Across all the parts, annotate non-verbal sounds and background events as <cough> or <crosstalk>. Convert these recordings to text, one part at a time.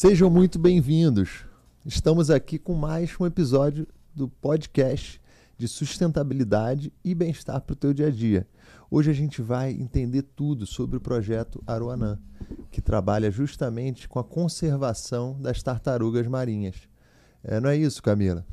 Sejam muito bem-vindos. Estamos aqui com mais um episódio do podcast de sustentabilidade e bem-estar para o teu dia a dia. Hoje a gente vai entender tudo sobre o projeto Aruanã, que trabalha justamente com a conservação das tartarugas marinhas. É, não é isso, Camila?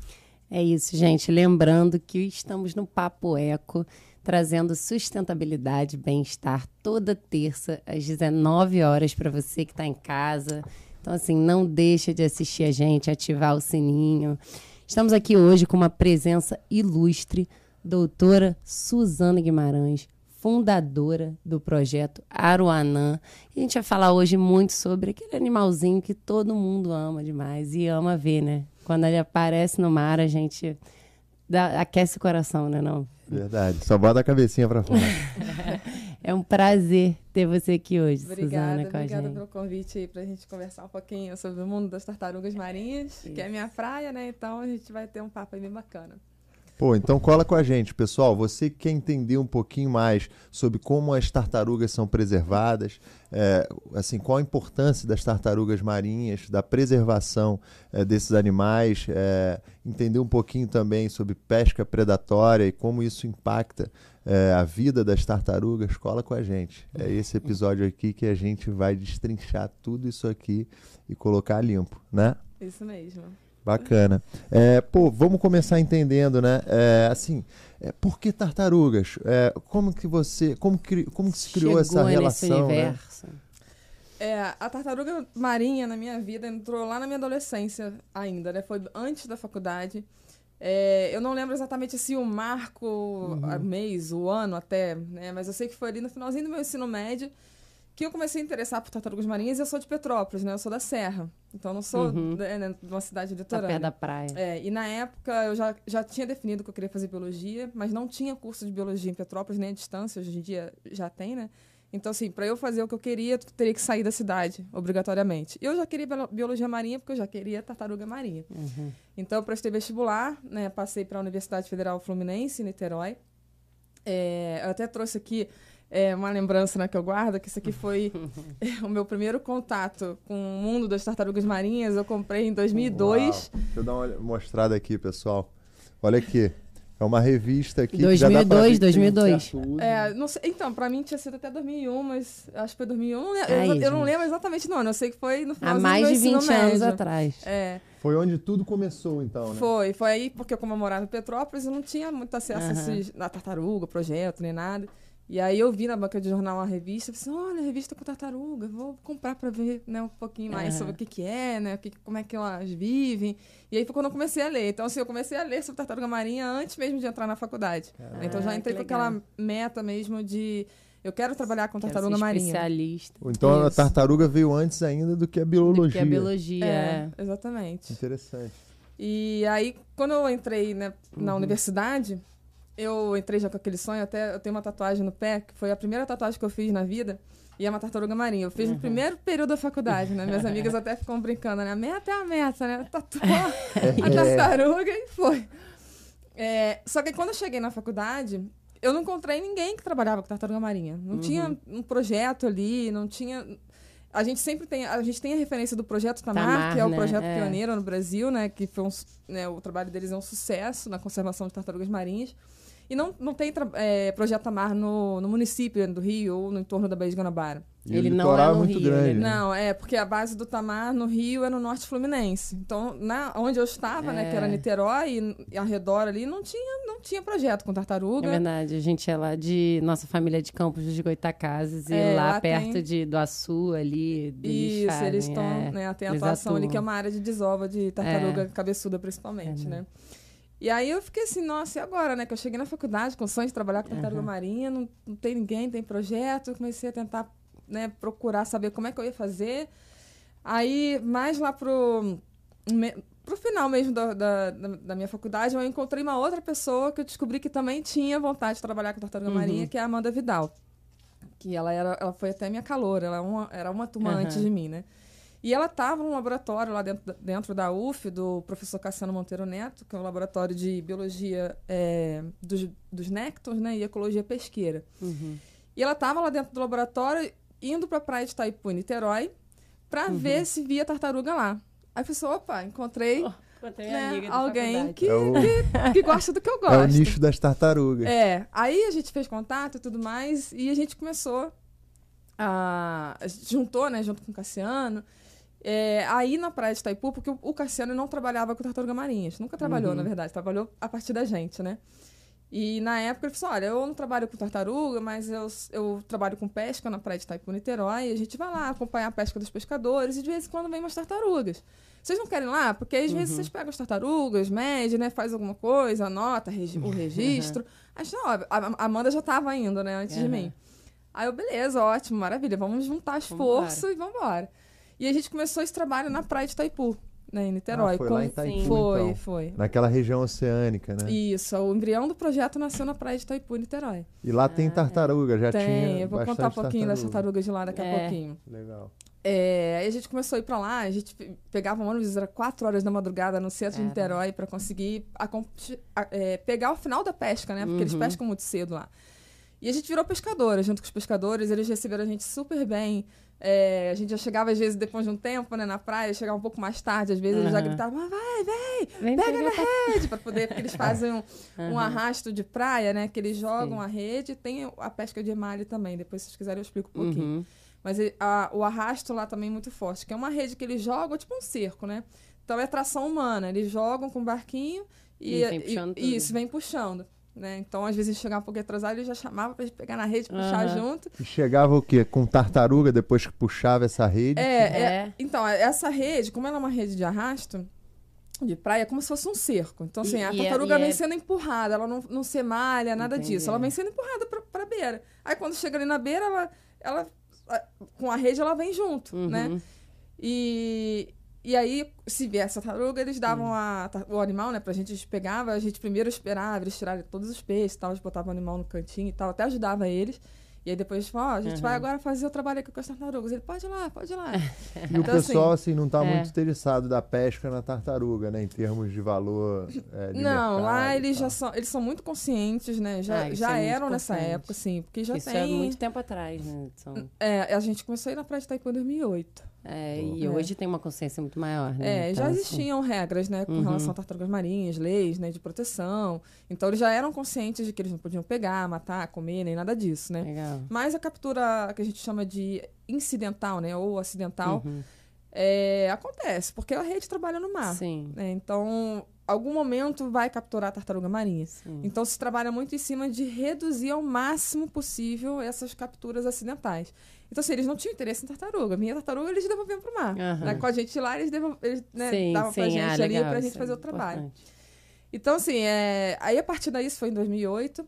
É isso, gente. Lembrando que estamos no Papo Eco, trazendo sustentabilidade, bem-estar toda terça às 19 horas para você que está em casa. Então, assim, não deixa de assistir a gente, ativar o sininho. Estamos aqui hoje com uma presença ilustre, doutora Suzana Guimarães, fundadora do projeto Aruanã. E a gente vai falar hoje muito sobre aquele animalzinho que todo mundo ama demais e ama ver, né? Quando ele aparece no mar, a gente dá, aquece o coração, né não? Verdade, só bota a cabecinha para fora. <laughs> é um prazer ter você aqui hoje, obrigada, Suzana, com Obrigada a gente. pelo convite aí pra gente conversar um pouquinho sobre o mundo das tartarugas marinhas, Isso. que é a minha praia, né? Então a gente vai ter um papo aí bem bacana. Pô, então cola com a gente, pessoal. Você que quer entender um pouquinho mais sobre como as tartarugas são preservadas, é, assim, qual a importância das tartarugas marinhas, da preservação é, desses animais, é, entender um pouquinho também sobre pesca predatória e como isso impacta é, a vida das tartarugas, cola com a gente. É esse episódio aqui que a gente vai destrinchar tudo isso aqui e colocar limpo, né? Isso mesmo. Bacana. É, pô, vamos começar entendendo, né? É, assim, é, por que tartarugas? É, como que você, como, cri, como que se criou Chegou essa nesse relação, né? universo. É, a tartaruga marinha na minha vida entrou lá na minha adolescência ainda, né? Foi antes da faculdade. É, eu não lembro exatamente assim, o marco, o mês, o ano até, né? Mas eu sei que foi ali no finalzinho do meu ensino médio que eu comecei a interessar por tartarugas marinhas eu sou de Petrópolis, né? Eu sou da Serra. Então não sou Uhum. né, né, de uma cidade Tá litorânea. perto da praia. É, e na época eu já, já tinha definido que eu queria fazer biologia, mas não tinha curso de biologia em Petrópolis, nem à distância, hoje em dia já tem, né? Então, assim, para eu fazer o que eu queria, eu teria que sair da cidade, obrigatoriamente. Eu já queria biolo- biologia marinha, porque eu já queria tartaruga marinha. Uhum. Então, eu prestei vestibular, né? Passei para a Universidade Federal Fluminense, em Niterói. É, eu até trouxe aqui é, uma lembrança né, que eu guardo, que isso aqui foi <laughs> <laughs> o meu primeiro contato com o mundo das tartarugas marinhas. Eu comprei em 2002. Uau. Deixa eu dar uma mostrada aqui, pessoal. Olha aqui. É uma revista aqui. que já dá pra 2002, ver que tem um 2002. certo uso. É, não sei, então, pra mim tinha sido até 2001, mas acho que foi 2001. Eu, não lembro- Aí, eu, eu não lembro exatamente, não. Eu sei que foi no Há final mais do de meu 20 ensino anos médio. atrás. É, Foi onde tudo começou, então, né? foi. Foi aí, porque como eu morava em Petrópolis, eu não tinha muito acesso a Aham. esses, na tartaruga, projeto, nem nada. E aí eu vi na banca de jornal uma revista, falei assim, olha, revista com tartaruga, vou comprar pra ver né, um pouquinho mais Aham. sobre o que que é, né, o que, como é que elas vivem. E aí foi quando eu comecei a ler. Então, assim, eu comecei a ler sobre tartaruga marinha antes mesmo de entrar na faculdade. Então, já entrei com aquela meta mesmo de... Eu quero trabalhar com Quero tartaruga ser marinha. especialista. Então a Isso. tartaruga veio antes ainda do que a biologia. Que é biologia. É, é. exatamente. Interessante. E aí, quando eu entrei né, na Uhum. universidade, eu entrei já com aquele sonho, até eu tenho uma tatuagem no pé, que foi a primeira tatuagem que eu fiz na vida, e é uma tartaruga marinha. Eu Uhum. fiz no primeiro período da faculdade, né? Minhas <laughs> amigas até ficam brincando, né? <laughs> A meta é a meta, né? Tatuar a tartaruga e foi. É, só que quando eu cheguei na faculdade, eu não encontrei ninguém que trabalhava com tartaruga marinha. Não tinha um projeto ali, não tinha. A gente sempre tem, a gente tem a referência do projeto Tamar, Tamar, que é o né? projeto É. pioneiro no Brasil, né? Que foi um, né, o trabalho deles é um sucesso na conservação de tartarugas marinhas. E não, não tem é, projeto Tamar no, no município do Rio ou no entorno da Baía de Guanabara. E Ele o não litoral é no muito Rio, grande. ele né? Não, é porque a base do Tamar no Rio é no norte fluminense. Então, na, onde eu estava, né, que era É. Niterói e, e ao redor ali, não tinha, não tinha projeto com É tartaruga. verdade, a gente é lá de. Nossa família é de Campos dos Goitacazes e É, lá, lá perto tem- de, do Açu ali. do Isso, fazem, eles estão, é. né, tem a atuação ali, atuam. que é uma área de desova de tartaruga cabeçuda, principalmente, É, né? E aí eu fiquei assim, nossa, e agora, né? Que eu cheguei na faculdade com o sonho de trabalhar com tartaruga marinha, não, não tem ninguém, tem projeto. Eu comecei a tentar né, procurar saber como é que eu ia fazer. Aí, mais lá pro, me- pro final mesmo da, da, da- minha faculdade, eu encontrei uma outra pessoa que eu descobri que também tinha vontade de trabalhar com tartaruga Uhum. marinha, que é a Amanda Vidal. Que ela, era, ela foi até minha caloura, ela era uma, era uma turma Aham. antes de mim, né? E ela estava num laboratório lá dentro, da- dentro da UF, do professor Cassiano Monteiro Neto, que é um laboratório de biologia é, dos, dos néctons né, e ecologia pesqueira. Uhum. E ela estava lá dentro do laboratório, indo para a praia de Itaipu, Niterói, pra ver se via tartaruga lá. Aí eu falei, opa, encontrei Oh, Encontrei né, alguém que, É o- que, que gosta do que eu gosto. <laughs> É o nicho das tartarugas. É, aí a gente fez contato e tudo mais, e a gente começou a. a gente juntou, né, junto com o Cassiano. É, aí na praia de Itaipu, porque o, Cassiano não trabalhava com tartaruga marinhas. Nunca trabalhou, Uhum. na verdade. Trabalhou a partir da gente, né? E na época ele falou assim, olha, eu não trabalho com tartaruga, mas eu, eu trabalho com pesca na praia de Itaipu, Niterói, e a gente vai lá acompanhar a pesca dos pescadores, e de vez em quando vem umas tartarugas. Vocês não querem lá? Porque às vezes vocês pegam as tartarugas, mede, né? Faz alguma coisa, anota regi- o <laughs> registro. Acho, não, a a Amanda já estava indo, né? Antes de Aham. mim. Aí eu, beleza, ótimo, maravilha. Vamos juntar esforço e vamos embora. E a gente começou esse trabalho na praia de Itaipu, né? Em Niterói. Ah, foi com- lá em Itaipu, Foi, então. foi. Naquela região oceânica, né? Isso, o embrião do projeto nasceu na praia de Itaipu, em Niterói. E lá tem tartaruga, já Tem, tinha eu vou contar um pouquinho das tartaruga. tartarugas de lá daqui a É. pouquinho. Legal. É, aí a gente começou a ir pra lá, a gente pe- pegava um ônibus, era 4 horas da madrugada no centro de Era. Niterói pra conseguir acom- a- é, pegar o final da pesca, né? Porque eles Uhum. pescam muito cedo lá. E a gente virou pescadora junto com os pescadores, eles receberam a gente super bem. É, a gente já chegava, às vezes, depois de um tempo, né, na praia, chegava um pouco mais tarde, às vezes eles já gritavam, ah, vai, vem, Vem pega na rede, pra poder, porque eles <laughs> fazem um, um Aham. arrasto de praia, né, que eles jogam Sim. a rede, tem a pesca de emalhe também, depois se vocês quiserem eu explico um pouquinho. Uhum. Mas e- a- o arrasto lá também é muito forte, que é uma rede que eles jogam, tipo um cerco, né? Então é tração humana. Eles jogam com o barquinho e, E vem tudo. isso, vem puxando. Né? Então, às vezes, chegava um pouquinho atrasado, ele já chamava pra gente pegar na rede, puxar Aham. junto. E chegava o quê? Com tartaruga depois que puxava essa rede? É, é- É. então, essa rede, como ela é uma rede de arrasto, de praia, é como se fosse um cerco. Então, assim, E- a e é- tartaruga e vem é- sendo empurrada, ela não, não se malha, nada Entendi. disso. Ela vem sendo empurrada pra, pra beira. Aí, quando chega ali na beira, ela, ela com a rede, ela vem junto, Uhum. né? E, e aí, se viesse a tartaruga, eles davam a, o animal, né, pra gente, a gente pegava, a gente primeiro esperava eles tirarem todos os peixes e tal, a gente botava o animal no cantinho e tal, até ajudava eles. E aí depois a gente falou, ó, a gente Uhum. vai agora fazer o trabalho aqui com as tartarugas. Ele, pode ir lá, pode ir lá. <laughs> E o Então, pessoal, assim, não está é. muito interessado da pesca na tartaruga, né? Em termos de valor é, de Não, lá mercado eles já são, eles são muito conscientes, né? Já, Ah, já é eram nessa época, sim, porque já Isso tem. é muito tempo atrás, né? São- É, a gente começou a ir na praia de Itaipu em 2008. É, e É. hoje tem uma consciência muito maior, né? É, Então, já assim, existiam regras, né, com Uhum. relação a tartarugas marinhas, leis, né, de proteção. Então eles já eram conscientes de que eles não podiam pegar, matar, comer, nem nada disso, né? Legal. Mas a captura que a gente chama de incidental, né, ou acidental, Uhum. é, acontece, porque a rede trabalha no mar. Sim, né? Então, algum momento vai capturar a tartaruga marinha. sim. Então se trabalha muito em cima de reduzir ao máximo possível essas capturas acidentais. Então, se eles não tinham interesse em tartaruga, vinha tartaruga, eles devolviam para o mar. Aham. Né? Com a gente lá, eles, devol... eles né, sim, davam pra sim. gente ah, ali legal, pra gente isso é fazer o trabalho. importante. Então, assim, é... aí a partir daí, isso foi em 2008,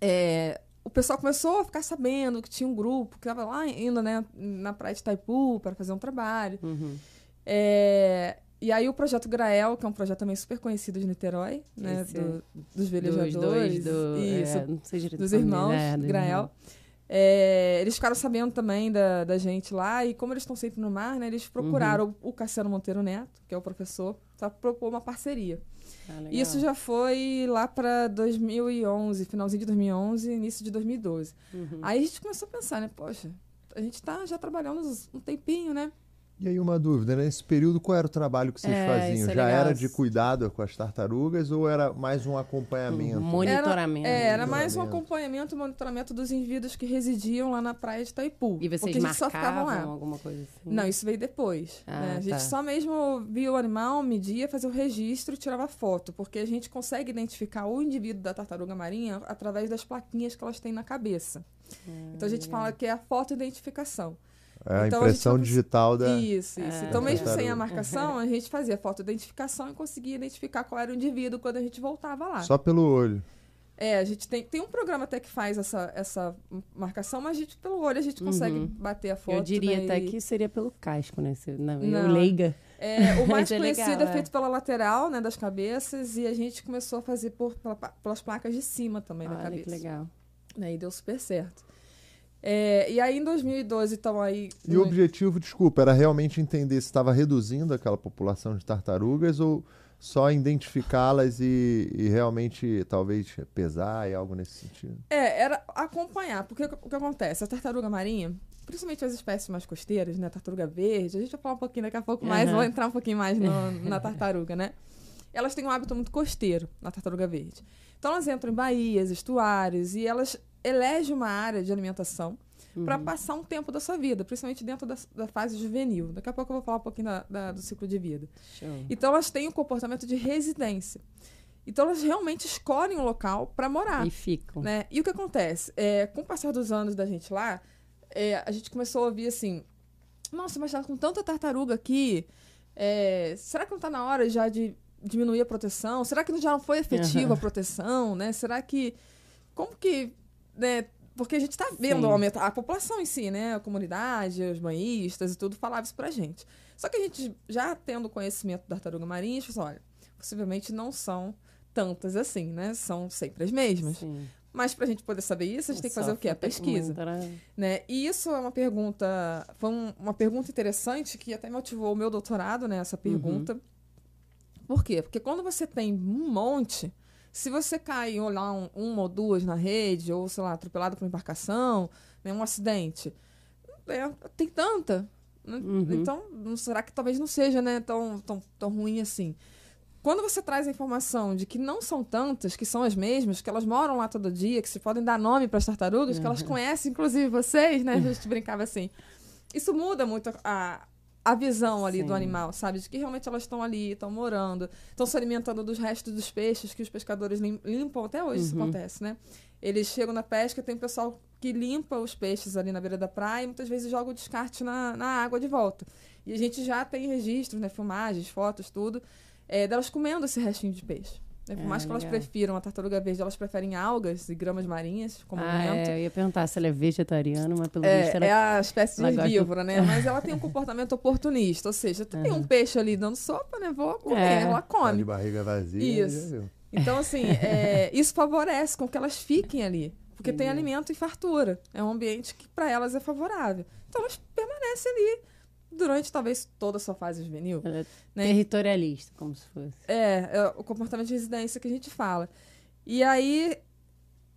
é, o pessoal começou a ficar sabendo que tinha um grupo que estava lá indo né, na praia de Itaipu para fazer um trabalho. Uhum. É, E aí o projeto Grael, que é um projeto também super conhecido de Niterói, né? Do- dos Dos velejadores. dois, do, isso, é, não sei direito dos irmãos dele, é, dos Grael. irmãos. É, eles ficaram sabendo também da, da gente lá, e como eles estão sempre no mar, né? Eles procuraram Uhum. o, o Cassiano Monteiro Neto, que é o professor, para propor uma parceria. Ah. Isso já foi lá para 2011, finalzinho de 2011, início de 2012. Uhum. Aí a gente começou a pensar, né? Poxa, a gente tá já trabalhando um tempinho, né? E aí uma dúvida, né? nesse período qual era o trabalho que vocês É, faziam? é Já legal. era de cuidado com as tartarugas ou era mais um acompanhamento? Monitoramento. É, era mais um acompanhamento e monitoramento dos indivíduos que residiam lá na praia de Itaipu. E vocês porque a gente só ficava marcavam lá. alguma coisa assim? Não, isso veio depois. Ah, né? A gente tá. só mesmo via o animal, media, fazia o registro e tirava foto, porque a gente consegue identificar o indivíduo da tartaruga marinha através das plaquinhas que elas têm na cabeça. então a gente fala que é a foto-identificação. É a Então, a gente impressão digital da. Isso, isso. É. Então, mesmo sem a marcação, a gente fazia foto-identificação e conseguia identificar qual era o indivíduo quando a gente voltava lá. Só pelo olho. É, a gente tem, tem um programa até que faz essa, essa marcação, mas a gente, pelo olho a gente consegue Uhum. bater a foto. Eu diria né, até e- que seria pelo casco, né? Se, não, eu Não. leiga. É, <laughs> o mais é conhecido legal, é é. feito pela lateral, né, das cabeças, e a gente começou a fazer por, pela- pelas placas de cima também da Olha cabeça. que legal. Né, e deu super certo. É, e aí, em 2012, então, aí... E o objetivo, desculpa, era realmente entender se estava reduzindo aquela população de tartarugas ou só identificá-las e, e realmente talvez pesar e algo nesse sentido. É, era acompanhar, porque o que o que acontece? A tartaruga marinha, principalmente as espécies mais costeiras, né? Tartaruga verde, a gente vai falar um pouquinho daqui a pouco mais, uhum. vou entrar um pouquinho mais no, <laughs> na tartaruga, né? Elas têm um hábito muito costeiro, na tartaruga verde. Então elas entram em baías, estuários, e elas elegem uma área de alimentação uhum. para passar um tempo da sua vida, principalmente dentro da, da, fase juvenil. Daqui a pouco eu vou falar um pouquinho da, da, do ciclo de vida. Show. Então elas têm um comportamento de residência. Então elas realmente escolhem um local para morar. E ficam. Né? E o que acontece? É, com o passar dos anos da gente lá, é, a gente começou a ouvir assim: nossa, mas tá com tanta tartaruga aqui. É, será que não está na hora já de diminuir a proteção? Será que já não foi efetiva uhum. a proteção? Né? Será que. Como que. Né? Porque a gente está vendo aumentar a população em si, né? A comunidade, os banhistas e tudo falava isso pra gente. Só que a gente, já tendo conhecimento da tartaruga marinha, a gente olha, possivelmente não são tantas assim, né? São sempre as mesmas. Sim. Mas para a gente poder saber isso, a gente tem que fazer o quê? A pesquisa. Né? né? E isso é uma pergunta, foi um, uma pergunta interessante que até motivou o meu doutorado, né? Essa pergunta. Uhum. Por quê? Porque quando você tem um monte, se você cai olhar um, uma ou duas na rede, ou, sei lá, atropelado por uma embarcação, né, um acidente, é, tem tanta. Né? Uhum. Então, será que talvez não seja né, tão, tão, tão ruim assim? Quando você traz a informação de que não são tantas, que são as mesmas, que elas moram lá todo dia, que se podem dar nome para as tartarugas, uhum. que elas uhum. conhecem, inclusive vocês, né? A gente brincava assim. Isso muda muito a, a visão ali Sim. do animal, sabe? De que realmente elas estão ali, estão morando, estão se alimentando dos restos dos peixes que os pescadores limpam. Até hoje uhum. isso acontece, né? Eles chegam na pesca, tem um pessoal que limpa os peixes ali na beira da praia e muitas vezes joga o descarte na, na água de volta. E a gente já tem registros, né? Filmagens, fotos, tudo é, delas comendo esse restinho de peixe. Né? Por é, mais que legal. elas prefiram a tartaruga verde, elas preferem algas e gramas marinhas como ah, alimento. É, eu ia perguntar se ela é vegetariana, mas pelo é, visto ela... É a espécie de herbívora, né? <laughs> Mas ela tem um comportamento oportunista, ou seja, tem uhum. um peixe ali dando sopa, né? Vou comer, é. ela come. Tá de barriga vazia. Isso. Então, assim, <laughs> é, isso favorece com que elas fiquem ali. Porque Entendi. tem alimento e fartura. É um ambiente que para elas é favorável. Então elas permanecem ali durante talvez toda a sua fase juvenil. É né? Territorialista, como se fosse. É, é, o comportamento de residência que a gente fala. E aí,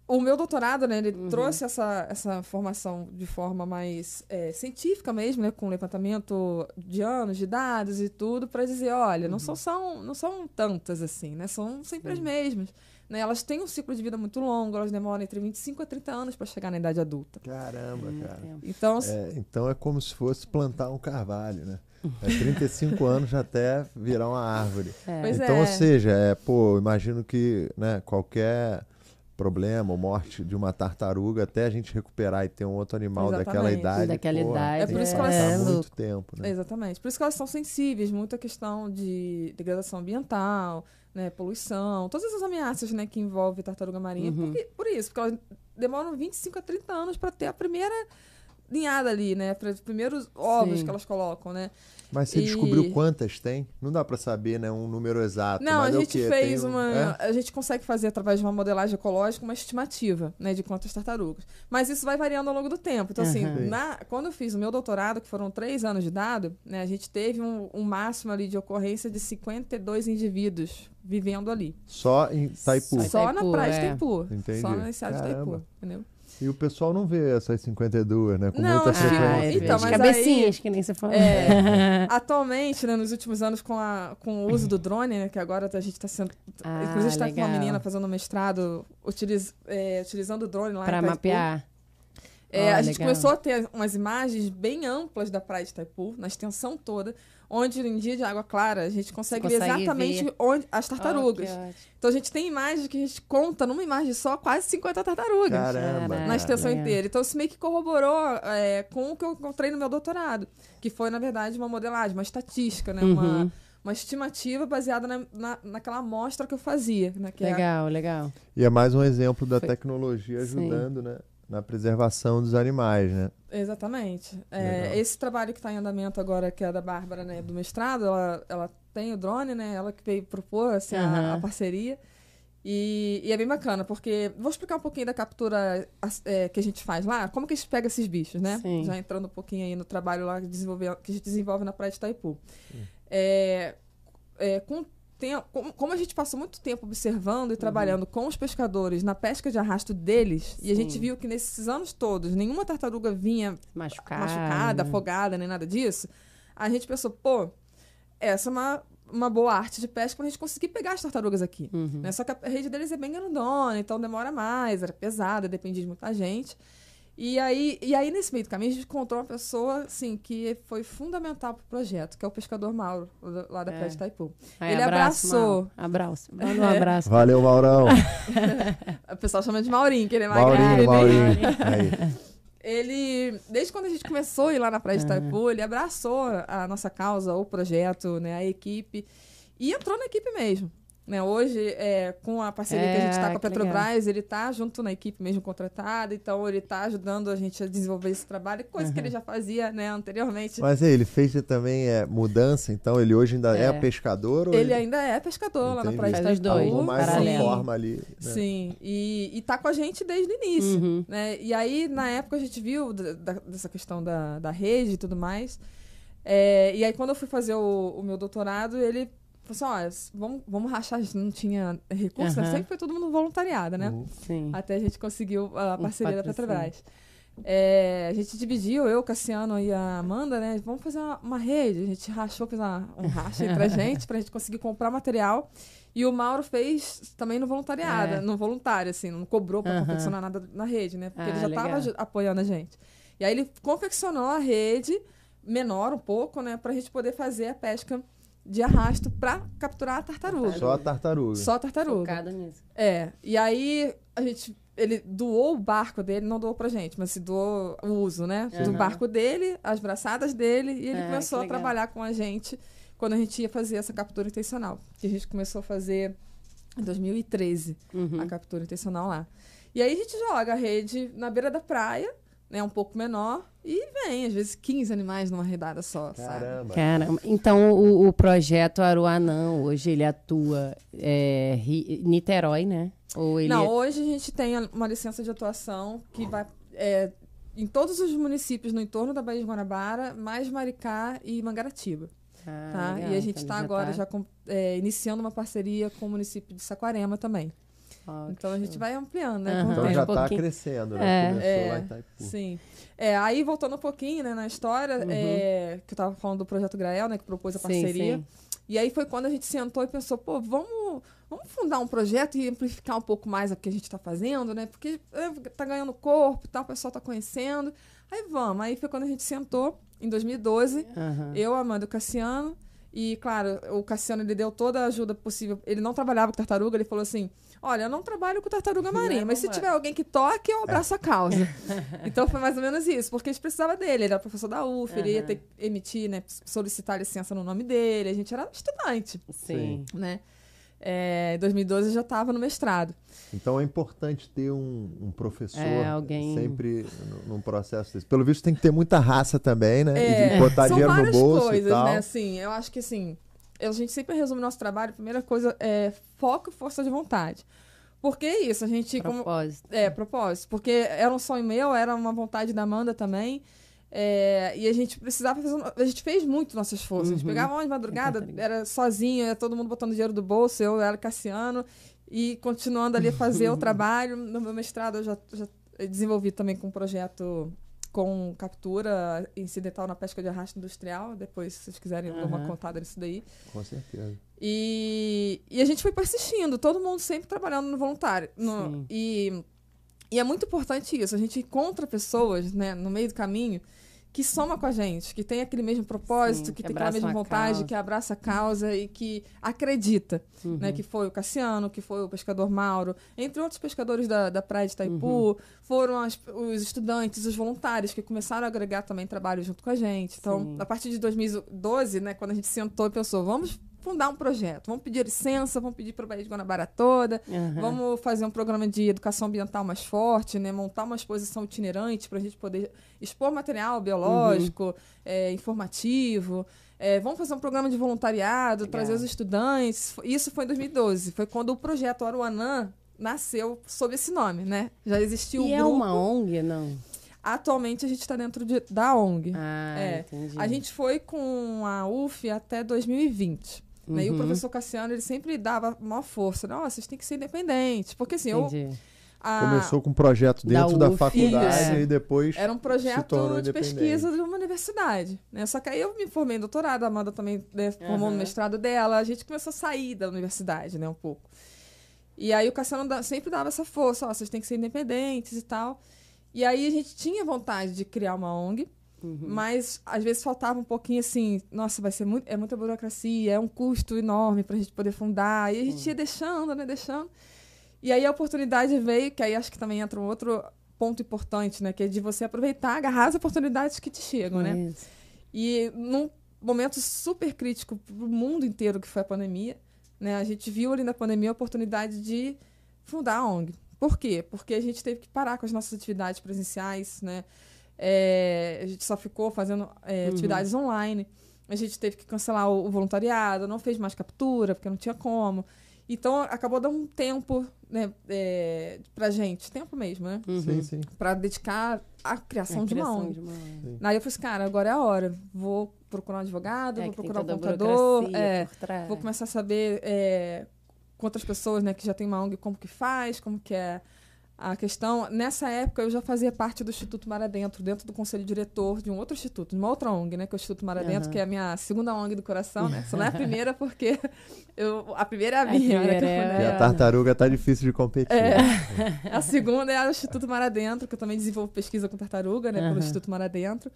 o meu doutorado, né, ele uhum. trouxe essa, essa formação de forma mais é, científica mesmo, né, com levantamento de anos, de dados e tudo, para dizer, olha, uhum. não, são, são, não são tantas assim, né, são sempre Sim. as mesmas. Né? Elas têm um ciclo de vida muito longo, elas demoram entre 25 a 30 anos para chegar na idade adulta. Caramba, cara. Então, é, então é como se fosse plantar um carvalho, né? É 35 <laughs> anos até virar uma árvore. É. Então, é. ou seja, é, pô, imagino que né, qualquer problema ou morte de uma tartaruga até a gente recuperar e ter um outro animal Exatamente. daquela idade. Daquela pô, idade. É por isso que elas é, muito tempo, né? Exatamente. Por isso que elas são sensíveis muito à questão de degradação ambiental, né, poluição, todas essas ameaças né, que envolvem tartaruga marinha. Uhum. Porque, por isso, porque elas demoram 25 a 30 anos para ter a primeira linhada ali, né? Para os primeiros ovos Sim. que elas colocam, né? Mas você e... descobriu quantas tem? Não dá para saber, né, um número exato. Não, a é gente é fez uma, é? a gente consegue fazer através de uma modelagem ecológica uma estimativa, né, de quantas tartarugas. Mas isso vai variando ao longo do tempo. Então, uhum. assim, na, quando eu fiz o meu doutorado, que foram três anos de dado, né, a gente teve um, um máximo ali de ocorrência de 52 indivíduos vivendo ali. Só em Taipu? Só, na praia de é. Taipu. Entendi. Só na cidade de Taipu, entendeu? E o pessoal não vê essas 52, né? Com não, muita frequência. Ah, então, mas cabecinhas, aí, que nem você falou. É, <laughs> atualmente, né, nos últimos anos, com, a, com o uso do drone, né, que agora a gente está sendo. Ah, inclusive, está com uma menina fazendo mestrado utiliz, é, utilizando o drone lá Para mapear. É, oh, a gente legal. começou a ter umas imagens bem amplas da praia de Itaipu, na extensão toda onde em dia de água clara a gente consegue, consegue ver exatamente ver. onde as tartarugas. Oh, então a gente tem imagens que a gente conta numa imagem só quase 50 tartarugas Caramba, na extensão inteira. Então isso meio que corroborou é, com o que eu encontrei no meu doutorado, que foi na verdade uma modelagem, uma estatística, né? Uhum. Uma, uma estimativa baseada na, na, naquela amostra que eu fazia. Né? Que é legal, é... legal. E é mais um exemplo da foi. tecnologia ajudando, Sim. né? Na preservação dos animais, né? Exatamente. É, esse trabalho que está em andamento agora, que é da Bárbara, né, do mestrado, ela, ela tem o drone, né? Ela que veio propor assim, uhum. a, a, parceria. E, e, é bem bacana, porque vou explicar um pouquinho da captura é, que a gente faz lá, como que a gente pega esses bichos, né? Sim. Já entrando um pouquinho aí no trabalho lá que, que a gente desenvolve na Praia de Itaipu. É, é, com tem, como, como a gente passou muito tempo observando e trabalhando com os pescadores na pesca de arrasto deles, e a gente Sim. viu que nesses anos todos nenhuma tartaruga vinha Machucada. machucada, afogada, nem nada disso, a gente pensou, pô, essa é uma, uma boa arte de pesca pra gente conseguir pegar as tartarugas aqui. Uhum. né? Só que a rede deles é bem grandona, então demora mais, era pesada, dependia de muita gente. E aí, e aí, nesse meio do caminho, a gente encontrou uma pessoa, assim, que foi fundamental pro projeto, que é o pescador Mauro, lá da É. Praia de Itaipu. Aí, Ele abraço, abraçou. Mauro. Abraço. Manda um abraço. Valeu, Maurão. <laughs> O pessoal chama de Maurinho, que ele é Maurinho, magrinho. Maurinho. <laughs> ele- desde quando a gente começou a ir lá na Praia de. Itaipu, ele abraçou a nossa causa, o projeto, né, a equipe, e entrou na equipe mesmo. Né, hoje, é, com a parceria que a gente está É, com a Petrobras, ele está junto na equipe mesmo contratada, então ele está ajudando a gente a desenvolver esse trabalho, coisa que ele já fazia né, anteriormente. Mas ele fez também é, mudança, então ele hoje ainda é, É. pescador? ou Ele ainda é pescador lá na Entendi. Praia de Algo mais paralelo. uma forma ali. Né? Sim, e, e tá com a gente desde o início. Uhum. né? E aí, na época, a gente viu da- da- dessa questão da, da rede e tudo mais. É, e aí, quando eu fui fazer o, o meu doutorado, ele falou assim: olha, vamos, vamos rachar, a gente não tinha recurso, né? Aham. sempre foi todo mundo voluntariado, né? Uhum. Sim. Até a gente conseguiu a Um parceria da patrocínio. Petrobras. É, a gente dividiu, eu, Cassiano e a Amanda, né? Vamos fazer uma, uma rede. A gente rachou, fez uma, um racha entre a <laughs> gente, pra gente conseguir comprar material. E o Mauro fez também no voluntariado, É. no voluntário, assim, não cobrou pra Aham. confeccionar nada na rede, né? Porque Ah, ele já legal. estava apoiando a gente. E aí ele confeccionou a rede, menor um pouco, né? Pra gente poder fazer a pesca de arrasto pra capturar a tartaruga. Só a tartaruga. Só a tartaruga. Focada nisso. É, e aí a gente. Ele doou o barco dele, não doou pra gente, mas se doou o uso, né? Do barco dele, as braçadas dele, e ele É, começou a trabalhar com a gente quando a gente ia fazer essa captura intencional. Que a gente começou a fazer em 2013, Uhum. a captura intencional lá. E aí a gente joga a rede na beira da praia, né? Um pouco menor, e vem, às vezes, 15 animais numa redada só, sabe? Caramba. Caramba. Então, o, o projeto Aruanã, hoje, ele atua é, Ri- Niterói, né? Ou ele... Não, hoje a gente tem uma licença de atuação que vai é, em todos os municípios no entorno da Baía de Guanabara, mais Maricá e Mangaratiba. Ah, tá? legal. E a gente Então, está ele agora tá- já com- é, iniciando uma parceria com o município de Saquarema também. Então a gente vai ampliando, né? O Então já um tá pouquinho. crescendo, É. né? Começou É, lá em Itaipu. Sim. É, aí, voltando um pouquinho né, na história, Uhum. é, que eu tava falando do Projeto Grael, né? Que propôs a Sim, parceria. sim. E aí foi quando a gente sentou e pensou, pô, vamos, vamos fundar um projeto e amplificar um pouco mais o que a gente está fazendo, né? Porque é, tá ganhando corpo e tal, o pessoal tá conhecendo. Aí vamos. Aí foi quando a gente sentou, em 2012, Aham. eu, Amanda e o Cassiano. E, claro, o Cassiano, ele deu toda a ajuda possível. Ele não trabalhava com tartaruga, ele falou assim, olha, eu não trabalho com tartaruga marinha, mas se vamos tiver alguém que toque, eu abraço a causa. então foi mais ou menos isso, porque a gente precisava dele. Ele era professor da UF, ele ia Aham. ter que emitir, né, solicitar licença no nome dele. A gente era estudante, Sim. né? É, em 2012 eu já estava no mestrado. Então é importante ter um, um professor É, alguém- sempre no- num processo desse. Pelo visto tem que ter muita raça também, né? É, e botar são dinheiro no bolso coisas, e tal. né? Assim, eu acho que assim, a gente sempre resume nosso trabalho, a primeira coisa é foco e força de vontade. Porque é isso, a gente. Como, Propósito. é, propósito. Porque era um sonho meu, era uma vontade da Amanda também. é, e a gente precisava fazer. A gente fez muito nosso esforço. A gente Uhum. pegava uma de madrugada, era sozinho, era todo mundo botando dinheiro do bolso, eu era Cassiano, e continuando ali a fazer o <laughs> trabalho. No meu mestrado eu já, já desenvolvi também com um projeto com captura incidental na pesca de arrasto industrial. Depois, se vocês quiserem, eu dou uma contada nisso daí. Com certeza. E, e a gente foi persistindo, todo mundo sempre trabalhando no voluntário. no- e, e é muito importante isso. A gente encontra pessoas né, no meio do caminho que soma com a gente, que tem aquele mesmo propósito, Sim, que, que tem aquela mesma vontade, causa. que abraça a causa e que acredita. Uhum. Né, que foi o Cassiano, que foi o pescador Mauro, entre outros pescadores da, da praia de Itaipu, Uhum. foram as- os estudantes, os voluntários que começaram a agregar também trabalho junto com a gente. Então, Sim. a partir de 2012, né, quando a gente sentou e pensou, vamos fundar um projeto, vamos pedir licença, vamos pedir para a Baía de Guanabara toda, Aham. vamos fazer um programa de educação ambiental mais forte, né, montar uma exposição itinerante para a gente poder expor material biológico, é, informativo. É, vamos fazer um programa de voluntariado, Legal. trazer os estudantes. Isso foi em 2012. Foi quando o projeto Aruanã nasceu sob esse nome, né? Já existia um E é grupo. uma ONG, não? Atualmente a gente está dentro de- da ONG. Ah, É, entendi. A gente foi com a UF até 2020. Né? E o Uhum. professor Cassiano, ele sempre dava maior força. Não, vocês têm que ser independentes. Porque assim, eu... Entendi. a- Começou com um projeto Da dentro da, UF, faculdade é. e depois Era um projeto de pesquisa de uma universidade. Né? Só que aí eu me formei em doutorado, a Amanda também né, formou no Aham. mestrado dela. A gente começou a sair da universidade, né, um pouco. E aí o Cassiano da- sempre dava essa força, ó, vocês têm que ser independentes e tal. E aí a gente tinha vontade de criar uma ONG, Uhum. mas às vezes faltava um pouquinho assim, nossa, vai ser muito, é muita burocracia, é um custo enorme pra gente poder fundar. E a gente ia deixando, né, deixando. E aí a oportunidade veio, que aí acho que também entra um outro ponto importante, né, que é de você aproveitar, agarrar as oportunidades que te chegam, né? Isso. E num momento super crítico para o mundo inteiro, que foi a pandemia, né, a gente viu ali na pandemia a oportunidade de fundar a ONG. Por quê? Porque a gente teve que parar com as nossas atividades presenciais, né? É, a gente só ficou fazendo é, Uhum. atividades online. A gente teve que cancelar o, o voluntariado, não fez mais captura, porque não tinha como. Então, acabou dando um tempo né, é, pra gente, tempo mesmo, né? Uhum. Sim, sim. Pra dedicar à criação, A de uma criação ONG. de uma ONG. Aí eu falei assim, cara, agora é a hora. Vou procurar um advogado, É, vou procurar um contador. É, vou começar a saber é, com outras pessoas né, que já tem uma ONG, como que faz, como que é a questão. Nessa época, eu já fazia parte do Instituto Mar Adentro, dentro do conselho diretor de um outro instituto, de uma outra ONG, né? Que é o Instituto Mar Adentro, Aham. que é a minha segunda ONG do coração, né? Só não é a <laughs> primeira, porque eu, a primeira é a A minha, né? que eu primeira é fundei. E a tartaruga tá difícil de competir. É. A segunda é o Instituto Mar Adentro, que eu também desenvolvo pesquisa com tartaruga, né? Aham. Pelo Instituto Mar Adentro.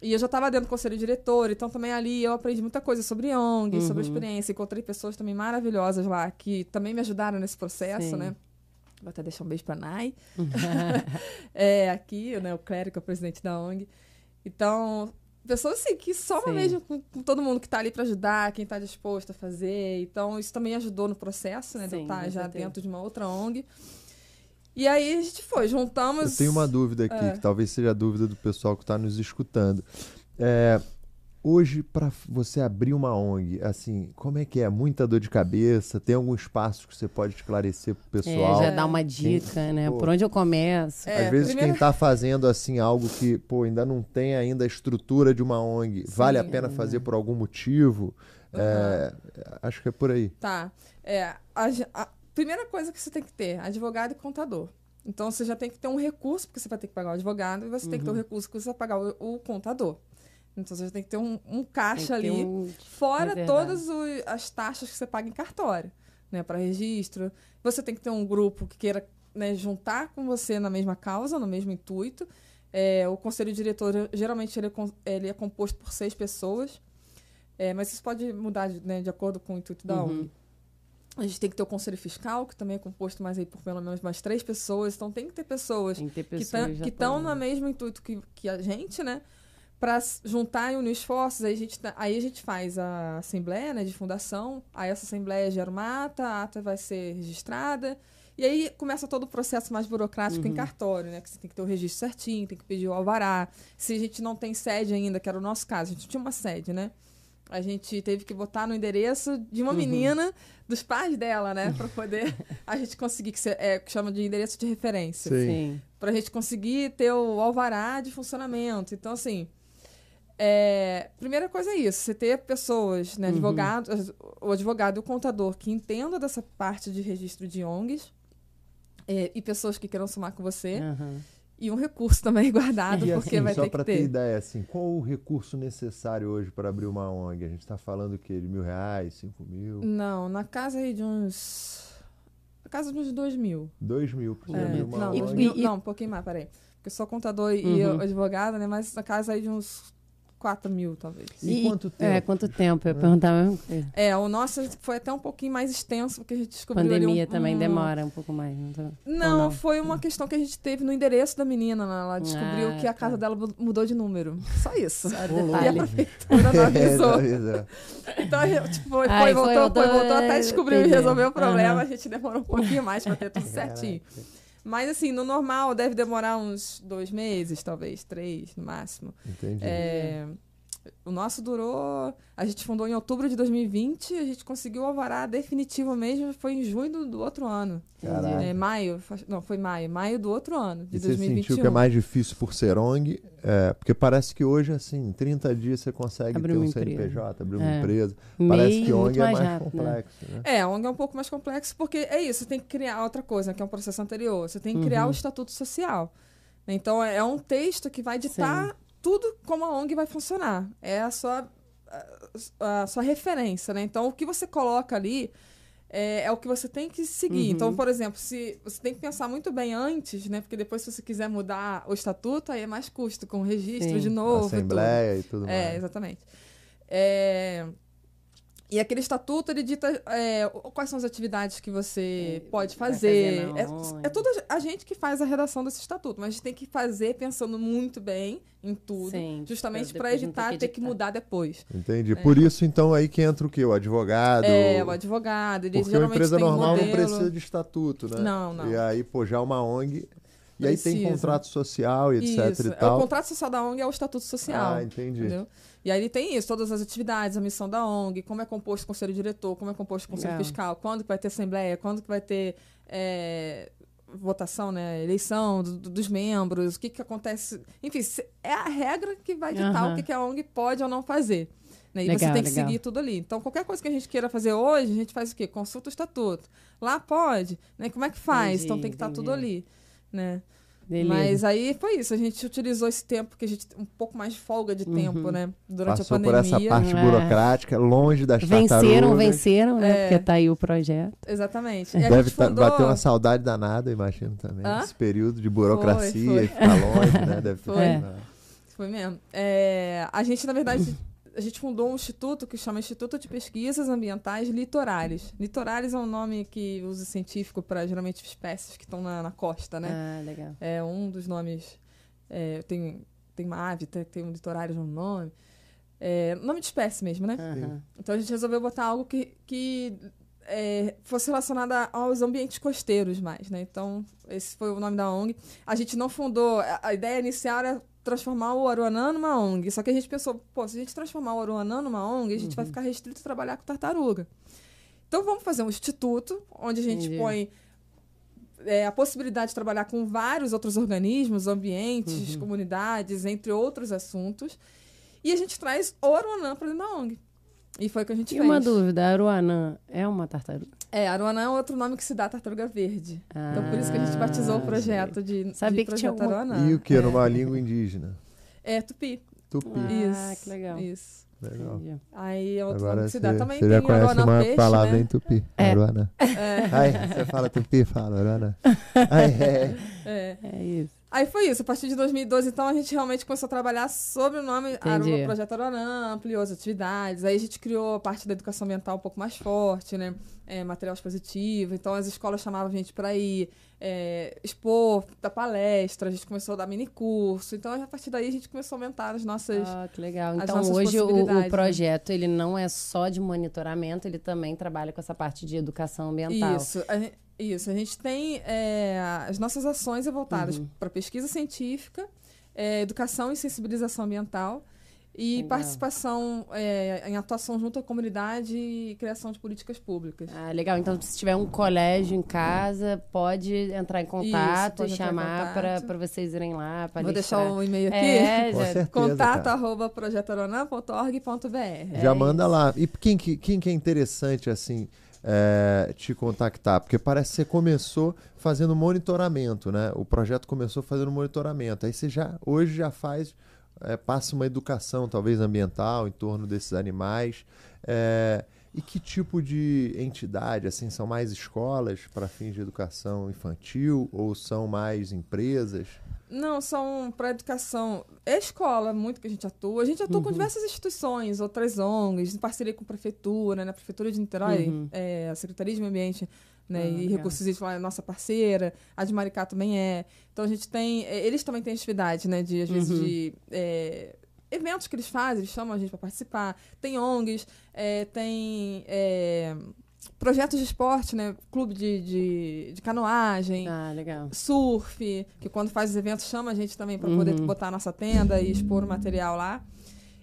E eu já estava dentro do conselho diretor, então também ali eu aprendi muita coisa sobre ONG, sobre a Uhum. experiência. Encontrei pessoas também maravilhosas lá, que também me ajudaram nesse processo, Sim. né? Vou até deixar um beijo pra Nai. <laughs> <laughs> é, aqui, né? O Clérigo, que é o presidente da ONG. Então, pessoas assim, que somam Sim. mesmo com, com todo mundo que tá ali para ajudar, quem tá disposto a fazer. Então, isso também ajudou no processo, né? de eu Sim, estar com já dentro de uma outra ONG. E aí a gente foi, juntamos. Eu tenho uma dúvida aqui, É. que talvez seja a dúvida do pessoal que está nos escutando. É, hoje, para você abrir uma ONG, assim, como é que é? Muita dor de cabeça? Tem algum espaço que você pode esclarecer pro É, pessoal? já dá uma dica, né? Pô. Por onde eu começo? É, Às vezes primeiro- quem está fazendo assim algo que pô, ainda não tem ainda a estrutura de uma ONG, vale a Sim. pena fazer por algum motivo? É, acho que é por aí. Tá. É, a, a primeira coisa que você tem que ter, advogado e contador. Então você já tem que ter um recurso, porque você vai ter que pagar o advogado, e você tem que ter Uhum. um recurso que você vai pagar o, o contador. Então você tem que ter um, um caixa ali, um- fora é todas o- as taxas que você paga em cartório, né? Para registro. Você tem que ter um grupo que queira né, juntar com você na mesma causa, no mesmo intuito. É, o conselho diretor, geralmente, ele é, ele é composto por seis pessoas. É, mas isso pode mudar de, né, de acordo com o intuito da Uhum. ONG. A gente tem que ter o conselho fiscal, que também é composto mais aí por pelo menos mais três pessoas. Então tem que ter pessoas Tem que ter que pessoas estão no mesmo intuito que, que a gente, né? Para juntar e unir esforços, aí a, gente, tá- aí a gente faz a assembleia né, de fundação, aí essa assembleia gera uma ata, a ata vai ser registrada, e aí começa todo o processo mais burocrático em Uhum. cartório, né? Que você tem que ter o registro certinho, tem que pedir o alvará. Se a gente não tem sede ainda, que era o nosso caso, a gente tinha uma sede, né? A gente teve que botar no endereço de uma Uhum. menina, dos pais dela, né? Para poder <laughs> a gente conseguir, que, se- é, que chama de endereço de referência Sim. Sim. para a gente conseguir ter o alvará de funcionamento. Então, assim, é, primeira coisa é isso, você ter pessoas, né, Uhum. advogados, o advogado e o contador que entendam dessa parte de registro de ONGs é, e pessoas que queiram somar com você Aham. e um recurso <laughs> também guardado, E porque assim, vai só ter para que ter ter. ideia, assim, qual o recurso necessário hoje para abrir uma ONG? A gente está falando o quê? De mil reais, cinco mil, Não, na casa aí de uns... Na casa de uns dois mil. dois mil para você É, abrir uma não, E- ONG? mil- e- não, um pouquinho mais, peraí. Porque eu sou contador e Uhum. advogada, né? Mas na casa aí de uns quatro mil, talvez. E quanto tempo? É, quanto tempo? Eu ia perguntar a mesma coisa. É, o nosso foi até um pouquinho mais extenso, porque a gente descobriu ali Pandemia um- também um- demora um pouco mais. Não tô- Não, não? foi uma questão que a gente teve no endereço da menina. né? Ela descobriu Ah, que a tá. casa dela mu- mudou de número. Só isso. Só E a detalhe. prefeitura <laughs> não avisou. É, Então, a gente, tipo, foi, Ai, foi, foi, voltou, foi, voltou, voltou, até é, descobriu e resolveu o problema. Aham. A gente demorou um pouquinho mais pra ter tudo <laughs> certinho. Mas, assim, no normal deve demorar uns dois meses, talvez, três no máximo. Entendi. É, O nosso durou. A gente fundou em outubro de 2020, a gente conseguiu o alvará definitivo mesmo, foi em junho do, do outro ano. Caraca. É, maio, não, foi maio, maio do outro ano, de E você 2021. sentiu que é mais difícil por ser ONG? É, porque parece que hoje, assim, em 30 dias você consegue Abrir ter um uma empresa. CNPJ, abrir uma É. empresa. MEI Parece que ONG é mais rápido, né? complexo, né? É, a ONG é um pouco mais complexo, porque é isso, você tem que criar outra coisa, que é um processo anterior. Você tem que criar Uhum. o estatuto social. Então, é é um texto que vai ditar tudo como a ONG vai funcionar. É a sua, a, a sua referência, né? Então, o que você coloca ali é, é o que você tem que seguir. Uhum. Então, por exemplo, se você tem que pensar muito bem antes, né? Porque depois, se você quiser mudar o estatuto, aí é mais custo, com registro Sim. de novo. e tudo. Assembleia e tudo É, mais. exatamente. É, E aquele estatuto, ele dita é, quais são as atividades que você É, pode fazer. fazer é, onde. é tudo a gente que faz a redação desse estatuto, mas a gente tem que fazer pensando muito bem em tudo, Sim, justamente para evitar ter que editar. mudar depois. Entendi. Por isso, então, aí que entra o quê? O advogado. É, o advogado, ele Porque uma empresa tem normal modelo. não precisa de estatuto, né? Não, não. E aí, pô, já uma ONG. E aí tem Precisa. contrato social e etc Isso. e É, tal. o contrato social da ONG é o estatuto social. Ah, entendi. Entendeu? E aí ele tem isso, todas as atividades, a missão da ONG, como é composto o conselho diretor, como é composto o conselho Legal. fiscal, quando que vai ter assembleia, quando que vai ter é, votação, né, eleição do- do- dos membros, o que que acontece, enfim, é a regra que vai ditar Aham. o que que a ONG pode ou não fazer. Né? E você Legal, tem que legal. seguir tudo ali. Então, qualquer coisa que a gente queira fazer hoje, a gente faz o quê? Consulta o estatuto. Lá pode, né? Como é que faz? Entendi, então tem que estar tudo ali, né? Beleza. Mas aí foi isso, a gente utilizou esse tempo que a gente um pouco mais de folga de tempo, né? Durante Passou a por pandemia. essa parte É. burocrática, longe das venceram, tartarugas. venceram, né? É. Porque tá aí o projeto. Exatamente. E a Deve gente tá, fundou... bater uma saudade danada, imagino também. Hã? Esse período de burocracia Foi, foi. e ficar longe, né? Deve <laughs> ter Foi. É. Foi mesmo. É, a gente, na verdade, a gente fundou um instituto que chama Instituto de Pesquisas Ambientais Litorales. Litorales é um nome que usa científico para geralmente espécies que estão na, na costa, né? Ah, legal. É um dos nomes. é, tem, tem uma ave, tem, tem um litorales no nome. É, nome de espécie mesmo, né? Aham. Então a gente resolveu botar algo que, que é, fosse relacionado a- aos ambientes costeiros mais, né? Então, esse foi o nome da ONG. A gente não fundou. A, a ideia inicial era transformar o Aruanã numa ONG. Só que a gente pensou, pô, se a gente transformar o Aruanã numa ONG, a gente vai ficar restrito a trabalhar com tartaruga. Então vamos fazer um instituto onde a gente Entendi. põe é, a possibilidade de trabalhar com vários outros organismos, ambientes, comunidades, entre outros assuntos. E a gente traz o Aruanã para dentro da ONG. E foi o que a gente E fez. uma dúvida, a Aruanã é uma tartaruga? É, Aruanã é outro nome que se dá à tartaruga verde. então por isso que a gente Ah, batizou o projeto de, Sabia de que tinha projeto alguma- Aruanã. E o que? Numa língua indígena? É tupi. Tupi. Ah, isso. que legal. Isso. Legal. Aí é outro Agora nome que se você, dá. Também você tem já conhece Aruanã uma peixe, palavra né? em tupi. É. Aruana. Ai, você fala tupi, fala Aruana. <laughs> Ai, é. É. É isso. Aí foi isso. A partir de 2012, então, a gente realmente começou a trabalhar sobre o nome Entendi. Aruanã, Projeto Aruanã, ampliou as atividades. Aí a gente criou a parte da educação ambiental um pouco mais forte, né? É, material expositivo. Então as escolas chamavam a gente para ir é, expor, dar palestra. A gente começou a dar mini curso. Então a partir daí a gente começou a aumentar as nossas. Ah, que legal. Então hoje o, o né? projeto ele não é só de monitoramento, ele também trabalha com essa parte de educação ambiental. Isso. A gente, isso. A gente tem é, as nossas ações é voltadas Uhum. para pesquisa científica, é, educação e sensibilização ambiental. E Legal. participação é, em atuação junto à comunidade e criação de políticas públicas. Ah, legal. Então, se tiver um colégio em casa, pode entrar em contato pode e chamar para vocês irem lá. Vou deixar o e-mail aqui. É, já- certeza, Contato cara. arroba projetoaranã.org.br. Já É manda isso. lá. E quem que, quem que é interessante, assim, é, te contactar? Porque parece que você começou fazendo monitoramento, né? O projeto começou fazendo monitoramento. Aí você já, hoje já faz, é, passa uma educação, talvez ambiental, em torno desses animais. É, e que tipo de entidade, assim, são mais escolas para fins de educação infantil ou são mais empresas? Não, são para educação. É escola, muito que a gente atua. A gente atua com Uhum. diversas instituições, outras ONGs, em parceria com a prefeitura, né? A Prefeitura de Niterói, Uhum. é, a Secretaria de Meio Ambiente né? Ah, e legal. Recursos Hídricos é nossa parceira, a de Maricá também é. Então a gente tem. é, Eles também têm atividade, né? De, às vezes, Uhum. de. é, eventos que eles fazem, eles chamam a gente para participar. Tem ONGs, é, tem. é, projetos de esporte, né? Clube de, de, de canoagem Ah, surf, que quando faz os eventos chama a gente também para poder Uhum. botar a nossa tenda e expor o material lá.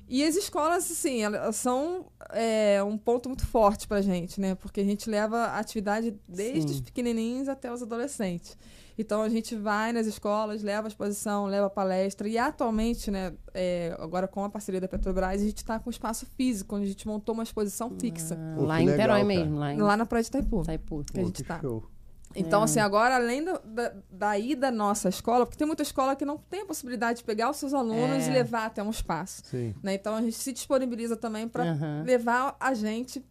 E as escolas, assim, elas são é, um ponto muito forte pra gente, né? Porque a gente leva a atividade desde Sim. os pequenininhos até os adolescentes. Então a gente vai nas escolas, leva a exposição, leva a palestra. E atualmente, né, é, agora com a parceria da Petrobras, a gente está com um espaço físico, onde a gente montou uma exposição fixa. Ah, Pô, lá em Niterói mesmo, lá em Lá na Praia de Itaipu. Itaipu. que a Pô, gente que tá. show. Então, É. assim, agora, além do- da, daí da nossa escola, porque tem muita escola que não tem a possibilidade de pegar os seus alunos É. e levar até um espaço. Sim. né? Então, a gente se disponibiliza também para Aham. levar a gente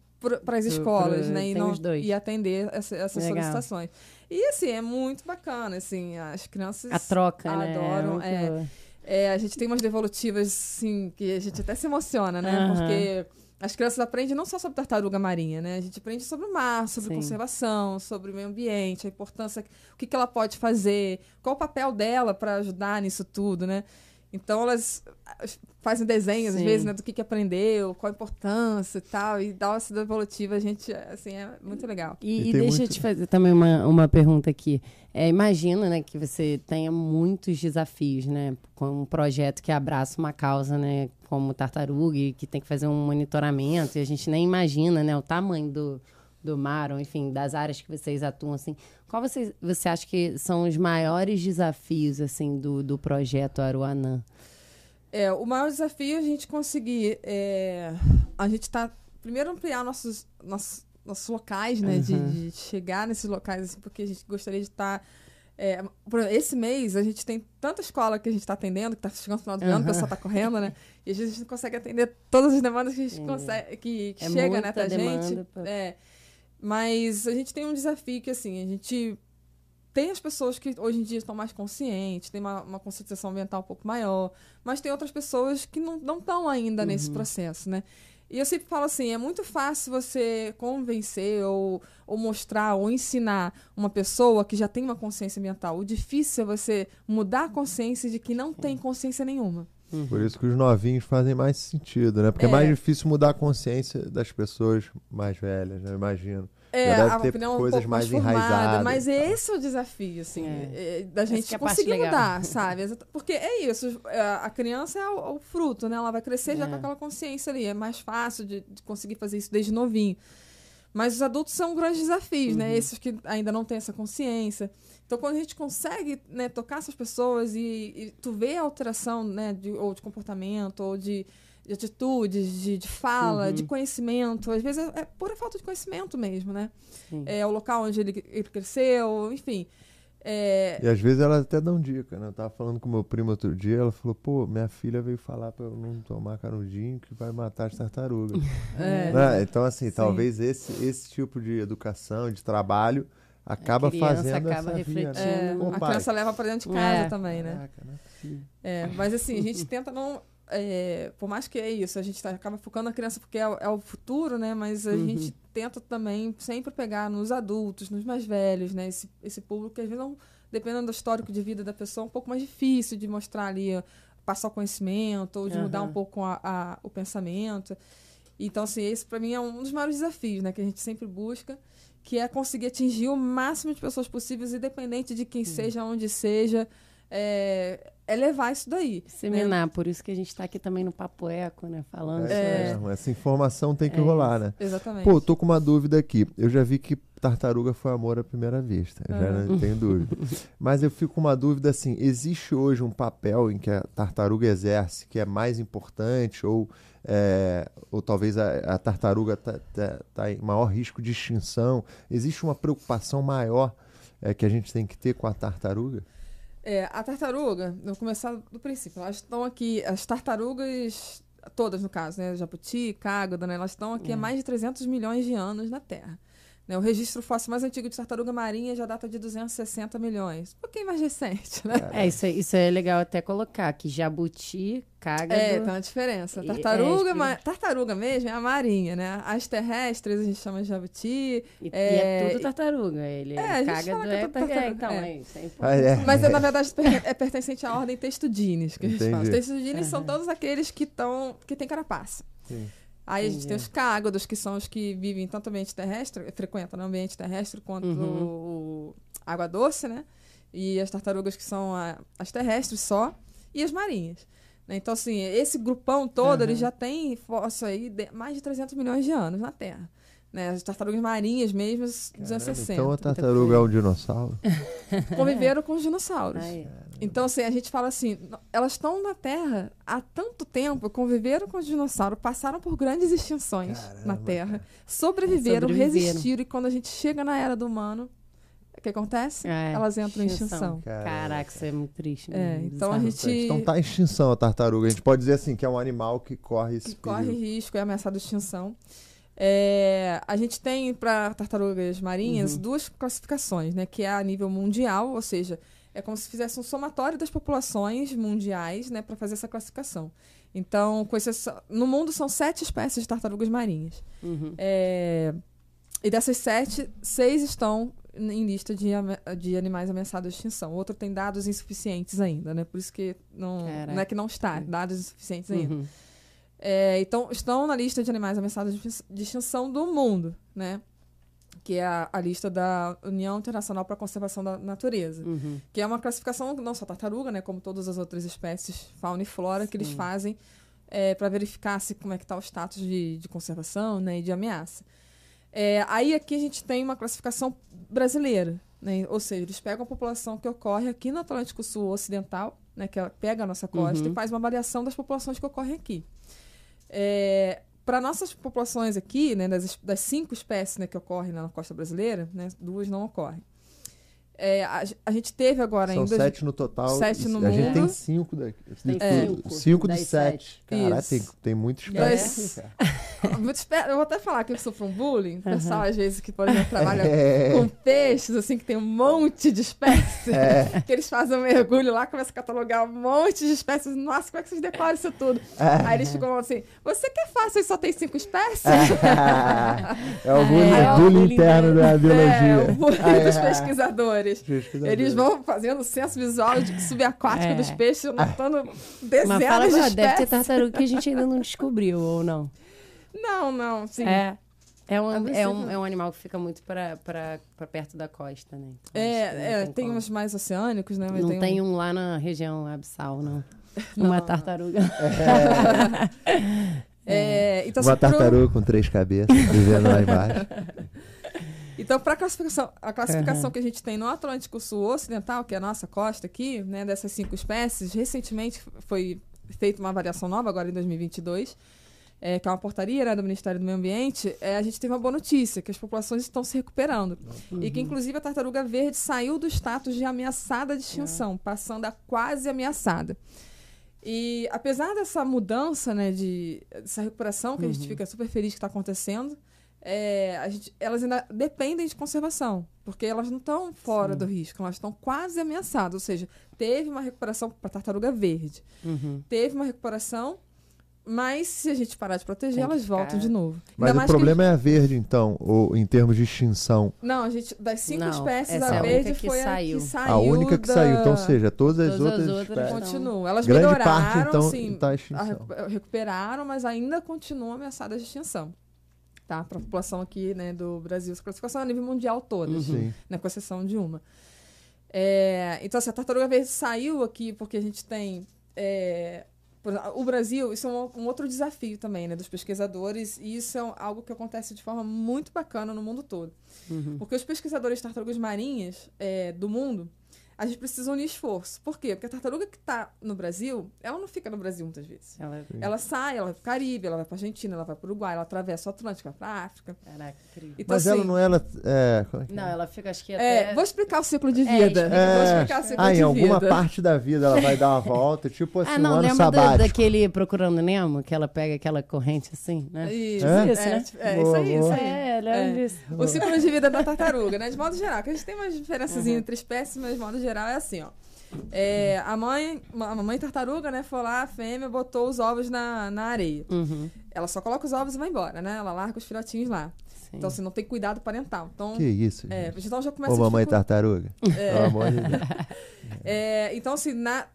para as escolas, pro- né? E, não, e atender essa- essas Legal. solicitações. E, assim, é muito bacana, assim, as crianças A troca, né? adoram. Muito é. É, a gente tem umas devolutivas, assim, que a gente até se emociona, né? Aham. Porque as crianças aprendem não só sobre tartaruga marinha, né? A gente aprende sobre o mar, sobre Sim. conservação, sobre o meio ambiente, a importância, o que, que ela pode fazer, qual o papel dela para ajudar nisso tudo, né? Então elas ah, fazem desenhos, às Sim. vezes, né, do que, que aprendeu, qual a importância e tal, e dá essa devolutiva, a gente, assim, é muito legal. E, E e deixa eu muito- te fazer também uma, uma pergunta aqui. É, imagina né, que você tenha muitos desafios, né? Com um projeto que abraça uma causa, né? Como tartaruga, e que tem que fazer um monitoramento, e a gente nem imagina né, o tamanho do, do mar, ou enfim, das áreas que vocês atuam, assim. Qual você, você acha que são os maiores desafios, assim, do, do projeto Aruanã? É, o maior desafio é a gente conseguir. é, a gente está. Primeiro, ampliar nossos, nossos, nossos locais, né? De, Uhum. de chegar nesses locais, assim, porque a gente gostaria de estar. é, por exemplo, esse mês a gente tem tanta escola que a gente está atendendo, que está chegando no final do ano, o Uhum. pessoal está correndo, né? <laughs> E às vezes a gente não consegue atender todas as demandas que a gente Entendi. consegue, que, que É chega né, pra gente. pra- É, mas a gente tem um desafio que, assim, a gente tem as pessoas que hoje em dia estão mais conscientes, tem uma, uma conscientização ambiental um pouco maior, mas tem outras pessoas que não estão ainda nesse processo, né? E eu sempre falo assim, é muito fácil você convencer ou, ou mostrar ou ensinar uma pessoa que já tem uma consciência ambiental. O difícil é você mudar a consciência de que não tem consciência nenhuma. Por isso que os novinhos fazem mais sentido, né? Porque é, É. mais difícil mudar a consciência das pessoas mais velhas, né? Eu imagino. É, Já deve a ter opinião é um coisas pouco mais mais, enraizadas mas esse é o desafio, assim, É. é, da gente é conseguir mudar, <laughs> sabe? Porque é isso, é, a criança é o, o fruto, né? Ela vai crescer já É. com aquela consciência ali, é mais fácil de, de conseguir fazer isso desde novinho. Mas os adultos são grandes desafios, Uhum. né? Esses que ainda não têm essa consciência. Então, quando a gente consegue né, tocar essas pessoas e, e tu vê a alteração, né, de, ou de comportamento, ou de, de atitudes, de, de fala, Uhum. de conhecimento, às vezes é, é pura falta de conhecimento mesmo, né? Sim. é, o local onde ele, ele cresceu, enfim. É, E às vezes elas até dão dica, né? Eu tava falando com meu primo outro dia, ela falou, pô, minha filha veio falar pra eu não tomar canudinho que vai matar as tartarugas. <laughs> é, Né? Então, assim, Sim. talvez esse, esse tipo de educação, de trabalho, acaba criança fazendo acaba essa via, né? é, a pai, criança leva pra dentro de casa É. também, né? Caraca, é possível. É, mas assim, a gente tenta não. É, por mais que é isso, a gente tá- acaba focando na criança porque é, o- é o futuro, né? Mas a Uhum. gente tenta também sempre pegar nos adultos, nos mais velhos, né? Esse, esse público que às vezes não, dependendo do histórico de vida da pessoa, é um pouco mais difícil de mostrar ali, ó, passar o conhecimento, ou de mudar Aham. um pouco a- a- o pensamento. Então, assim, esse para mim é um dos maiores desafios, né? Que a gente sempre busca, que é conseguir atingir o máximo de pessoas possíveis, independente de quem seja, onde seja, é, é levar isso daí. Disseminar, por isso que a gente está aqui também no Papo Eco, né? Falando É, É. sobre- mesmo, essa informação tem que É rolar, né? Exatamente. Pô, eu tô com uma dúvida aqui. Eu já vi que tartaruga foi amor à primeira vista. Eu já Ah. não tenho dúvida. <laughs> Mas eu fico com uma dúvida assim: existe hoje um papel em que a tartaruga exerce que é mais importante? Ou, é, ou talvez a, a tartaruga tá, tá- tá em maior risco de extinção? Existe uma preocupação maior é, que a gente tem que ter com a tartaruga? É, a tartaruga, vou começar do princípio. Elas estão aqui, as tartarugas, todas no caso, né? Jabuti, cágado, né? Elas estão aqui há É. mais de 300 milhões de anos na Terra. Né? O registro fóssil mais antigo de tartaruga marinha já data de 260 milhões. Um pouquinho mais recente, né? É, isso, é- isso é legal até colocar, que jabuti, cágado... É, tem uma diferença. Tartaruga, é, ma- tartaruga mesmo é a marinha, né? As terrestres a gente chama de jabuti. E, e É, é tudo tartaruga. Ele É, cágado é é, é, tartaruga, então, é. é isso. É Ah, é. Mas é, na verdade é pertencente à ordem Testudines, que a gente fala. Os. Testudines são todos aqueles que estão que têm carapaça. Sim. Aí a gente tem Entendi. os cágados, que são os que vivem tanto no ambiente terrestre, frequentam no ambiente terrestre, quanto Uhum. o, água doce, né? E as tartarugas que são a- as terrestres só, e as marinhas. Né? Então, assim, esse grupão todo, Aham. ele já tem fóssil aí de mais de 300 milhões de anos na Terra. Né? As tartarugas marinhas mesmo, dos anos Caramba, 60. Então a tartaruga é um dinossauro. <laughs> Conviveram com os dinossauros. Então, assim, a gente fala assim, elas estão na Terra há tanto tempo, conviveram com os dinossauros, passaram por grandes extinções na Caramba, Terra, sobreviveram, Sobreviveram. resistiram, e quando a gente chega na era do humano, o que acontece? É, Elas entram em extinção. extinção. Caramba. Caraca, isso é muito triste. É, então a gente- Então tá em extinção a tartaruga. A gente pode dizer assim que é um animal que corre esse que corre risco, é ameaçado de extinção. É, a gente tem para tartarugas marinhas Uhum. duas classificações, né? Que é a nível mundial, ou seja, é como se fizesse um somatório das populações mundiais, né? Para fazer essa classificação. Então, com exceção- no mundo são sete espécies de tartarugas marinhas. Uhum. É, e dessas sete, seis estão em lista de, de animais ameaçados de extinção. O outro tem dados insuficientes ainda, né? Por isso que não, Caraca. não é que não está, dados insuficientes ainda. Uhum. É, então, estão na lista de animais ameaçados de extin- de extinção do mundo, né? Que é a, a lista da União Internacional para a Conservação da Natureza. Uhum. Que é uma classificação, não só tartaruga, né? Como todas as outras espécies, fauna e flora, que eles Sim. fazem para verificar se, como é que está o status de, de conservação né, e de ameaça. É, aí aqui a gente tem uma classificação brasileira, né? Ou seja, eles pegam a população que ocorre aqui no Atlântico Sul Ocidental, né? Que pega a nossa costa Uhum. e faz uma avaliação das populações que ocorrem aqui. Para nossas populações aqui, né, das, das cinco espécies né, que ocorrem na costa brasileira, né, duas não ocorrem. É, a, a gente teve agora São ainda. sete no total. sete no a gente tem mundo. cinco daqui. Tem É. cinco Cinco de sete. Isso. tem, tem muito cara. <laughs> Muito espe- Eu vou até falar que eu sofro um bullying. O pessoal, às vezes, que, por exemplo, trabalha <laughs> É. com peixes, assim, que tem um monte de espécies. É. <laughs> Que eles fazem um mergulho lá, começam a catalogar um monte de espécies. Nossa, como é que vocês decoram isso tudo? Aí eles ficam assim, você que é fácil e só tem cinco espécies? é o bullying, É, é o bullying bullying interno da É, biologia. o bullying é. dos pesquisadores. Eles vão fazendo o senso visual de subaquático É. dos peixes, anotando Mas dezenas fala de agora, deve ter espécies. tartaruga que a gente ainda não descobriu, ou não? Não, não, sim. É. É um, é, um, é um animal que fica muito pra perto da costa, né? Então, É, é, tem uns mais oceânicos, né? Mas Não tem, tem um... um lá na região abissal, não. <laughs> Uma Não. tartaruga. É, <laughs> então, Uma assim, pro- tartaruga com três cabeças vivendo lá embaixo. <laughs> Então, para a classificação, a classificação Aham. que a gente tem no Atlântico Sul Ocidental, que é a nossa costa aqui, né, dessas cinco espécies, recentemente foi feita uma variação nova, agora em 2022, é, que é uma portaria né, do Ministério do Meio Ambiente, é, a gente teve uma boa notícia, que as populações estão se recuperando. E que, inclusive, a tartaruga verde saiu do status de ameaçada de extinção, passando a quase ameaçada. E apesar dessa mudança, né, de, dessa recuperação, que a gente fica super feliz que está acontecendo, é, a gente- elas ainda dependem de conservação, porque elas não estão fora do risco, elas estão quase ameaçadas. Ou seja, teve uma recuperação para a tartaruga verde, Uhum. teve uma recuperação, mas se a gente parar de proteger, elas voltam de novo. Mas Ainda o problema é a verde, então, ou em termos de extinção. Não, a gente, das cinco Não, espécies, a é a verde única que foi saiu. a que saiu. a única que da- saiu. Então, ou seja, todas as Todas as outras outras espécies. não. Continuam. Elas Grande melhoraram, parte, então, sim, tá a recuperaram, mas ainda continuam ameaçadas de extinção. Tá? Para a população aqui né, do Brasil. Essa classificação é a nível mundial todas, Sim. né, com exceção de uma. É, então, assim, a tartaruga verde saiu aqui porque a gente tem. é, o Brasil, isso é um, um outro desafio também, né, dos pesquisadores, e isso é algo que acontece de forma muito bacana no mundo todo. Uhum. Porque os pesquisadores de tartarugas marinhas é, do mundo, a gente precisa unir esforço. Por quê? Porque a tartaruga que está no Brasil, ela não fica no Brasil muitas vezes. Ela... Ela sai, ela vai para o Caribe, ela vai para Argentina, ela vai para o Uruguai, ela atravessa o Atlântico, vai para a África. Caraca, incrível. Então, Mas assim, ela não é. Ela, é, é que é? Não, ela fica, acho que é, até... vou explicar o ciclo de É, vida. Vou É. explicar o ciclo Ah, em de alguma vida. parte da vida ela vai dar uma volta, tipo <laughs> assim, Ah, não, um ano sabático. daquele Procurando Nemo? Que ela pega aquela corrente assim, né? Isso, É? é, Isso, né? tipo, é, isso Boa, aí, isso aí. É, lembra É. disso. O ciclo de vida da tartaruga, né? De modo geral, que a gente tem uma diferençazinha Uhum. entre espécies, mas de modo geral é assim, ó. É, a mãe, a mamãe tartaruga, né, foi lá, a fêmea, botou os ovos na, na areia. Uhum. Ela só coloca os ovos e vai embora, né? Ela larga os filhotinhos lá. Sim. Então, assim, não tem cuidado parental. Então, Que isso, é, gente. então já começa Ô, a mamãe dificultar. tartaruga. É. Pelo amor de Deus. <laughs> É, então, assim, na,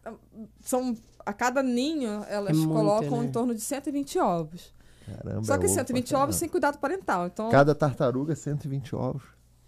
são, a cada ninho, elas É muito, colocam né? em torno de 120 ovos. Caramba, Só que é ovo 120 pra ovos sem cuidado parental. Então, Cada tartaruga, 120 ovos.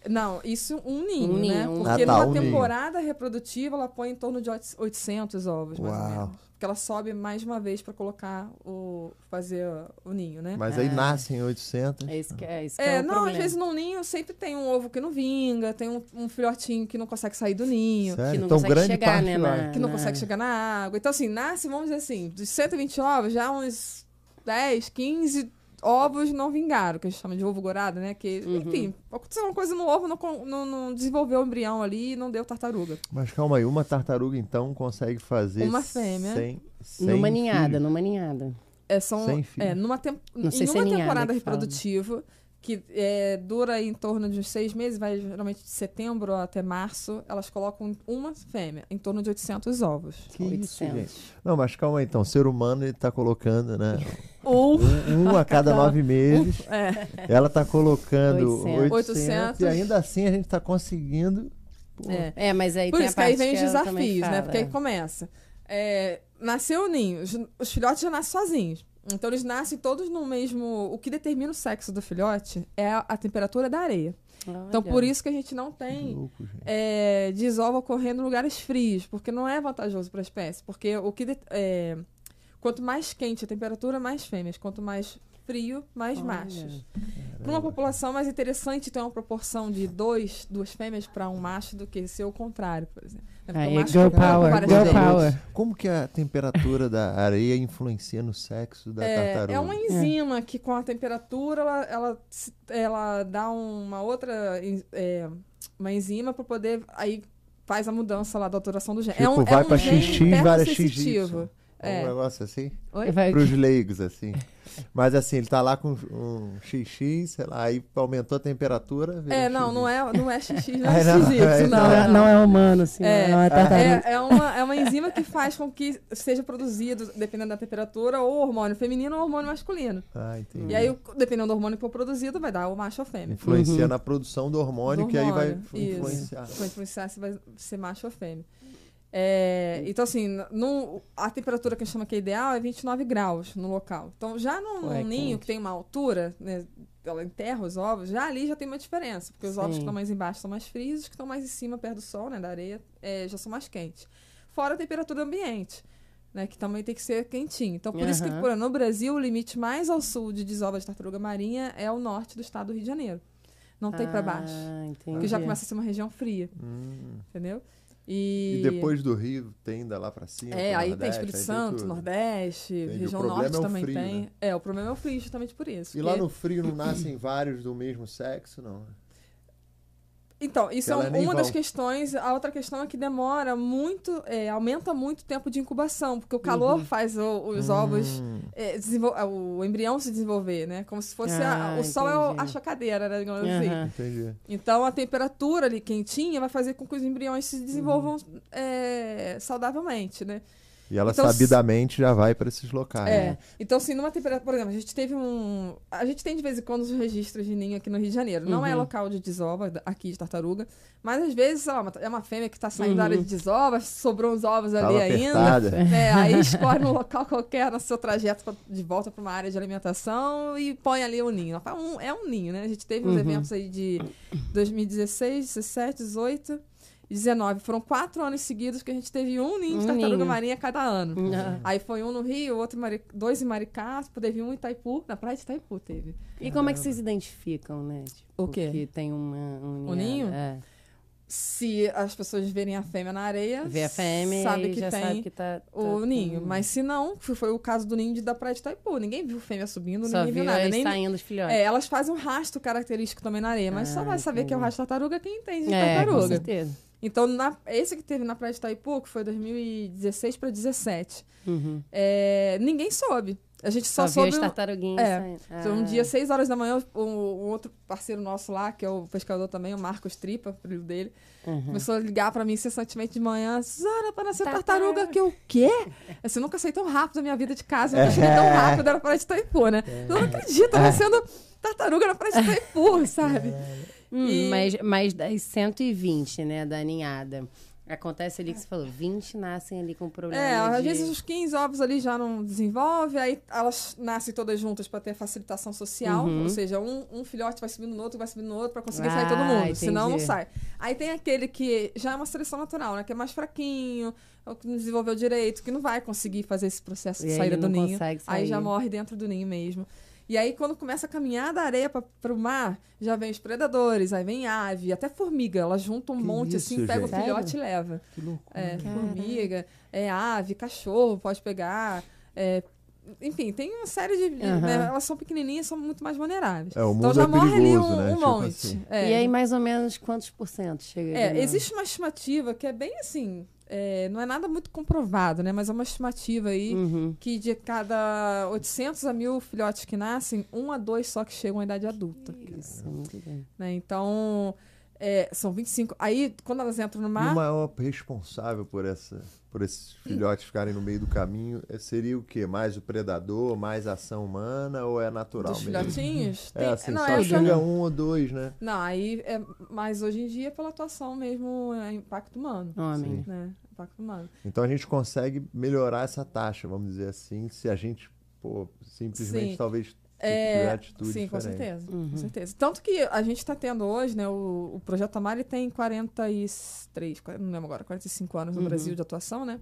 Não, isso um ninho, Um ninho, né? um Porque Ah, tá, numa um ninho. temporada reprodutiva ela põe em torno de 800 ovos, mais ou Uau. menos. porque ela sobe mais uma vez para colocar o fazer o ninho, né? Mas aí Ah. nascem 800. É isso que é, isso que é, É, o não, problema. às vezes no ninho sempre tem um ovo que não vinga, tem um, um filhotinho que não consegue sair do ninho, Sério? que não então, consegue chegar, né, na- que não consegue chegar na água. Então, assim, nasce, vamos dizer assim, dos 120 ovos, já uns 10, 15 ovos não vingaram, que a gente chama de ovo gorado, né? Que, Uhum. enfim, aconteceu uma coisa no ovo, não, não, não desenvolveu o embrião ali e não deu tartaruga. Mas calma aí, uma tartaruga então consegue fazer Uma fêmea. 100, 100 Numa ninhada, filhos. numa ninhada. É, são, Sem filho. é, numa tem, Não em sei se é uma temporada que fala. Que é, dura em torno de uns seis meses, vai geralmente de setembro até março, elas colocam uma fêmea, em torno de 800 ovos. Que isso, 800. gente. Não, mas calma aí então. O ser humano ele tá colocando, né? Ou, <laughs> Um, um a cada nove meses. é, Ela tá colocando 800. 800, e ainda assim a gente tá conseguindo. é. É, mas aí Por tem isso a que aí vem os desafios, né? Porque aí é. começa. É, nasceu o ninho, os, os filhotes já nascem sozinhos. Então eles nascem todos no mesmo. O que determina o sexo do filhote é a, a temperatura da areia. Então Olha. por isso que a gente não tem louco, gente. é, desova ocorrendo em lugares frios, porque não é vantajoso para a espécie. Porque o que de- é, quanto mais quente a temperatura, mais fêmeas. Quanto mais frio, mais Olha. machos. Para uma população mais interessante ter uma proporção de dois, duas fêmeas para um macho do que ser o contrário, por exemplo. É Aí, girl power, girl power. Como que a temperatura da areia influencia no sexo da É, tartaruga? é uma enzima que com a temperatura ela, ela, ela dá uma outra é, uma enzima para poder aí faz a mudança lá da alteração do gene. é Tipo, um, vai é um gene XX, várias. É. Um negócio assim? Oi? Vai- Pros leigos, assim. Mas assim, ele tá lá com um XX, sei lá, aí aumentou a temperatura. É, não, não é, não é XX, não é não, XY, é, não, Não, é, não é humano, assim. É, não é tartaruga. É, é uma, é uma enzima que faz com que seja produzido, dependendo da temperatura, ou hormônio feminino ou hormônio masculino. Ah, entendi. E aí, dependendo do hormônio que for produzido, vai dar o macho ou fêmea. Influencia Uhum. na produção do hormônio, Do que aí vai hormônio, isso. influenciar. Vai influenciar se vai ser macho ou fêmea. É, então, assim, no, a temperatura que a gente chama que é ideal é 29 graus no local. Então, já num, Pô, num é ninho quente. que tem uma altura, né, ela enterra os ovos, já ali já tem uma diferença. Porque os ovos que Sim. estão mais embaixo são mais frios, os que estão mais em cima, perto do sol, né, da areia, é, já são mais quentes. Fora a temperatura do ambiente. Né, que também tem que ser quentinho. Então, por isso que no Brasil, o limite mais ao sul de desova de tartaruga marinha é o norte do estado do Rio de Janeiro. Não tem pra baixo. Ah, entendi. Porque já começa a ser uma região fria, Hum. entendeu? E... depois do Rio tem ainda lá pra cima? É, aí tem Nordeste, Espírito aí Santo, tudo. Nordeste, Entendi. região norte é também frio, tem. né? É, o problema é o frio, justamente por isso. E lá porque- no frio não nascem vários do mesmo sexo, não? Então, isso é nem uma das vão. questões. A outra questão é que demora muito, é, aumenta muito o tempo de incubação, porque o calor Uhum. faz o- os ovos, Hum, é, desenvol- ah, o embrião se desenvolver, né? Como se fosse a- Ah, o sol é o- entendi. a chocadeira, né? Digamos assim. Entendi. Então a temperatura ali quentinha vai fazer com que os embriões se desenvolvam Uhum. é, saudavelmente, né? E ela Então, sabidamente já vai para esses locais. É. né? Então, assim, numa temperatura, por exemplo, a gente teve um. A gente tem de vez em quando os registros de ninho aqui no Rio de Janeiro. Não é Uhum. local de desova da- aqui de tartaruga, mas às vezes, sei lá, uma- é uma fêmea que tá saindo da Uhum. área de desova, sobrou uns ovos ali Tava ainda. apertada. né? <laughs> Aí escolhe um local qualquer no seu trajeto pra- de volta para uma área de alimentação e põe ali o ninho. É um, é um ninho, né? A gente teve uns Uhum. eventos aí de 2016, 17, 18 e 19. Foram quatro anos seguidos que a gente teve um ninho de Um tartaruga ninho. marinha a cada ano. Ah. Aí foi um no Rio, outro em Mari... dois em Maricá, teve um em Itaipu, na praia de Itaipu teve. E como é que vocês identificam, né? Tipo, O quê? Que tem uma, um O ninho? É. Se as pessoas verem a fêmea na areia, Vê a fêmea sabe que já tem sabe que tá... o tá- ninho. hum. Mas se não, foi o caso do ninho de, da praia de Itaipu. Ninguém viu fêmea subindo, Só ninguém viu viu nada. Nem... saindo os filhotes. É, elas fazem um rastro característico também na areia, mas só Ah, vai saber que é o entendi. rastro de tartaruga quem entende de É, com tartaruga. certeza. Então, na- esse que teve na praia de Itaipu, que foi 2016 para 17, Uhum. é, ninguém soube. A gente Só, só, soube. as tartaruguinhas é. Então, um Ah. dia, 6 horas da manhã, um, um outro parceiro nosso lá, que é o pescador também, o Marcos Tripa, filho dele, Uhum. começou a ligar pra mim incessantemente de manhã. Suzana, para nascer Tartaruga. tartaruga, que eu o quê? Assim, eu nunca saí tão rápido na minha vida de casa, eu nunca cheguei tão rápido, era praia de Itaipu, né? Eu não acredito, nascendo tartaruga na praia de Itaipu, sabe? Hum, E- mas, mas das 120, né, da ninhada, Acontece ali que você falou, 20 nascem ali com problema. É, às de... vezes os 15 ovos ali já não desenvolve, aí elas nascem todas juntas para ter facilitação social, Uhum. ou seja, um, um filhote vai subindo no outro, vai subindo no outro para conseguir Ah, sair todo mundo, entendi. senão não sai. Aí tem aquele que já é uma seleção natural, né, que é mais fraquinho, ou que não desenvolveu direito, que não vai conseguir fazer esse processo E de aí saída do ninho. Aí já morre dentro do ninho mesmo. E aí, quando começa a caminhar da areia para o mar, já vem os predadores, aí vem ave, até formiga. Elas juntam um Que monte isso, assim, pega o gente? filhote e leva. Que loucura. É, Caramba. formiga, é ave, cachorro pode pegar. é, enfim, tem uma série de. Aham. né, elas são pequenininhas, são muito mais vulneráveis. É, então já é morre ali perigoso, um, né? um Tipo monte. assim. É. E aí, mais ou menos, quantos por cento chega É, ali existe uma estimativa que é bem assim. É, não é nada muito comprovado, né? Mas é uma estimativa aí Uhum. que de cada 800 a mil filhotes que nascem, um a dois só que chegam à idade adulta. Isso, muito bem. Né? Então, é, são 25. Aí, quando elas entram no E mar. o maior responsável por, essa, por esses filhotes ficarem no meio do caminho eh, seria o quê? Mais o predador, mais a ação humana ou é natural Dos mesmo? filhotinhos? É tem- assim, não, só é, chega um ou dois, né? Não, aí é mais hoje em dia pela atuação mesmo, é impacto humano. Homem. Sim. Né? Impacto humano. Então a gente consegue melhorar essa taxa, vamos dizer assim, se a gente pô, simplesmente Sim. talvez É, atitude Sim, com diferente. certeza, Uhum. com certeza. Tanto que a gente está tendo hoje, né, o, o Projeto Amari tem 43, 40, não lembro agora, 45 anos no Uhum. Brasil de atuação, né?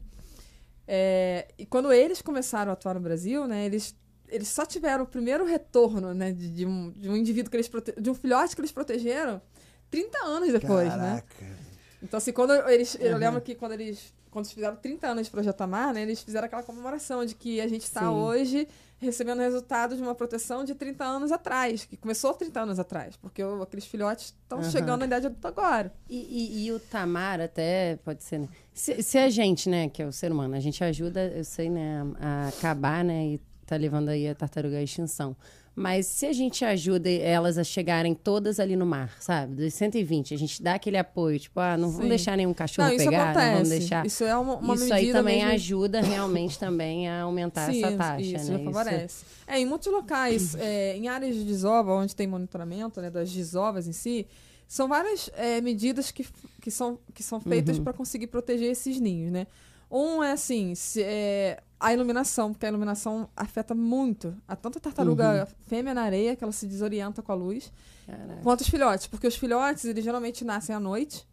É, e quando eles começaram a atuar no Brasil, né, eles, eles só tiveram o primeiro retorno, né, de, de um, de um indivíduo que eles prote... de um filhote que eles protegeram 30 anos depois, né? Caraca. Então, assim, quando eles. Eu Uhum. lembro que quando eles. Quando eles fizeram 30 anos de Projeto Amar, né? Eles fizeram aquela comemoração de que a gente está hoje recebendo resultado de uma proteção de 30 anos atrás, que começou 30 anos atrás, porque o- aqueles filhotes estão Aham. chegando na idade adulta agora. E, e- e o Tamar até pode ser, né? Se, se a gente, né, que é o ser humano, a gente ajuda, eu sei, né, a, a acabar, né, e tá levando aí a tartaruga à extinção. Mas se a gente ajuda elas a chegarem todas ali no mar, sabe? Dos 120, a gente dá aquele apoio, tipo, ah, não vamos Sim. deixar nenhum cachorro não, isso pegar, acontece. não vamos deixar. Isso é uma, uma isso medida aí também mesmo... ajuda realmente também a aumentar Sim, essa taxa, isso né? já favorece. É, em muitos locais, é, em áreas de desova, onde tem monitoramento né, das desovas em si, são várias é, medidas que, que, são, que são feitas Uhum. para conseguir proteger esses ninhos, né? Um é assim, se- é, a iluminação, porque a iluminação afeta muito a tanto a tartaruga Uhum. fêmea na areia, que ela se desorienta com a luz, Caraca. quanto os filhotes, porque os filhotes, eles geralmente nascem à noite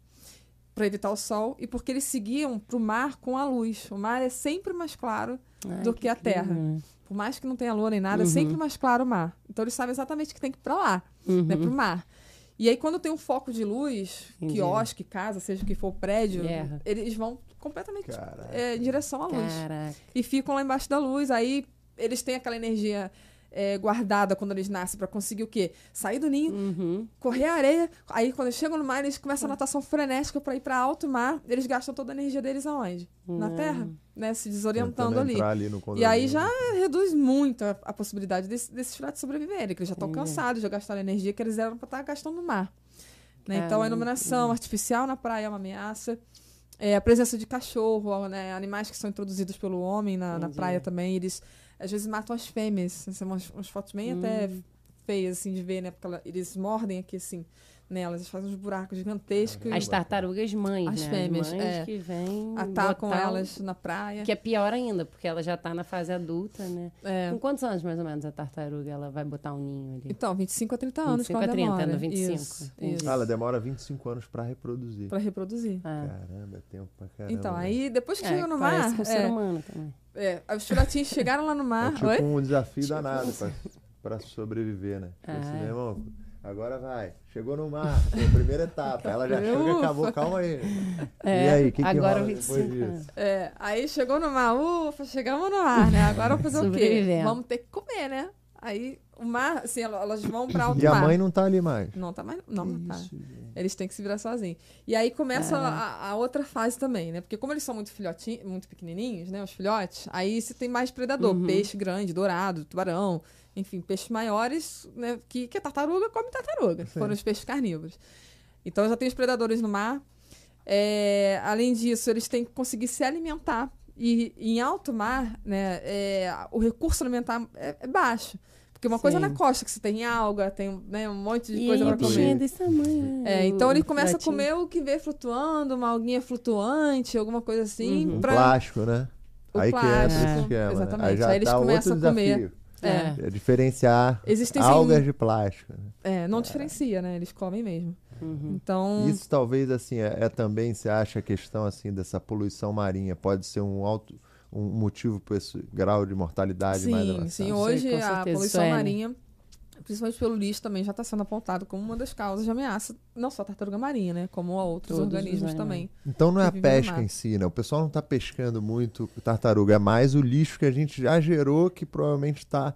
para evitar o sol e porque eles seguiam para o mar com a luz. O mar é sempre mais claro Ai, do que a incrível, terra. por mais que não tenha lua nem nada, é Uhum. sempre mais claro o mar. Então eles sabem exatamente que tem que ir pra lá, Uhum. né, pro mar. E aí quando tem um foco de luz, Entendi. quiosque, casa, seja o que for o prédio, Guerra. eles vão completamente é, em direção à luz. Caraca. E ficam lá embaixo da luz. Aí eles têm aquela energia é, guardada quando eles nascem pra conseguir o quê? Sair do ninho, Uhum. correr a areia. Aí quando eles chegam no mar, eles começam a natação frenética pra ir pra alto mar. Eles gastam toda a energia deles aonde? Na Não. terra, né? Se desorientando ali. ali E aí já reduz muito a, a possibilidade desse- desses filhotes sobreviverem, que eles já estão Entendi. cansados, já gastaram a energia que eles eram para estar gastando no mar. Né? Então, Caramba. a iluminação artificial na praia é uma ameaça. É, a presença de cachorro, né? animais que são introduzidos pelo homem na, na Entendi. praia também, eles às vezes matam as fêmeas. São umas, umas fotos bem até Hum. feias assim, de ver, né? Porque ela- eles mordem aqui assim nelas, eles fazem uns buracos gigantescos. As tartarugas mães, As né? fêmeas, mães é. que vêm atacam botar o- elas na praia. Que é pior ainda, porque ela já tá na fase adulta, né? É. Com quantos anos, mais ou menos, a tartaruga ela vai botar um ninho ali? Então, 25 a 30 anos 25 que ela a 30, demora. no 25, Isso, isso. Ah, ela demora 25 anos pra reproduzir. Pra reproduzir. Ah, Caramba, é tempo pra caramba. Então, né? aí depois que é, chega no mar. com o ser é, humano também. é, os filhotinhos chegaram lá no É mar. tipo Oi? um desafio danado pra, pra sobreviver, né? Tipo assim, Ah, é. meu irmão, agora vai. Chegou no mar, foi a primeira etapa. Ela já chegou e acabou, calma aí. É, e aí, o que, que agora rola 25 depois disso? anos. É, aí chegou no mar. Ufa, chegamos no mar, né? Agora vamos fazer o quê? Vamos ter que comer, né? Aí o mar, assim, ela- elas vão pra alto E a mar. mãe não tá ali mais. Não tá mais. Não, não tá. Eles têm que se virar sozinhos. E aí começa a, a outra fase também, né? Porque como eles são muito filhotinhos, muito pequenininhos, né? Os filhotes, aí você tem mais predador. Uhum. Peixe grande, dourado, tubarão. Enfim, peixes maiores, né? Que, que a tartaruga come tartaruga. Sim. Foram os peixes carnívoros. Então já tem os predadores no mar. É, além disso, eles têm que conseguir se alimentar. E em alto mar, né? é, o recurso alimentar é, é baixo. Porque uma coisa é Sim. na costa, que você tem alga, tem né, um monte de E coisa aí, pra bichinho é comer. desse tamanho, né? É, então ele começa a filhotinho. comer o que vê flutuando, uma alguinha flutuante, alguma coisa assim. Uhum. Um pra- plástico, né? O Aí que entra plástico, o esquema. né? exatamente. Aí já Aí eles dá começam outro a comer. desafio. É. É diferenciar Existem, algas de plástico. né? É, não diferencia, né? Eles comem mesmo. Uhum. Então, Isso talvez assim é, é também você acha a questão assim dessa poluição marinha pode ser um alto um motivo para esse grau de mortalidade mais sim, avançado. sim. Sim, Hoje com a poluição é, né? marinha, principalmente pelo lixo, também já está sendo apontado como uma das causas de ameaça, não só a tartaruga marinha, né? Como a outros Todos os organismos também. Então não é a pesca em si, né? O pessoal não está pescando muito tartaruga, é mais o lixo que a gente já gerou que provavelmente está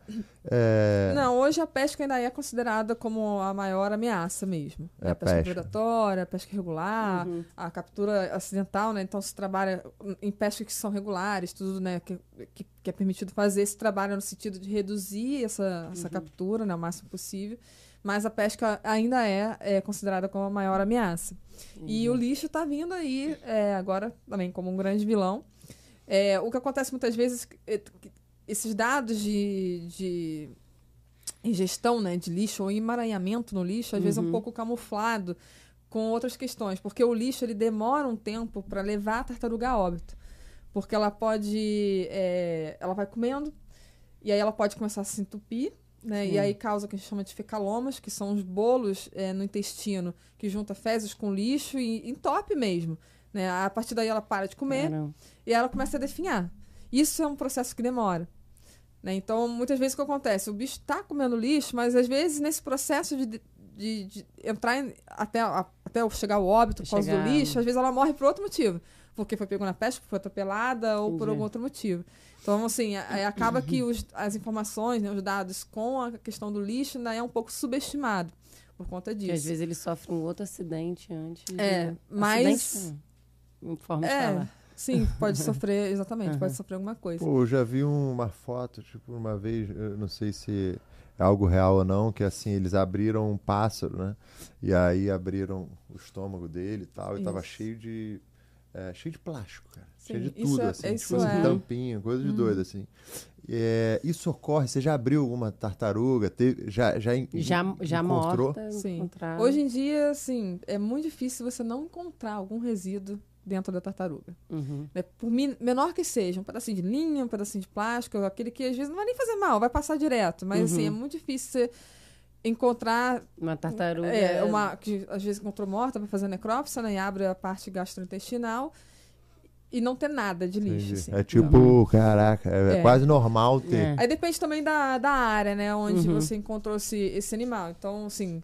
é, Não, hoje a pesca ainda é considerada como a maior ameaça mesmo. É a pesca, pesca. predatória, a pesca irregular, Uhum. a captura acidental, né? Então se trabalha em pescas que são regulares, tudo, né? Que, que, que é permitido fazer esse trabalho no sentido de reduzir essa, essa captura, né? O máximo possível. Mas a pesca ainda é, é considerada como a maior ameaça. E o lixo está vindo aí é, agora também como um grande vilão. É, o que acontece muitas vezes, é esses dados de, de ingestão né, de lixo ou emaranhamento no lixo, às vezes é um Uhum. pouco camuflado com outras questões, porque o lixo ele demora um tempo para levar a tartaruga a óbito, porque ela pode, é, ela vai comendo e aí ela pode começar a se entupir, né? Sim. E aí causa o que a gente chama de fecalomas, que são os bolos é, no intestino que junta fezes com lixo e entope mesmo. Né? A partir daí ela para de comer Caramba. e ela começa a definhar. Isso é um processo que demora. né? Então, muitas vezes o que acontece? O bicho está comendo lixo, mas às vezes nesse processo de, de, de entrar em- até, a- até chegar ao óbito por causa Chegar- do lixo, às vezes ela morre por outro motivo. Porque foi pego na pesca, foi atropelada ou por algum outro motivo. Então, assim, a- acaba que os- as informações, né, os dados com a questão do lixo ainda é um pouco subestimado por conta Porque às disso. vezes ele sofre um outro acidente antes. É, de... mas- Acidente, em forma de É, falar. sim, pode <laughs> sofrer, exatamente, Aham. pode sofrer alguma coisa. Pô, eu já vi uma foto, tipo, uma vez, eu não sei se algo real ou não, que assim, eles abriram um pássaro, né? E aí abriram o estômago dele e tal, e tava cheio de. é, cheio de plástico, cara. Sim, cheio de tudo, é- assim. isso tipo assim, é. tampinha, coisa de doido, assim. É, isso ocorre, você já abriu alguma tartaruga? Teve, já, já, Já, já encontrou? morta, Sim. Hoje em dia, assim, é muito difícil você não encontrar algum resíduo dentro da tartaruga. Uhum. né? Por min- menor que seja, um pedacinho de linha, um pedacinho de plástico, aquele que às vezes não vai nem fazer mal, vai passar direto. Mas, assim, Uhum. é muito difícil você encontrar Uma tartaruga. é, uma que às vezes encontrou morta para fazer necrópsia, né? E abre a parte gastrointestinal e não ter nada de lixo. Assim. É tipo, caraca, é, É. quase normal ter. É. Aí depende também da, da área, né? Onde Uhum. você encontrou esse, esse animal. Então, assim,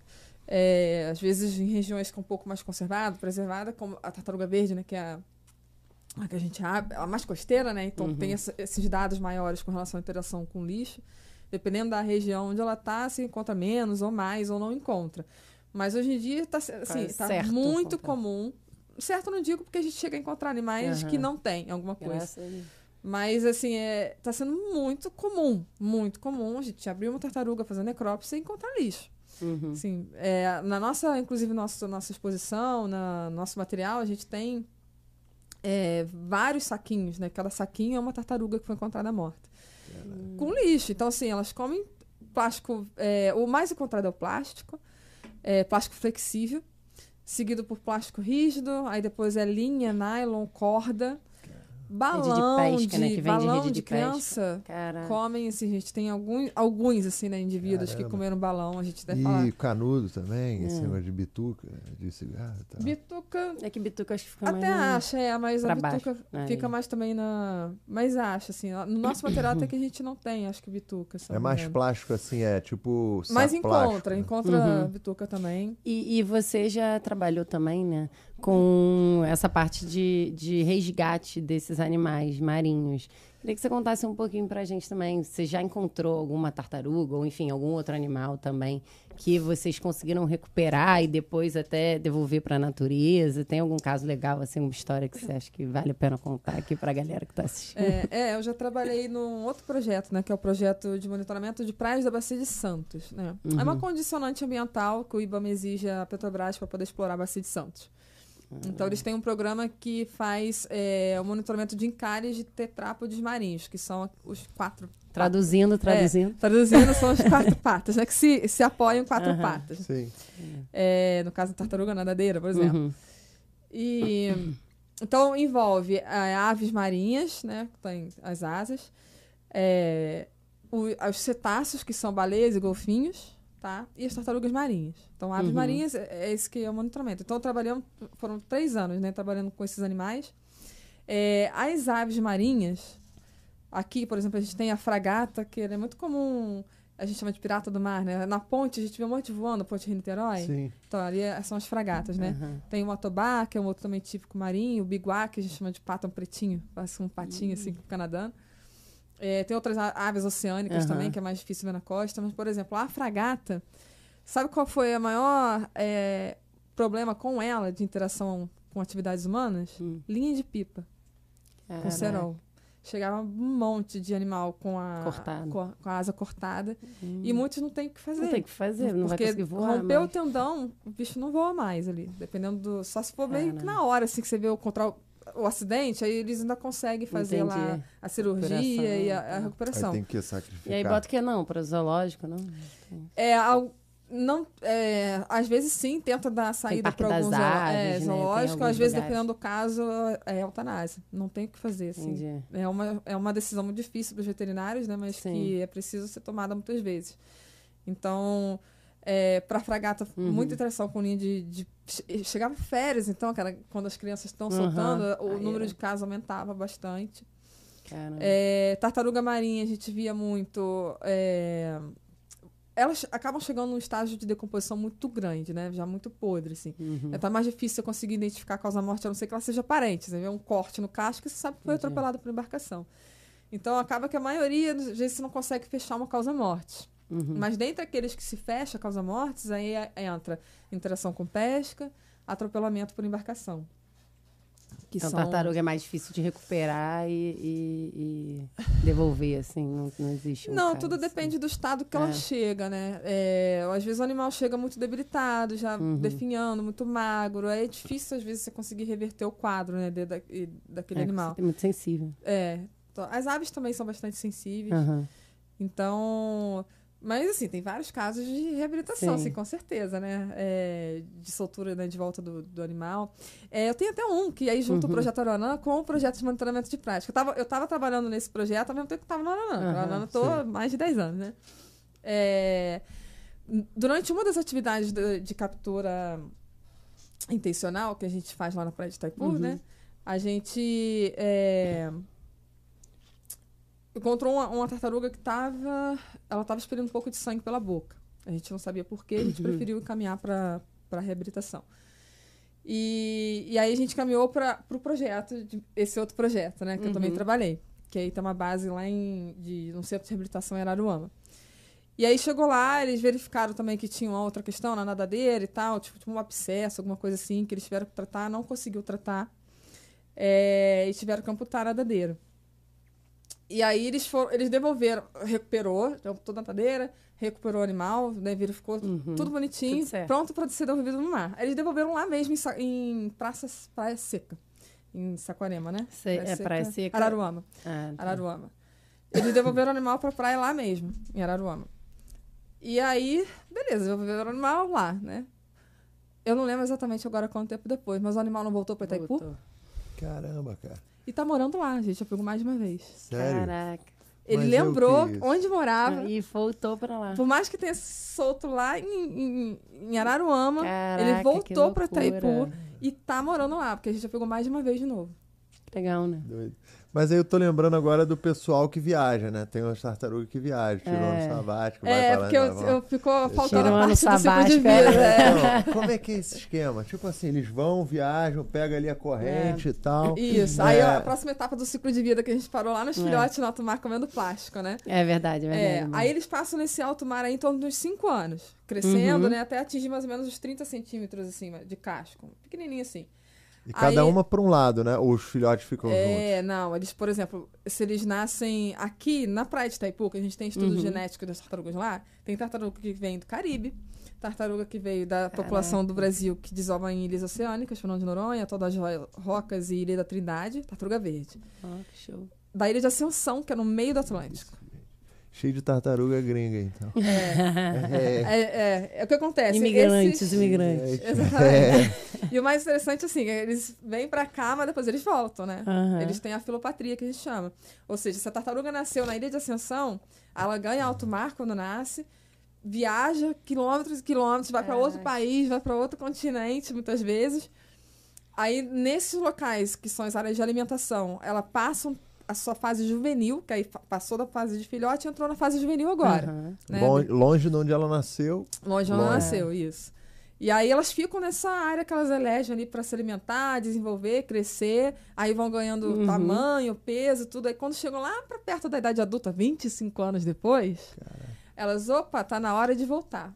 é, às vezes em regiões que é um pouco mais conservada, preservada, como a tartaruga verde, né? Que é a, a que a gente abre, a mais costeira, né? Então Uhum. tem essa- esses dados maiores com relação à interação com lixo. Dependendo da região onde ela está, se encontra menos ou mais ou não encontra. Mas hoje em dia está assim, tá certo muito comum. Certo, não digo porque a gente chega a encontrar animais Aham. que não tem alguma coisa. Mas, assim, é, tá sendo muito comum, muito comum a gente abrir uma tartaruga, fazer necrópsia e encontrar lixo. Uhum. Assim, é, na nossa, inclusive, nossa, nossa exposição, na nosso material, a gente tem é, vários saquinhos, né? Cada saquinho é uma tartaruga que foi encontrada morta. Com lixo. Então, assim, elas comem plástico. é, o mais encontrado é o plástico, é, plástico flexível, seguido por plástico rígido, aí depois é linha, nylon, corda. Balão pesca, né, que vem de balão rede de, de criança comem, assim, a gente tem alguns, alguns assim, né, indivíduos que Caramba. comeram balão, a gente deve E falar. canudo também, esse É. negócio de bituca, de cigarro e tal. Bituca, é que bituca acho que fica até mais... no- acha, é, mas a pra baixo, bituca né, fica ali. mais também na... Mas acha, assim, no nosso material até que a gente não tem, acho que bituca. É mais plástico assim, é tipo Mas encontra, plástico, né? encontra Uhum. bituca também. E, e você já trabalhou também, né, com essa parte de, de resgate desses animais marinhos. Queria que você contasse um pouquinho pra gente também. Você já encontrou alguma tartaruga, ou enfim, algum outro animal também, que vocês conseguiram recuperar e depois até devolver pra natureza? Tem algum caso legal, assim, uma história que você acha que vale a pena contar aqui pra galera que tá assistindo? É, é, eu já trabalhei num outro projeto, né, que é o projeto de monitoramento de praias da Bacia de Santos. Né? É uma condicionante ambiental que o IBAMA exige a Petrobras para poder explorar a Bacia de Santos. Então, eles têm um programa que faz é, o monitoramento de encalhes de tetrápodes marinhos, que são os quatro Traduzindo, traduzindo. É, traduzindo são as <laughs> quatro patas, né? Que se, se apoiam quatro Aham. patas. Sim. É, no caso, a tartaruga nadadeira, por exemplo. Uhum. E então envolve é, aves marinhas, né? Que tem as asas. é, o- os cetáceos, que são baleias e golfinhos, tá? E as tartarugas marinhas. Então, aves Uhum. marinhas é, é esse que é o monitoramento. Então, trabalhamos, foram três anos, né? Trabalhando com esses animais. É, as aves marinhas, aqui, por exemplo, a gente tem a fragata, que é muito comum, a gente chama de pirata do mar, né? Na ponte, a gente vê um monte voando, ponte Rio-Niterói. Sim. Então, ali é- são as fragatas, né? Aham. Tem o Atobá, que é um outro também típico marinho, o Biguá, que a gente chama de patão pretinho, parece um patinho assim que fica nadando. É, tem outras aves oceânicas Aham. também, que é mais difícil ver na costa, mas, por exemplo, a fragata, sabe qual foi o maior é, problema com ela de interação com atividades humanas? Hum. Linha de pipa, com Caraca. cerol. Chegava um monte de animal com a, com a, com a asa cortada Hum. e muitos não tem o que fazer. Não tem o que fazer, não vai conseguir voar. rompeu mais. o tendão, o bicho não voa mais ali. Dependendo do. Só se for meio que na hora, assim, que você vê o, contra o, acidente, aí eles ainda conseguem fazer lá Entendi. a cirurgia Recuperação, e a, a tá. Aí recuperação. tem que sacrificar. E aí bota o que não? Para zoológico, não? É, al- não, é, às vezes sim, tenta dar saída para alguns Aves, é, né? Zoológico, às vezes, lugares. dependendo do caso, é eutanásia. Não tem o que fazer, assim. Entendi. É uma, é uma decisão muito difícil para os veterinários, né? Mas Sim. que é preciso ser tomada muitas vezes. Então, é, para fragata, Uhum. muita interação com linha de, de- che- Chegava férias, então, cara, quando as crianças estão Uhum. soltando, o Aí número de casos aumentava bastante. É, tartaruga marinha, a gente via muito. é, elas acabam chegando num estágio de decomposição muito grande, né? Já muito podre, assim. Uhum. É tá mais difícil você conseguir identificar a causa-morte, a não ser que ela seja parente. Você vê um corte no casco e você sabe que foi atropelado por embarcação. Então, acaba que a maioria, às vezes, você não consegue fechar uma causa-morte. Uhum. Mas dentre aqueles que se fecha a causa-mortes, aí é- entra interação com pesca, atropelamento por embarcação. Que Então, são- tartaruga é mais difícil de recuperar e, e- e devolver, assim, não, não existe um Não, tudo assim. depende do estado que ela É. chega, né? É, às vezes o animal chega muito debilitado, já Uhum. definhando, muito magro. É difícil, às vezes, você conseguir reverter o quadro né, de- da- e- daquele É, animal. É muito sensível. É. As aves também são bastante sensíveis. Aham. Então. Mas, assim, tem vários casos de reabilitação, Sim. assim, com certeza, né? É, de soltura né, de volta do, do animal. É, eu tenho até um, que aí junto o Uhum. projeto Aranã com o projeto de monitoramento de prática. Eu tava, eu tava trabalhando nesse projeto ao mesmo tempo que estava no Aranã. No Aranã tô há mais de 10 anos, né? É, durante uma das atividades de, de captura intencional que a gente faz lá na Praia de Itaipu, Uhum. né? A gente é, encontrou uma, uma tartaruga que estava. Ela estava expelindo um pouco de sangue pela boca. A gente não sabia por quê, a gente Uhum. preferiu encaminhar para a reabilitação. E, e aí a gente caminhou para o pro projeto, de- esse outro projeto, né? Que eu também Uhum. trabalhei. Que aí tem uma base lá em, de um centro de reabilitação em Araruama. E aí chegou lá, eles verificaram também que tinha uma outra questão na nadadeira e tal, tipo, tipo um abscesso, alguma coisa assim, que eles tiveram que tratar, não conseguiu tratar. É, e tiveram que amputar a nadadeira. E aí eles foram, eles devolveram, recuperou, amputou a nadadeira, recuperou o animal, né, verificou Uhum. tudo bonitinho, Tudo pronto para ser devolvido no mar. Eles devolveram lá mesmo em, em Praça, Praia Seca, em Saquarema, né? Sei, é Praia Seca. Araruama. Ah, tá. Araruama. Eles devolveram o animal pra praia lá mesmo, em Araruama. E aí, beleza, devolveram o animal lá, né? Eu não lembro exatamente agora quanto tempo depois, mas o animal não voltou pra Itaipu Voltou. Caramba, cara. E tá morando lá, gente. Já pegou mais de uma vez. Sério? Caraca. Ele Mas lembrou onde morava. E voltou pra lá. Por mais que tenha solto lá em, em, em Araruama, Caraca, ele voltou pra. Itaipu e tá morando lá, porque a gente já pegou mais de uma vez de novo. Legal, né? Doido. Mas aí eu tô lembrando agora do pessoal que viaja, né? Tem umas tartarugas que viajam, tirou É. um sabático, vai É, pra lá porque e eu, eu ficou faltando a ano parte do ciclo de sabático, vida. é. é. Não, como é que é esse esquema? Tipo assim, eles vão, viajam, pega ali a corrente e tal. Isso. Aí É. a próxima etapa do ciclo de vida que a gente parou lá nos É. filhotes no alto mar comendo plástico, né? É verdade, é É, verdade. amor. aí eles passam nesse alto mar aí em torno dos 5 anos, crescendo, Uhum. né? Até atingir mais ou menos os 30 centímetros assim, de casco. Pequenininho assim. E cada Aí- uma pra um lado, né? Ou os filhotes ficam juntos. É, não, eles, por exemplo, se eles nascem aqui na praia de Itaipu, que a gente tem estudo Uhum. genético das tartarugas lá, tem tartaruga que vem do Caribe, tartaruga que veio da população do Brasil que desova em ilhas oceânicas, Fernando de Noronha, Todas as Ro- Rocas e Ilha da Trindade, tartaruga verde. Ó, que show. Da ilha de Ascensão, que é no meio do Atlântico. Cheio de tartaruga gringa, então. É, é, é o que acontece. Imigrantes, esses- imigrantes. Exatamente. E o mais interessante, assim, é eles vêm pra cá, mas depois eles voltam, né? Aham. Eles têm a filopatria, que a gente chama. Ou seja, se a tartaruga nasceu na Ilha de Ascensão, ela ganha alto mar quando nasce, viaja quilômetros e quilômetros, vai pra outro país, vai pra outro continente, muitas vezes. Aí, nesses locais, que são as áreas de alimentação, ela passa um- a sua fase juvenil, que aí passou da fase de filhote e entrou na fase juvenil agora. Aham. né? Longe, longe de onde ela nasceu. Longe onde ela nasceu, isso. E aí elas ficam nessa área que elas elegem ali para se alimentar, desenvolver, crescer, aí vão ganhando Uhum. tamanho, peso, tudo. Aí quando chegam lá para perto da idade adulta, 25 anos depois, elas, opa, tá na hora de voltar.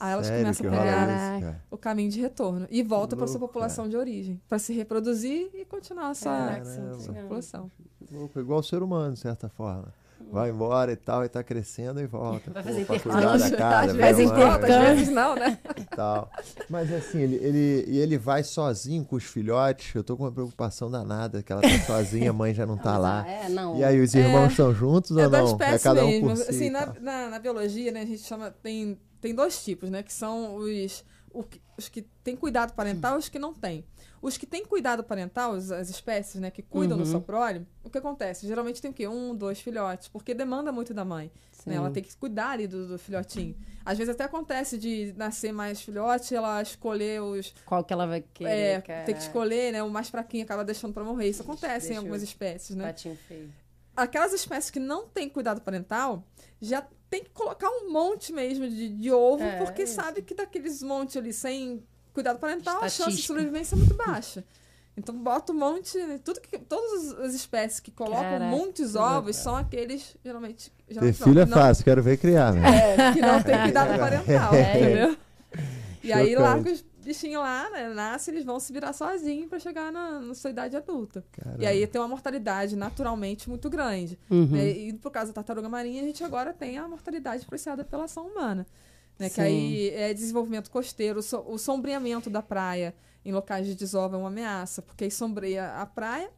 Aí elas Sério começam a pegar o caminho de retorno e volta para sua população de origem, para se reproduzir e continuar essa, Caraca, essa sim. população. Louco, igual o ser humano, de certa forma. Vai embora e tal, e tá crescendo e volta. Vai fazer intercâmbio. cuidar da casa, Às vezes volta, às intercâmbio. vezes não, né? tal. Mas assim, ele, ele, e ele vai sozinho com os filhotes. Eu tô com uma preocupação danada, que ela tá sozinha, a mãe já não tá lá. É, não. E aí, os irmãos estão juntos É ou não? é cada um mesmo. por si. assim, na, na, na biologia, né, a gente chama. Tem, tem dois tipos, né? Que são os, os que têm cuidado parental e os que não têm. Os que têm cuidado parental, as, as espécies, né, que cuidam do Uhum. seu prole, o que acontece? Geralmente tem o quê? Um, dois filhotes, porque demanda muito da mãe. Né? Ela tem que cuidar ali do, do filhotinho. Às vezes até acontece de nascer mais filhote, ela escolher os. Qual que ela vai querer? É, cara? tem que escolher, né? O mais fraquinho acaba deixando pra morrer. Isso acontece em Deixa algumas eu- espécies, né? Patinho feio. Aquelas espécies que não têm cuidado parental já tem que colocar um monte mesmo de, de ovo, É, porque é sabe que daqueles montes ali sem cuidado parental, a chance de sobrevivência é muito baixa. Então bota um monte, tudo que todas as espécies que colocam Caraca, muitos ovos são aqueles geralmente, Ter geralmente não, filho é que não- fácil, quero ver criar, né? é, que não tem cuidado <laughs> parental, É. entendeu? E aí larga os bichinhos lá, né? Nasce, eles vão se virar sozinhos pra chegar na, na sua idade adulta. Caramba. E aí tem uma mortalidade naturalmente muito grande. Uhum. né? E por causa da tartaruga marinha, a gente agora tem a mortalidade influenciada pela ação humana. Né? Que aí é desenvolvimento costeiro, so- o sombreamento da praia em locais de desova é uma ameaça, porque aí sombreia a praia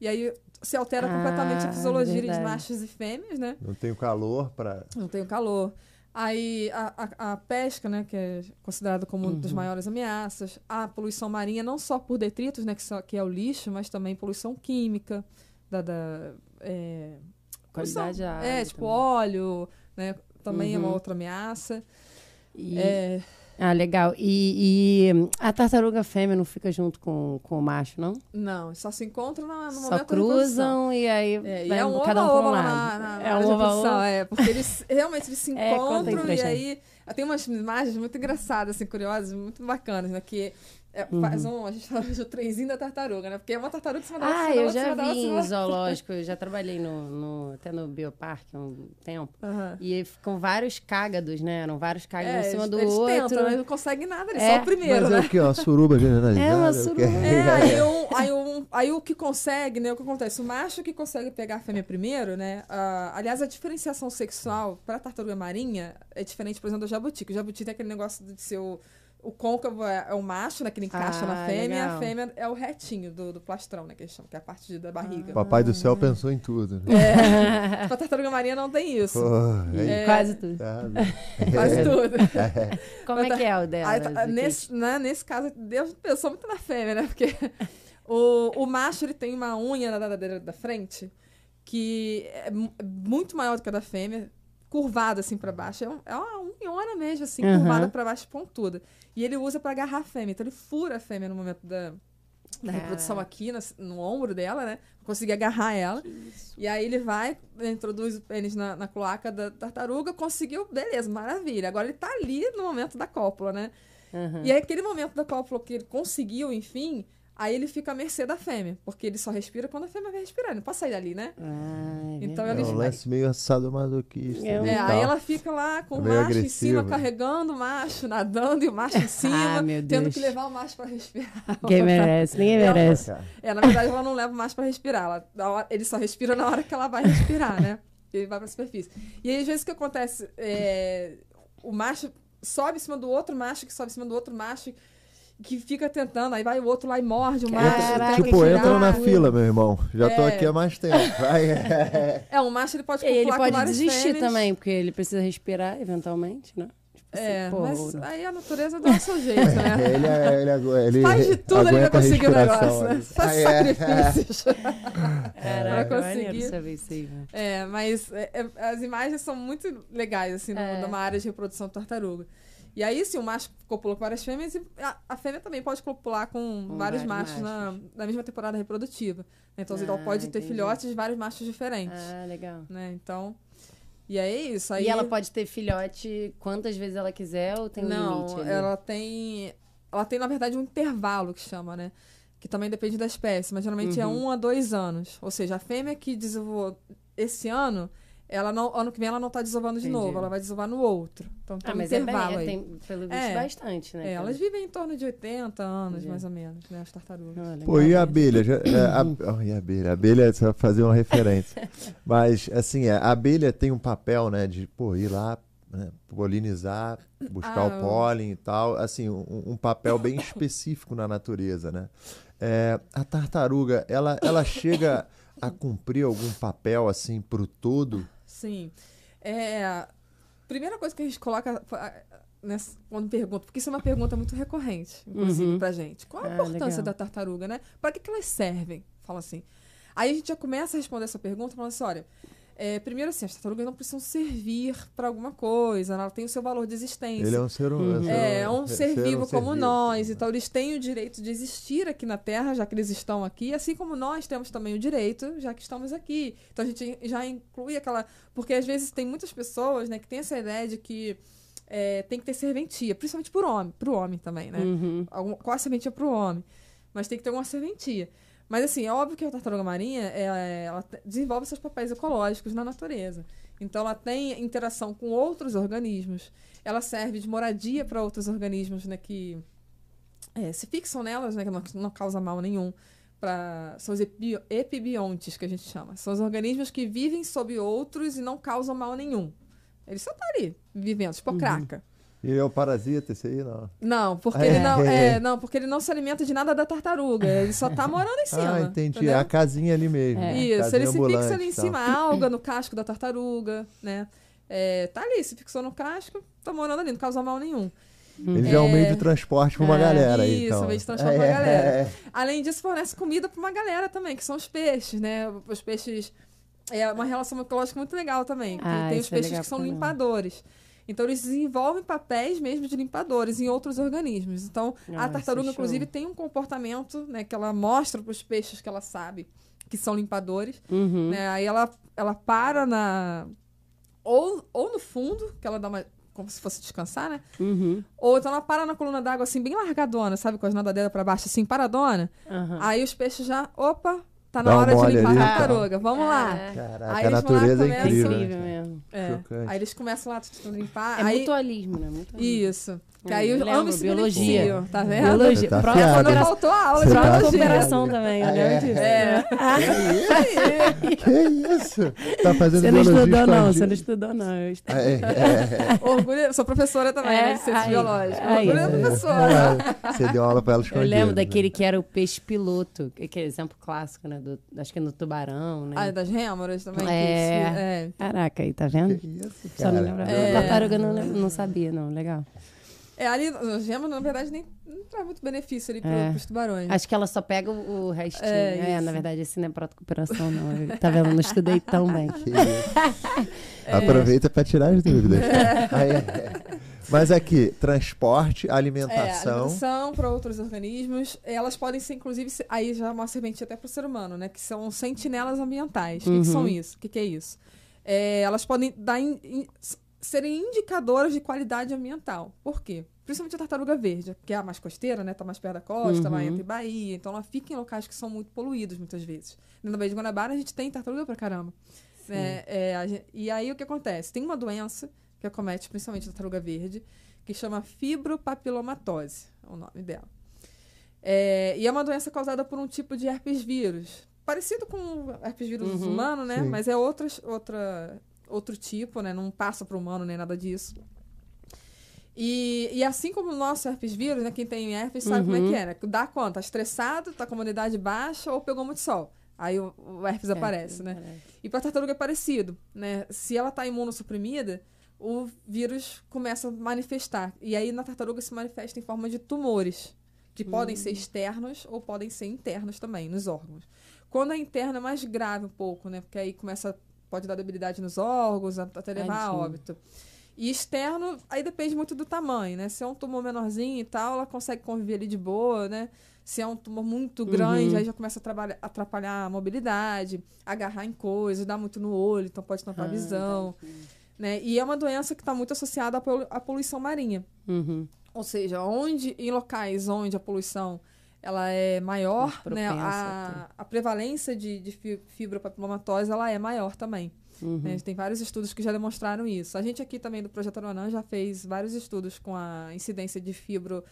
e aí se altera Ah, completamente a fisiologia de verdade. machos e fêmeas, né? Não tenho calor pra. Não tem o calor. Aí a, a, a pesca, né, que é considerada como uma das Uhum. maiores ameaças. A poluição marinha, não só por detritos, né, que, só, que é o lixo, mas também poluição química, da, da é, Qualidade poluição- É, tipo também. óleo, né, também é uma Uhum. outra ameaça. E- É, Ah, legal. E, e a tartaruga fêmea não fica junto com, com o macho, não? não, só se encontram na- no Só momento cruzam e aí É, e é um cada um ova pra um lado. na, na, é um reprodução, ova. é, porque eles realmente eles se <laughs> É, encontram e aí tem umas imagens muito engraçadas, assim, curiosas, muito bacanas, né? Que é, faz um, a gente fala de o trenzinho da tartaruga, né? Porque é uma tartaruga em cima da outra, Ah, eu outra, já outra, vi em zoológico, eu já trabalhei no, no- até no Bioparque há um tempo. Aham. E ficam vários cágados, né? Eram vários cágados É, em cima eles, do eles outro. tentam, eles não conseguem nada, eles É, só o primeiro, Mas né? é o quê? Uma suruba generalizada? É uma O quê? suruba. É, aí, <laughs> um, aí, um, aí o que consegue, né? O que acontece? O macho que consegue pegar a fêmea primeiro, né? ah, aliás, a diferenciação sexual para tartaruga marinha é diferente, por exemplo, do jabuti. Que o jabuti tem aquele negócio de ser o, côncavo é, é o macho, né? Que ele encaixa Ah, na fêmea, e a legal. fêmea é o retinho do, do plastrão, né? Que eles chamam, que é a parte de- da barriga. Papai do céu pensou em tudo. Né? É, <laughs> pra tartaruga marinha não tem isso. Aí É. Quase tudo. tá. <laughs> Quase tudo. <laughs> Como é que é o dela? Aí, tá- nesse, né, nesse caso, Deus pensou muito na fêmea, né? Porque o, o macho ele tem uma unha na nadadeira da frente que é muito maior do que a da fêmea, curvada assim pra baixo. É, um- é uma unhona mesmo, assim, Aham. curvada pra baixo, pontuda. E ele usa pra agarrar a fêmea. Então ele fura a fêmea no momento da, da reprodução aqui, na- no ombro dela, né? Pra conseguir agarrar ela. E aí ele vai, introduz o pênis na, na cloaca da tartaruga, conseguiu, beleza, maravilha. Agora ele tá ali no momento da cópula, né? Aham. E aí, aquele momento da cópula que ele conseguiu, enfim, aí ele fica à mercê da fêmea. Porque ele só respira quando a fêmea vai respirar. Ele não pode sair dali, né? Ah, é Então É eles- um lance meio sadomasoquista. É, né, É, aí tal. ela fica lá com É o macho em cima, carregando o macho, nadando e o macho em <laughs> cima, Ah, meu tendo que levar o macho pra respirar. Quem merece, ninguém Ela- merece. É, na verdade, ela não leva o macho pra respirar. Ela, hora- ele só respira na hora que ela vai respirar, né? Ele vai pra superfície. E aí, às vezes, o que acontece? É, o macho sobe em cima do outro macho, que sobe em cima do outro macho. Que fica tentando, aí vai o outro lá e morde o macho. Caraca, tipo, tirar. entra na fila, meu irmão. Já tô É. aqui há mais tempo. <laughs> Vai, é. É, o macho ele pode ele pode desistir fêmeas. também, porque ele precisa respirar eventualmente, né? Tipo assim, É, pô, mas aí a natureza dá o seu jeito, né? <laughs> Ele, é- ele, ele Faz de tudo ali pra aguenta a conseguir o negócio, né? né? Faz Ah, é. sacrifícios. <laughs> Caraca, pra conseguir. saber isso aí, velho. É, mas é, é, as imagens são muito legais, assim, É. numa área de reprodução de tartaruga. E aí, sim, o macho copula com várias fêmeas e a, a fêmea também pode copular com, Com vários, vários machos, na, machos. na mesma temporada reprodutiva. Então, Ah, ela pode ter entendi. filhotes de vários machos diferentes, Ah, legal. né? Então, e é isso. Aí, E ela pode ter filhote quantas vezes ela quiser ou tem um Não, limite? ali? ela tem... Ela tem, na verdade, um intervalo que chama, né? Que também depende da espécie, mas geralmente é Uhum. um a dois anos. Ou seja, a fêmea que desovou esse ano, ela não, ano que vem ela não tá desovando de Entendi. novo, ela vai desovar no outro. Então tem Ah, um é bem, intervalo é, aí. tem, pelo visto, É. bastante, né? É, elas vivem em torno de 80 anos, Entendi. mais ou menos, né? As tartarugas. Ah, Pô, e a né? abelha? Já, é, a, <laughs> oh, e a abelha? A abelha, só pra fazer uma referência. Mas, assim, é, a abelha tem um papel, né, de, pô, ir lá, né, polinizar, buscar Ah, o pólen e tal. Assim, um, um papel bem específico na natureza, né? É, a tartaruga, ela, ela chega a cumprir algum papel, assim, pro todo? Sim. É, primeira coisa que a gente coloca nessa, quando pergunta, porque isso é uma pergunta muito recorrente, inclusive, Uhum. pra gente. Qual a Ah, importância legal. da tartaruga, né? Para que, que elas servem? Fala assim. Aí a gente já começa a responder essa pergunta falando assim: olha, é, primeiro assim, as tartarugas não precisam servir para alguma coisa, ela tem o seu valor de existência. Ele é um ser humano. É, é um ser vivo como vivo. nós, então eles têm o direito de existir aqui na Terra, já que eles estão aqui, assim como nós temos também o direito, já que estamos aqui. Então a gente já inclui aquela. Porque às vezes tem muitas pessoas né, que têm essa ideia de que é, tem que ter serventia, principalmente por homem, pro homem também, né? Uhum. Algum, qual a serventia pro homem? Mas tem que ter alguma serventia. Mas assim, é óbvio que a tartaruga marinha é, ela desenvolve seus papéis ecológicos na natureza. Então ela tem interação com outros organismos. Ela serve de moradia para outros organismos né, que é, se fixam nelas, né, que não, não causa mal nenhum. Pra, são os epi- epibiontes que a gente chama. São os organismos que vivem sob outros e não causam mal nenhum. Ele só tá ali, vivendo, tipo a craca. E ele é o parasita, esse aí, não. Não, porque É. ele não, é, <laughs> não, porque ele não se alimenta de nada da tartaruga. Ele só tá morando em cima. ah, entendi. entendeu? É a casinha ali mesmo. É. né? Isso, Casinha ele se fixa ali em cima, a alga no casco da tartaruga, né? É, tá ali, se fixou no casco, tá morando ali, não causa mal nenhum. Ele já é um meio de transporte pra uma É. galera aí, Isso, então. meio de transporte pra É, galera. é, <laughs> é. Além disso, fornece comida pra uma galera também, que são os peixes, né? Os peixes. É uma relação ecológica muito legal também. Ah, tem os isso é peixes legal que são pra caramba. Então, eles desenvolvem papéis mesmo de limpadores em outros organismos. Então, Ah, a tartaruga, inclusive, tem um comportamento né, que ela mostra para os peixes que ela sabe que são limpadores. Uhum. Né? Aí ela, ela para na. Ou, ou no fundo, que ela dá uma. Como se fosse descansar, né? Uhum. Ou então ela para na coluna d'água, assim, bem largadona, sabe? Com as nadadeiras pra baixo, assim, paradona. Aham. Aí os peixes já. Opa, tá na um hora de limpar ali, a então. tartaruga. Vamos lá. É, Caraca, Aí a natureza é começam- incrível. incrível né? mesmo. É. Aí eles começam lá a limpar. É aí, mutualismo, né? Mutualismo. Isso. Que Hum, aí eu lembro, ambos biologia. beneficiam, tá vendo? Biologia. Tá Prova coopera- faltou aula de Você tá biologia. cooperação também, eu lembro disso. É. Que isso? Tá fazendo Você não biologia estudou, não. Você não estudou, não. Eu estudei. É, é, Orgulho, sou professora também, É, né, de ciência aí, biológica. aí. Orgulho da professora. é. Você deu aula pra ela Eu escondida. lembro daquele que era o peixe piloto, que que é exemplo clássico, né? Do, acho que é no tubarão, né? Ah, das rêmoras também. que É. é. Caraca, aí, tá vendo? Que isso, Só não cara? lembrava. É. Tartaruga não, não sabia, não. Legal. É, ali, os gêmeos, na verdade, nem não traz muito benefício ali pro, É. pros tubarões. Acho que ela só pega o, o restinho. É, É, na verdade, esse não é protocoperação, não. Eu- Tá vendo? Não estudei tão bem. Que isso. <laughs> Aproveita pra tirar as dúvidas. Aí, é. Mas aqui, transporte, É, alimentação. alimentação para outros organismos. Elas podem ser, inclusive, aí já é uma serventia até para o ser humano, né? Que são sentinelas ambientais. O que, que Uhum. são isso? O que, que é isso? É, elas podem dar in- in- serem indicadoras de qualidade ambiental. Por quê? Principalmente a tartaruga verde, que é a mais costeira, né? Tá mais perto da costa, Uhum. entra em Bahia. Então ela fica em locais que são muito poluídos, muitas vezes. Na Baía de Guanabara a gente tem tartaruga pra caramba. É, é, a gen- e aí o que acontece? Tem uma doença que acomete principalmente a tartaruga verde, que chama fibropapilomatose, é o nome dela. É, e é uma doença causada por um tipo de herpes vírus, parecido com o herpes vírus Uhum, humano, né? sim. Mas é outras, outra, outro tipo, né? Não passa para o humano nem nada disso. E, e assim como o nosso herpes vírus, né? Quem tem herpes sabe como é Uhum. que é, né? Dá conta, tá estressado, tá com a imunidade baixa ou pegou muito sol. Aí o, o herpes aparece, né? E para tartaruga é parecido, né? Se ela está imunossuprimida, o vírus começa a manifestar. E aí na tartaruga se manifesta em forma de tumores, que podem ser externos ou podem ser internos também, nos órgãos. Quando é interno é mais grave um pouco, né? Porque aí começa pode dar debilidade nos órgãos, a- até levar a Tadinho. óbito. E externo, aí depende muito do tamanho, né? Se é um tumor menorzinho e tal, ela consegue conviver ali de boa, né? Se é um tumor muito grande, Uhum. aí já começa a trabalhar- atrapalhar a mobilidade, agarrar em coisas, dá muito no olho, então pode tampar a Ah, visão. Né? E é uma doença que está muito associada à polu- à poluição marinha. Uhum. Ou seja, onde, em locais onde a poluição ela é maior, né? a A, prevalência de, de fi- fibropapilomatose ela é maior também. Uhum. né? Tem vários estudos que já demonstraram isso. A gente aqui também do Projeto Aruanã já fez vários estudos com a incidência de fibro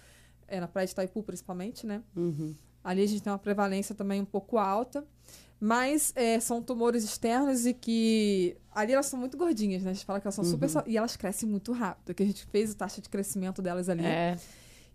é, na praia de Itaipu, principalmente, né? Uhum. Ali a gente tem uma prevalência também um pouco alta. Mas é, são tumores externos e que. Ali elas são muito gordinhas, né? A gente fala que elas são super. Uhum. sau- E elas crescem muito rápido. Que a gente fez a taxa de crescimento delas ali. É.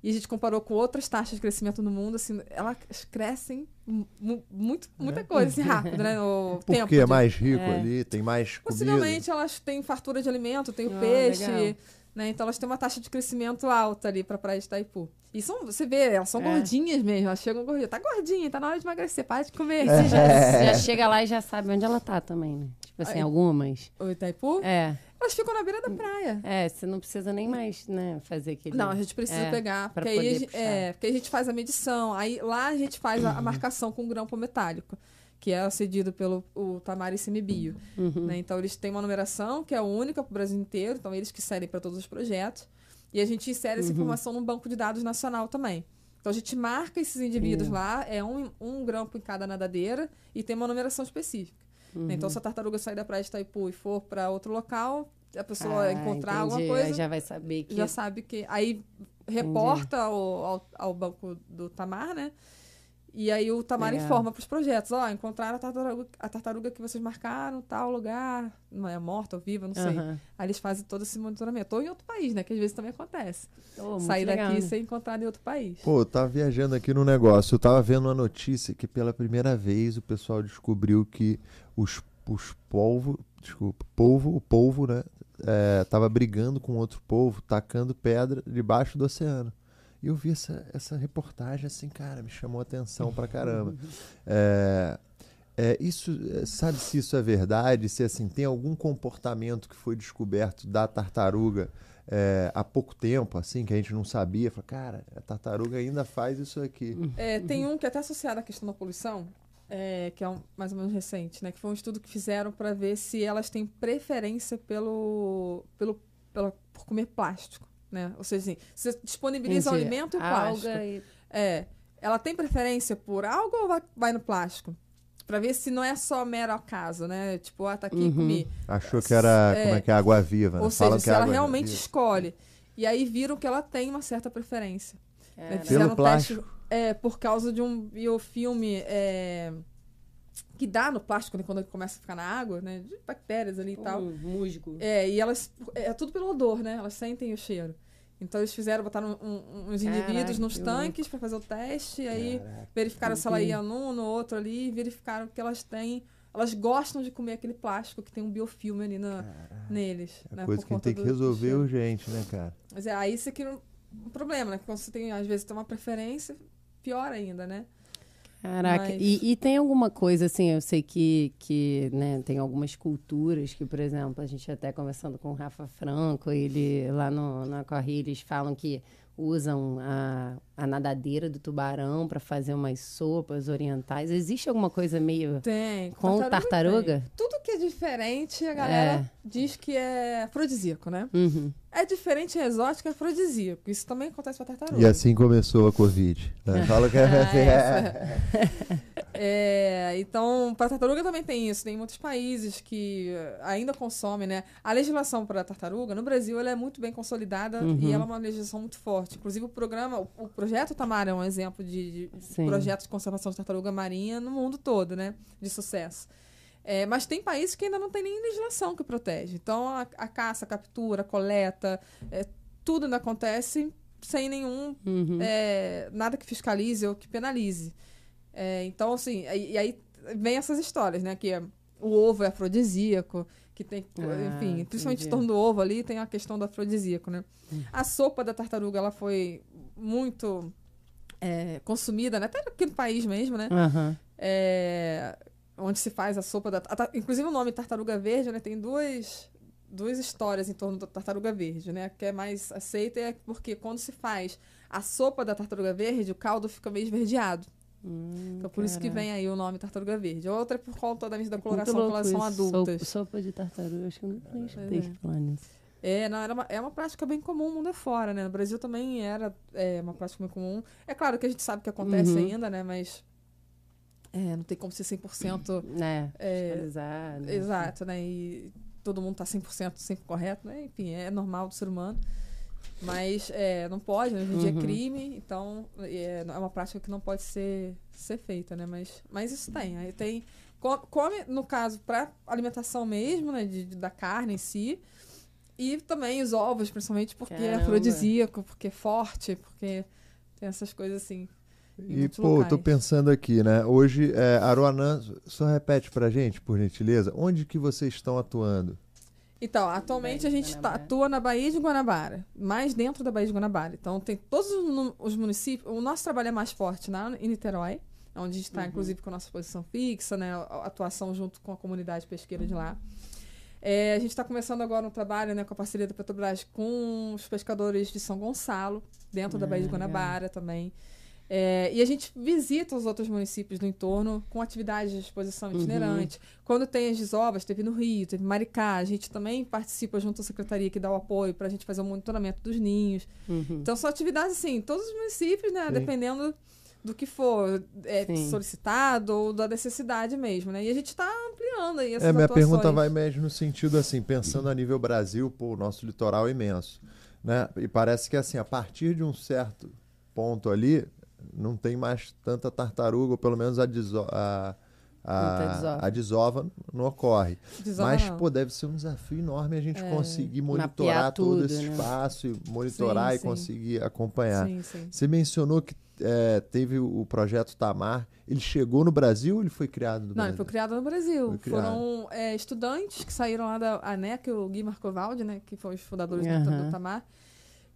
E a gente comparou com outras taxas de crescimento no mundo, assim, elas crescem mu- mu- muito, muita coisa, assim, <laughs> rápido, né? No tempo Porque é de- mais rico É. ali, tem mais comida. Possivelmente elas têm fartura de alimento, tem o Ah, peixe, legal. né? Então elas têm uma taxa de crescimento alta ali pra praia de Itaipu. E são, você vê, elas são É. gordinhas mesem, elas chegam gordinhas. Tá gordinha, tá na hora de emagrecer, para de comer. E você já, <laughs> já chega lá e já sabe onde ela tá também, né? Tipo assim, Aí- algumas. O Itaipu, É. elas ficam na beira da praia. É, você não precisa nem mais, né, fazer aquele. Não, a gente precisa É, pegar, pra porque aí, a gente, é, porque aí a gente faz a medição. Aí lá a gente faz a, a marcação com grampo metálico, que é cedido pelo o Tamar Semibio. Uhum. Né? Então eles têm uma numeração que é única para o Brasil inteiro, então eles que cedem para todos os projetos. E a gente insere Uhum. essa informação num banco de dados nacional também. Então a gente marca esses indivíduos É. lá, é um, um grampo em cada nadadeira e tem uma numeração específica. Uhum. Então se a tartaruga sair da praia de Itaipu e for para outro local, a pessoa Ah, encontrar entendi. alguma Aí coisa, já vai saber que. já sabe que. Aí reporta ao, ao, ao banco do Tamar, né? E aí o Tamar Legal. informa para os projetos, ó, encontraram a tartaruga, a tartaruga que vocês marcaram, tal lugar, não é morta ou viva, não sei. Aham. Aí eles fazem todo esse monitoramento. Ou em outro país, né? Que às vezes também acontece. Oh, Sair legal, daqui e ser encontrado em outro país. Pô, eu tava viajando aqui no negócio. Eu tava vendo uma notícia que pela primeira vez o pessoal descobriu que os, os polvo, desculpa, polvo, o polvo, né? É, tava brigando com outro polvo, tacando pedra debaixo do oceano. E eu vi essa, essa reportagem assim, cara, me chamou a atenção pra caramba. <laughs> É, é, isso, é, sabe se isso é verdade? Se assim, tem algum comportamento que foi descoberto da tartaruga é, há pouco tempo, assim, que a gente não sabia? Fala, cara, a tartaruga ainda faz isso aqui. É, tem um que é até associado à questão da poluição, é, que é um, mais ou menos recente, né? Que foi um estudo que fizeram para ver se elas têm preferência pelo, pelo, pela, por comer plástico, né? Ou seja, assim, você disponibiliza o Entendi. alimento e o plástico. Alga e... É. Ela tem preferência por algo ou vai, vai no plástico? Pra ver se não é só mero acaso, né? Tipo, ah, tá aqui, Uhum. comi. Achou que era, É. como é que é, água viva. né? Ou Falam seja, que se é ela água realmente viva. escolhe. E aí viram que ela tem uma certa preferência. né? Caraca. Fizeram Pelo um teste, plástico? é, por causa de um biofilme é, que dá no plástico né, quando ele começa a ficar na água, né? De bactérias ali e tal. Musgo. É, e elas. É tudo pelo odor, né? Elas sentem o cheiro. Então eles fizeram, botaram um- um- uns Caraca, indivíduos nos que tanques para fazer o teste, e aí Caraca. verificaram se ela ia num, no outro ali, e verificaram que elas têm. Elas gostam de comer aquele plástico que tem um biofilme ali na, neles. É né, coisa que tem que resolver urgente, né, cara? Mas é, aí isso aqui é um problema, né? Porque quando você tem, às vezes, tem uma preferência, pior ainda, né? Caraca, Mas- e, e tem alguma coisa assim, eu sei que, que né, tem algumas culturas que, por exemplo, a gente até conversando com o Rafa Franco, ele lá no, na Correia, eles falam que usam a, a nadadeira do tubarão para fazer umas sopas orientais. Existe alguma coisa meio Tem. com tartaruga? tem. Tudo que é diferente, a galera É. diz que é afrodisíaco, né? Uhum. É diferente, é exótico, é afrodisíaco. Isso também acontece com a tartaruga. E assim começou a Covid. Né? <laughs> Fala que é, Ah, assim, é. É, então, para tartaruga também tem isso. Tem muitos países que eh, ainda consomem, né? A legislação para tartaruga, no Brasil, ela é muito bem consolidada Uhum. e ela é uma legislação muito forte. Inclusive, o programa, o, o projeto Tamar é um exemplo de, de Sim. projetos de conservação de tartaruga marinha no mundo todo, né? De sucesso. É, mas tem países que ainda não tem nem legislação que protege. Então, a, a caça, a captura, a coleta, é, tudo ainda acontece sem nenhum Uhum. é, nada que fiscalize ou que penalize. É, então, assim, e, e aí vem essas histórias, né? Que é- o ovo é afrodisíaco, que tem, Ah, enfim, principalmente entendi. em torno do ovo ali, tem a questão do afrodisíaco, né? A sopa da tartaruga, ela foi muito é, consumida, né? Até aqui no país mesmo, né? Aham. É, onde se faz a sopa da... a inclusive o nome tartaruga verde, né? Tem duas, duas histórias em torno da tartaruga verde, né? Que é mais aceita é porque quando se faz a sopa da tartaruga verde, o caldo fica meio esverdeado. Hum, Então por isso que caraca. vem aí o nome tartaruga verde. Outra é por conta da, da coloração louco elas são adultas. Sopa, de tartaruga, acho que eu nunca nem escutei é. falar nisso. É, não, era uma, é uma prática bem comum mundo afora, né? No Brasil também era é, uma prática bem comum. É claro que a gente sabe que acontece Uhum. ainda, né? Mas é, não tem como ser 100% Né? É, Fiscalizado. exato, né? E todo mundo tá 100% sempre correto, né? Enfim, é normal do ser humano. Mas é, não pode, né? hoje em dia é Uhum. crime, então é, é uma prática que não pode ser, ser feita, né? Mas, mas isso tem. Aí tem. co- Come, no caso, para alimentação mesmo, né? De, de- da carne em si. E também os ovos, principalmente porque é Caramba. afrodisíaco, porque é forte, porque tem essas coisas assim. E, pô, tô locais. pensando aqui, né? Hoje, é, Aruanã, só repete pra gente, por gentileza, onde que vocês estão atuando? Então, atualmente a gente tá- atua na Baía de Guanabara, mais dentro da Baía de Guanabara. Então, tem todos os, municípios. O nosso trabalho é mais forte na, em Niterói, onde a gente está, inclusive, com a nossa posição fixa, né? A atuação junto com a comunidade pesqueira de lá. É, a gente está começando agora um trabalho né, com a parceria da Petrobras com os pescadores de São Gonçalo, dentro da Baía de legal. Guanabara também. É, e a gente visita os outros municípios do entorno com atividades de exposição Uhum. itinerante. Quando tem as desovas, teve no Rio, teve Maricá, a gente também participa junto à secretaria que dá o apoio para a gente fazer o monitoramento dos ninhos. Uhum. Então são atividades assim, em todos os municípios, né? Sim. Dependendo do que for é, solicitado ou da necessidade mesmo, né? E a gente está ampliando aí essas É, minha atuações. pergunta vai mais no sentido assim, pensando a nível Brasil, pô, o nosso litoral é imenso, né? E parece que assim, a partir de um certo ponto ali, não tem mais tanta tartaruga, ou pelo menos a, deso a, a, desova. a desova não ocorre. Desova Mas, não. pô, deve ser um desafio enorme a gente conseguir monitorar todo tudo, esse né? espaço, e monitorar Sim, e sim. conseguir acompanhar. Sim, sim. Você mencionou que é, teve o projeto Tamar. Ele chegou no Brasil ou ele foi criado no Não, Brasil? ele foi criado no Brasil. Criado. Foram é, estudantes que saíram lá da ANEC, o Gui Marcovaldi, né? Que foi os fundadores do- Aham. do Tamar.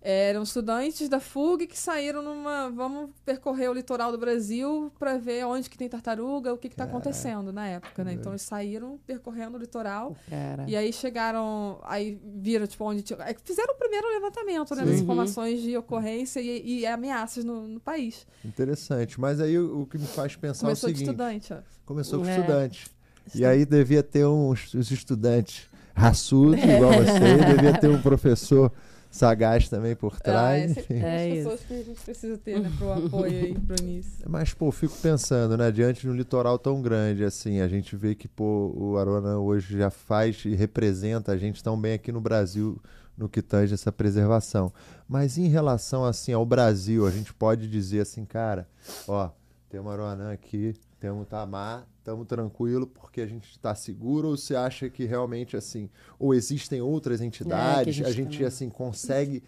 Eram estudantes da FUG que saíram numa. Vamos percorrer o litoral do Brasil para ver onde que tem tartaruga, o que está acontecendo na época, né? Então eles saíram percorrendo o litoral. Cara. E aí chegaram, aí viram, tipo, onde tinha. aí Fizeram o primeiro levantamento, né? Das informações de ocorrência e, e ameaças no, no país. Interessante. Mas aí o, o que me faz pensar Começou é o de seguinte: estudante, ó. começou com É. estudante. E aí devia ter uns, uns estudantes raçudos, igual você, e devia ter um professor sagaz também por Ah, trás. é enfim. as É isso. pessoas que a gente precisa ter, né? Pro apoio aí, pro início. <laughs> Mas, pô, fico pensando, né? Diante de um litoral tão grande, assim, a gente vê que, pô, o Arona hoje já faz e representa a gente tão bem aqui no Brasil no que tange essa preservação. Mas em relação, assim, ao Brasil, a gente pode dizer assim, cara, ó, tem uma Aruanã aqui, temos Tamar, estamos tranquilo porque a gente está seguro ou você acha que realmente, assim, ou existem outras entidades, gente a gente, também- assim, <laughs> consegue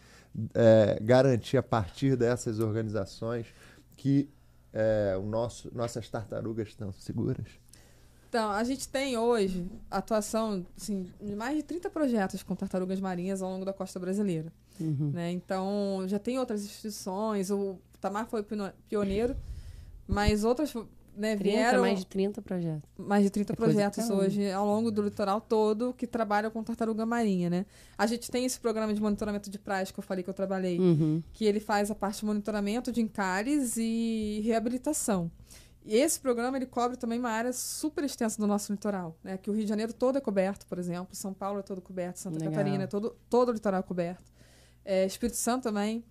é, garantir a partir dessas organizações que é, o nosso, nossas tartarugas estão seguras? Então, a gente tem hoje atuação assim, de mais de 30 projetos com tartarugas marinhas ao longo da costa brasileira. Uhum. Né? Então, já tem outras instituições, o Tamar foi pioneiro, mas outras né, 30, vieram mais de 30 projetos. mais de 30 É projetos hoje ao longo do litoral todo que trabalham com tartaruga marinha, né? A gente tem esse programa de monitoramento de praias que eu falei que eu trabalhei, Uhum. que ele faz a parte de monitoramento de encares e reabilitação. E esse programa ele cobre também uma área super extensa do nosso litoral, né? Que o Rio de Janeiro todo é coberto, por exemplo, São Paulo é todo coberto, Santa Legal. Catarina é todo todo o litoral é coberto, é, Espírito Santo também.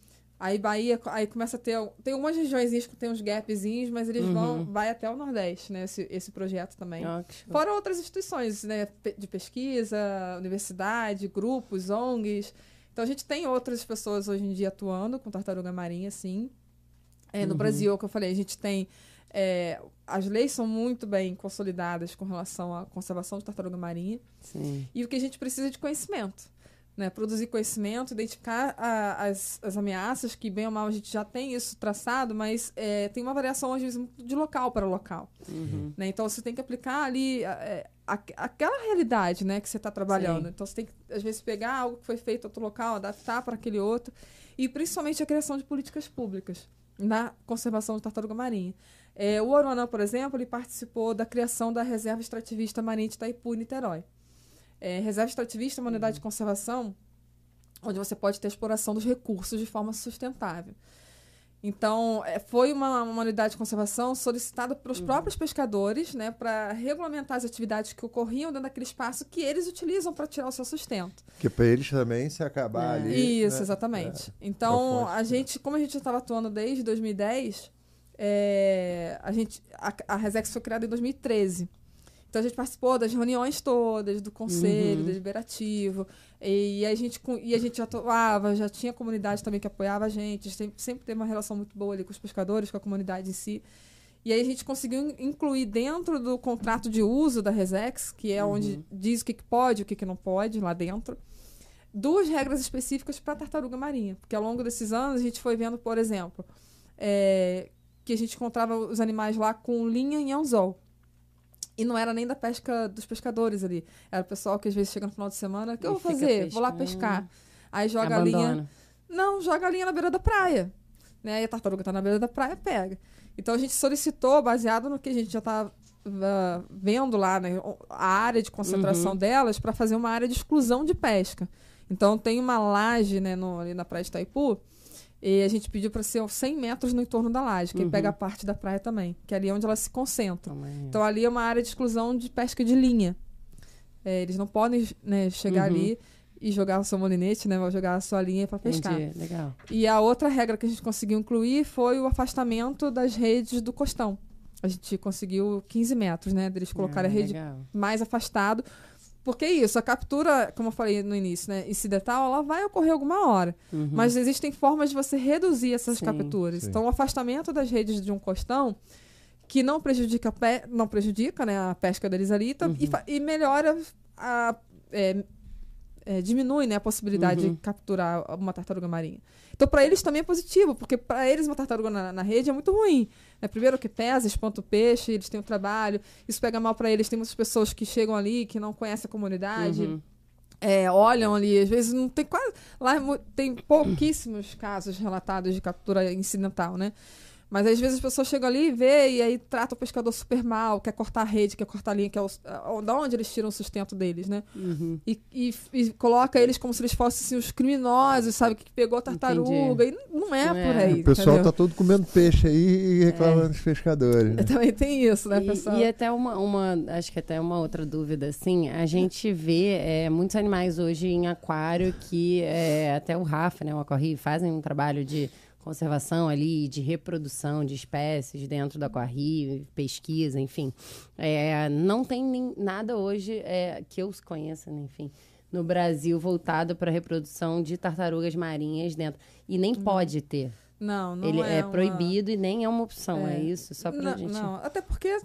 Aí Bahia, aí começa a ter tem umas regiões que tem uns gapzinhos, mas eles vão Uhum. vai até o Nordeste, né? Esse, esse projeto também. Show. Fora outras instituições, né? De pesquisa, universidade, grupos, ONGs. Então a gente tem outras pessoas hoje em dia atuando com tartaruga marinha, sim. É, no Uhum. Brasil, o que eu falei, a gente tem. é, as leis são muito bem consolidadas com relação à conservação de tartaruga marinha. Sim. E o que a gente precisa é de conhecimento. Né, produzir conhecimento, identificar a, as, as ameaças, que bem ou mal a gente já tem isso traçado, mas é, tem uma variação, às vezes, de local para local. Uhum. Né? Então, você tem que aplicar ali é, a, aquela realidade né, que você está trabalhando. Sim. Então, você tem que, às vezes, pegar algo que foi feito em outro local, adaptar para aquele outro, e principalmente a criação de políticas públicas na conservação de tartaruga marinha. É, o Oronã, por exemplo, ele participou da criação da Reserva Extrativista Marinha de Itaipu, Niterói. É, reserva extrativista é uma unidade de conservação onde você pode ter exploração dos recursos de forma sustentável. Então, é, foi uma, uma, unidade de conservação solicitada pelos uhum. próprios pescadores né, para regulamentar as atividades que ocorriam dentro daquele espaço que eles utilizam para tirar o seu sustento. Que para eles também se acabar é. ali. Isso, né? exatamente. É. Então, a gente, como a gente estava atuando desde 2010, é, a, gente, a, a Resex foi criada em 2013. Então a gente participou das reuniões todas, do conselho uhum. deliberativo. E a, gente, e a gente atuava, já tinha comunidade também que apoiava a gente. A gente sempre, sempre teve uma relação muito boa ali com os pescadores, com a comunidade em si. E aí a gente conseguiu incluir dentro do contrato de uso da Resex, que é uhum. onde diz o que, que pode e o que, que não pode lá dentro, duas regras específicas para tartaruga marinha. Porque ao longo desses anos a gente foi vendo, por exemplo, é, que a gente encontrava os animais lá com linha em anzol. E não era nem da pesca dos pescadores ali. Era o pessoal que às vezes chega no final de semana, o que eu vou fazer? Vou lá pescar. Aí joga Abandona. a linha. Não, joga a linha na beira da praia. Né? E a tartaruga está na beira da praia, pega. Então a gente solicitou, baseado no que a gente já estava uh, vendo lá, né, a área de concentração uhum. delas, para fazer uma área de exclusão de pesca. Então tem uma laje né, no, ali na praia de Itaipu e a gente pediu para ser 100 metros no entorno da laje, que uhum. pega a parte da praia também, que é ali onde elas se concentram. Também. Então ali é uma área de exclusão de pesca de linha. É, eles não podem né, chegar uhum. ali e jogar o seu molinete, né? Vão jogar a sua linha para pescar. Entendi. Legal. E a outra regra que a gente conseguiu incluir foi o afastamento das redes do costão. A gente conseguiu 15 metros, né? Deles colocarem ah, a rede legal. mais afastado porque é isso, a captura, como eu falei no início, né, incidental, ela vai ocorrer alguma hora. Uhum. Mas existem formas de você reduzir essas sim, capturas. Sim. Então, o afastamento das redes de um costão, que não prejudica, não prejudica né, a pesca ali, então, uhum. e, e, melhora a. É, é, diminui né, a possibilidade uhum. de capturar uma tartaruga marinha. Então, para eles também é positivo, porque para eles uma tartaruga na, na, rede é muito ruim. Né? Primeiro que pesa, espanta o peixe, eles têm o trabalho, isso pega mal para eles. Tem muitas pessoas que chegam ali, que não conhecem a comunidade. Uhum. É, olham ali, às vezes não tem quase. Lá tem pouquíssimos casos relatados de captura incidental, né? Mas às vezes as pessoas chegam ali e vê e aí trata o pescador super mal, quer cortar a rede, quer cortar a linha, que é o, da onde eles tiram o sustento deles, né? Uhum. E, e, e, coloca eles como se eles fossem assim, os criminosos, sabe? Que pegou a tartaruga. Entendi. E não é não por é. aí. O pessoal entendeu? tá todo comendo peixe aí e reclamando é. dos pescadores. Né? <laughs> Também tem isso, né, pessoal? E, e até uma, uma, acho que até uma outra dúvida, assim, a gente vê é, muitos animais hoje em aquário que é, até o Rafa, né, o Acorri, fazem um trabalho de conservação ali, de reprodução de espécies dentro da Aquarri, pesquisa, enfim. É, não tem nem, nada hoje é, que eu conheça, né, enfim, no Brasil voltado para a reprodução de tartarugas marinhas dentro. E nem hum. pode ter. Não, não Ele é, é uma... proibido e nem é uma opção, é, é isso? Só pra não, gente... Não, até porque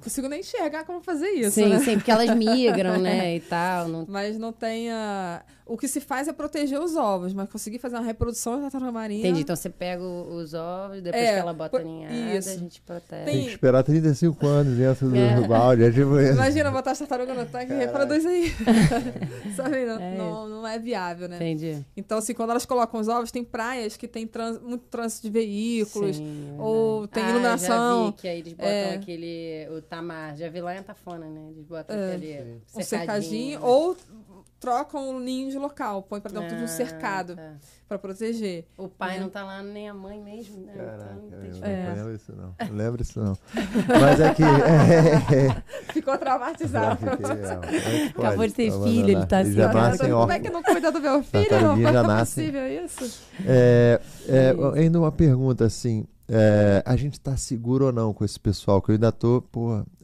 consigo nem enxergar como fazer isso, Sim, né? sim, porque elas migram, <laughs> né, e tal. Não... Mas não tem a... O que se faz é proteger os ovos, mas conseguir fazer uma reprodução da tartaruga marinha... Entendi, então você pega os ovos, depois é, que ela bota a ninhada, isso. a gente protege. Tem... tem que esperar 35 anos dentro do, é. balde. É tipo... Imagina botar a tartaruga no tanque e reproduz aí. <laughs> Sabe, não é, não, não, é viável, né? Entendi. Então, assim, quando elas colocam os ovos, tem praias que tem trans... muito trânsito de veículos, sim, ou tem ah, iluminação. Já vi que aí eles botam é. aquele... o tamar, já vi lá em Antafona, né? Eles botam é, aquele cercadinho. Um cercadinho. Ou trocam o ninho de local, põe para dentro ah, de um ah, cercado tá. para proteger. O pai né? não tá lá, nem a mãe mesmo, né? Caraca, então, não, é. não lembro isso não. Não lembro isso não. Mas é que... É, Ficou traumatizado. Fiquei, é, Acabou de ter filho, ele tá assim. Já Como é que não cuida do meu filho? Não, como é possível isso? É, é, ainda uma pergunta assim, é, a gente está seguro ou não com esse pessoal? Que eu ainda estou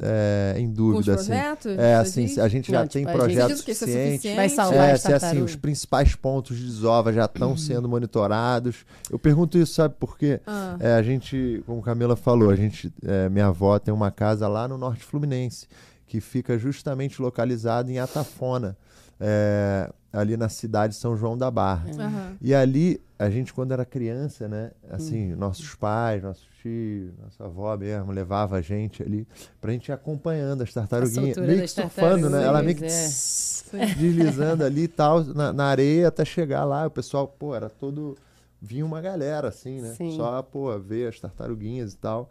é, em dúvida. Com os projetos? Assim. É, assim, a gente já não, tem tipo, projetos suficientes. Vai salvar é, se assim, os principais pontos de desova já estão uhum. sendo monitorados. Eu pergunto isso, sabe, porque ah. é, a gente, como Camila falou, a gente, é, minha avó tem uma casa lá no Norte Fluminense, que fica justamente localizada em Atafona. É, ali na cidade de São João da Barra. Aham. E ali, a gente, quando era criança, né? Assim, Uhum. nossos pais, nossos tios, nossa avó mesmo, levava a gente ali pra gente ir acompanhando as tartaruguinhas. Meio que surfando, né? Ela meio que tartarugas, é. tss, deslizando ali e tal, na, na areia até chegar lá. O pessoal, pô, era todo. Vinha uma galera, assim, né? Sim. Só, pô, ver as tartaruguinhas e tal.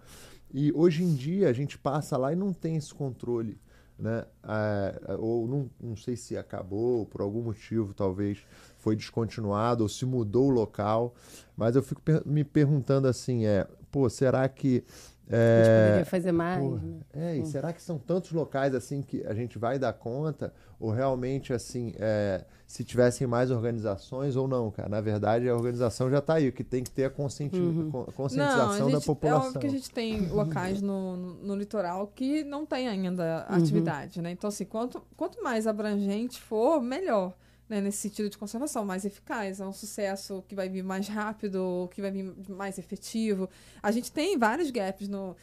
E hoje em dia a gente passa lá e não tem esse controle, né? É, ou não, não sei se acabou, por algum motivo talvez foi descontinuado ou se mudou o local. Mas eu fico me perguntando assim, é, pô, será que. A gente É, poderia fazer mais, né? É, e será que são tantos locais assim que a gente vai dar conta? Ou realmente, assim, é, se tivessem mais organizações ou não, cara? Na verdade, a organização já está aí, o que tem que ter a conscienti- Uhum. con- Não, conscientização a da gente, é população. óbvio que a gente tem locais no, no, no litoral que não tem ainda Uhum. atividade, né? Então, assim, quanto, quanto mais abrangente for, melhor. Né, nesse sentido de conservação, mais eficaz, é um sucesso que vai vir mais rápido, que vai vir mais efetivo. A gente tem vários gaps no.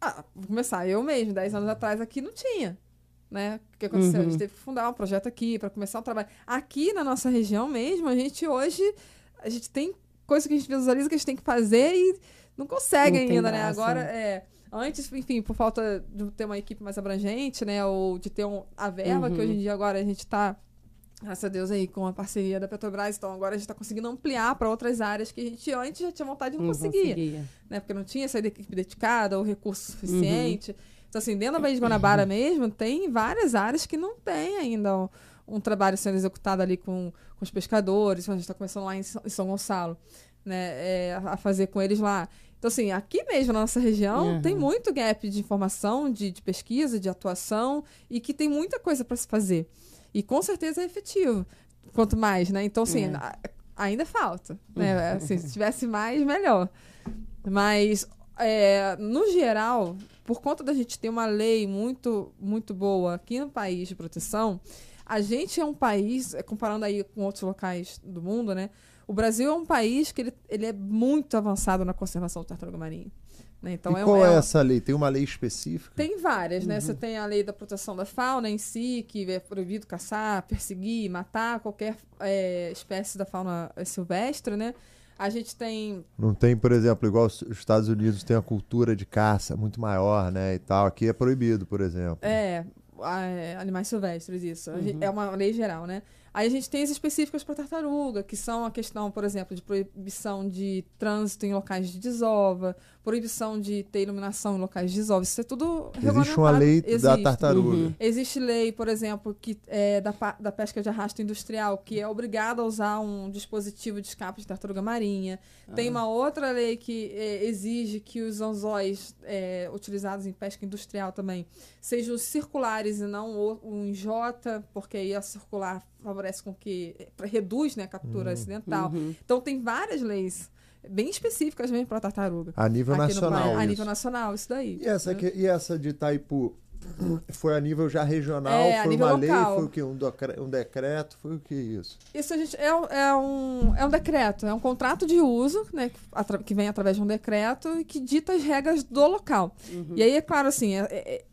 Ah, vou começar, eu mesmo, 10 anos atrás aqui não tinha. Né? O que aconteceu? A Uhum. gente teve que fundar um projeto aqui para começar um trabalho. Aqui na nossa região mesmo, a gente hoje a gente tem coisa que a gente visualiza que a gente tem que fazer e não consegue Não ainda, né? Agora, é. Antes, enfim, por falta de ter uma equipe mais abrangente, né? Ou de ter um, a verba, que Uhum. hoje em dia agora a gente está, graças a Deus, aí com a parceria da Petrobras, então agora a gente está conseguindo ampliar para outras áreas que a gente antes já tinha vontade e não, conseguia né? Porque não tinha essa equipe dedicada ou recurso suficiente. Então, assim, dentro da Baía de Guanabara mesmo, tem várias áreas que não tem ainda um, um trabalho sendo executado ali com, com os pescadores. A gente está começando lá em São, em São Gonçalo, né? é, a fazer com eles lá. Então, assim, aqui mesmo na nossa região Uhum. tem muito gap de informação, de, de pesquisa, de atuação e que tem muita coisa para se fazer. E com certeza é efetivo. Quanto mais, né? Então, assim, É. ainda falta. Né? Assim, se <laughs> tivesse mais, melhor. Mas, é, no geral, por conta da gente ter uma lei muito, muito boa aqui no país de proteção, a gente é um país, é, comparando aí com outros locais do mundo, né? O Brasil é um país que ele, ele é muito avançado na conservação de tartaruga marinha. Né? Então, e é, qual é é, essa lei? Tem uma lei específica? tem várias, né? Você tem a lei da proteção da fauna em si, que é proibido caçar, perseguir, matar qualquer é, espécie da fauna é, silvestre, né? A gente tem. Não tem, por exemplo, igual os os Estados Unidos tem a cultura de caça muito maior, né, e tal. Aqui é proibido, por exemplo. É, é, animais silvestres, isso. Uhum. É uma lei geral, né? Aí a gente tem as específicas para tartaruga, que são a questão, por exemplo, de proibição de trânsito em locais de desova, proibição de ter iluminação em locais de desova. Isso é tudo Existe uma regulamentado. lei da Existe. tartaruga. Uhum. Existe lei, por exemplo, que é da, da pesca de arrasto industrial, que é obrigada a usar um dispositivo de escape de tartaruga marinha. Tem uma outra lei que é, exige que os anzóis é, utilizados em pesca industrial também sejam circulares e não em J, porque aí a circular favorece com que reduz né, a captura acidental. Uhum. Então tem várias leis bem específicas mesmo para tartaruga. A nível no nacional. Brasil, a nível nacional, isso daí. E essa, que- e essa de Itaipu? <clears throat> Foi a nível já regional? É, foi uma local. lei? Foi o quê? Um, docre- um decreto? Foi o que isso? Isso a gente é, um- é um, é um decreto, é um contrato de uso, né, que, atra- que vem através de um decreto e que dita as regras do local. E aí, é claro, assim, é- é-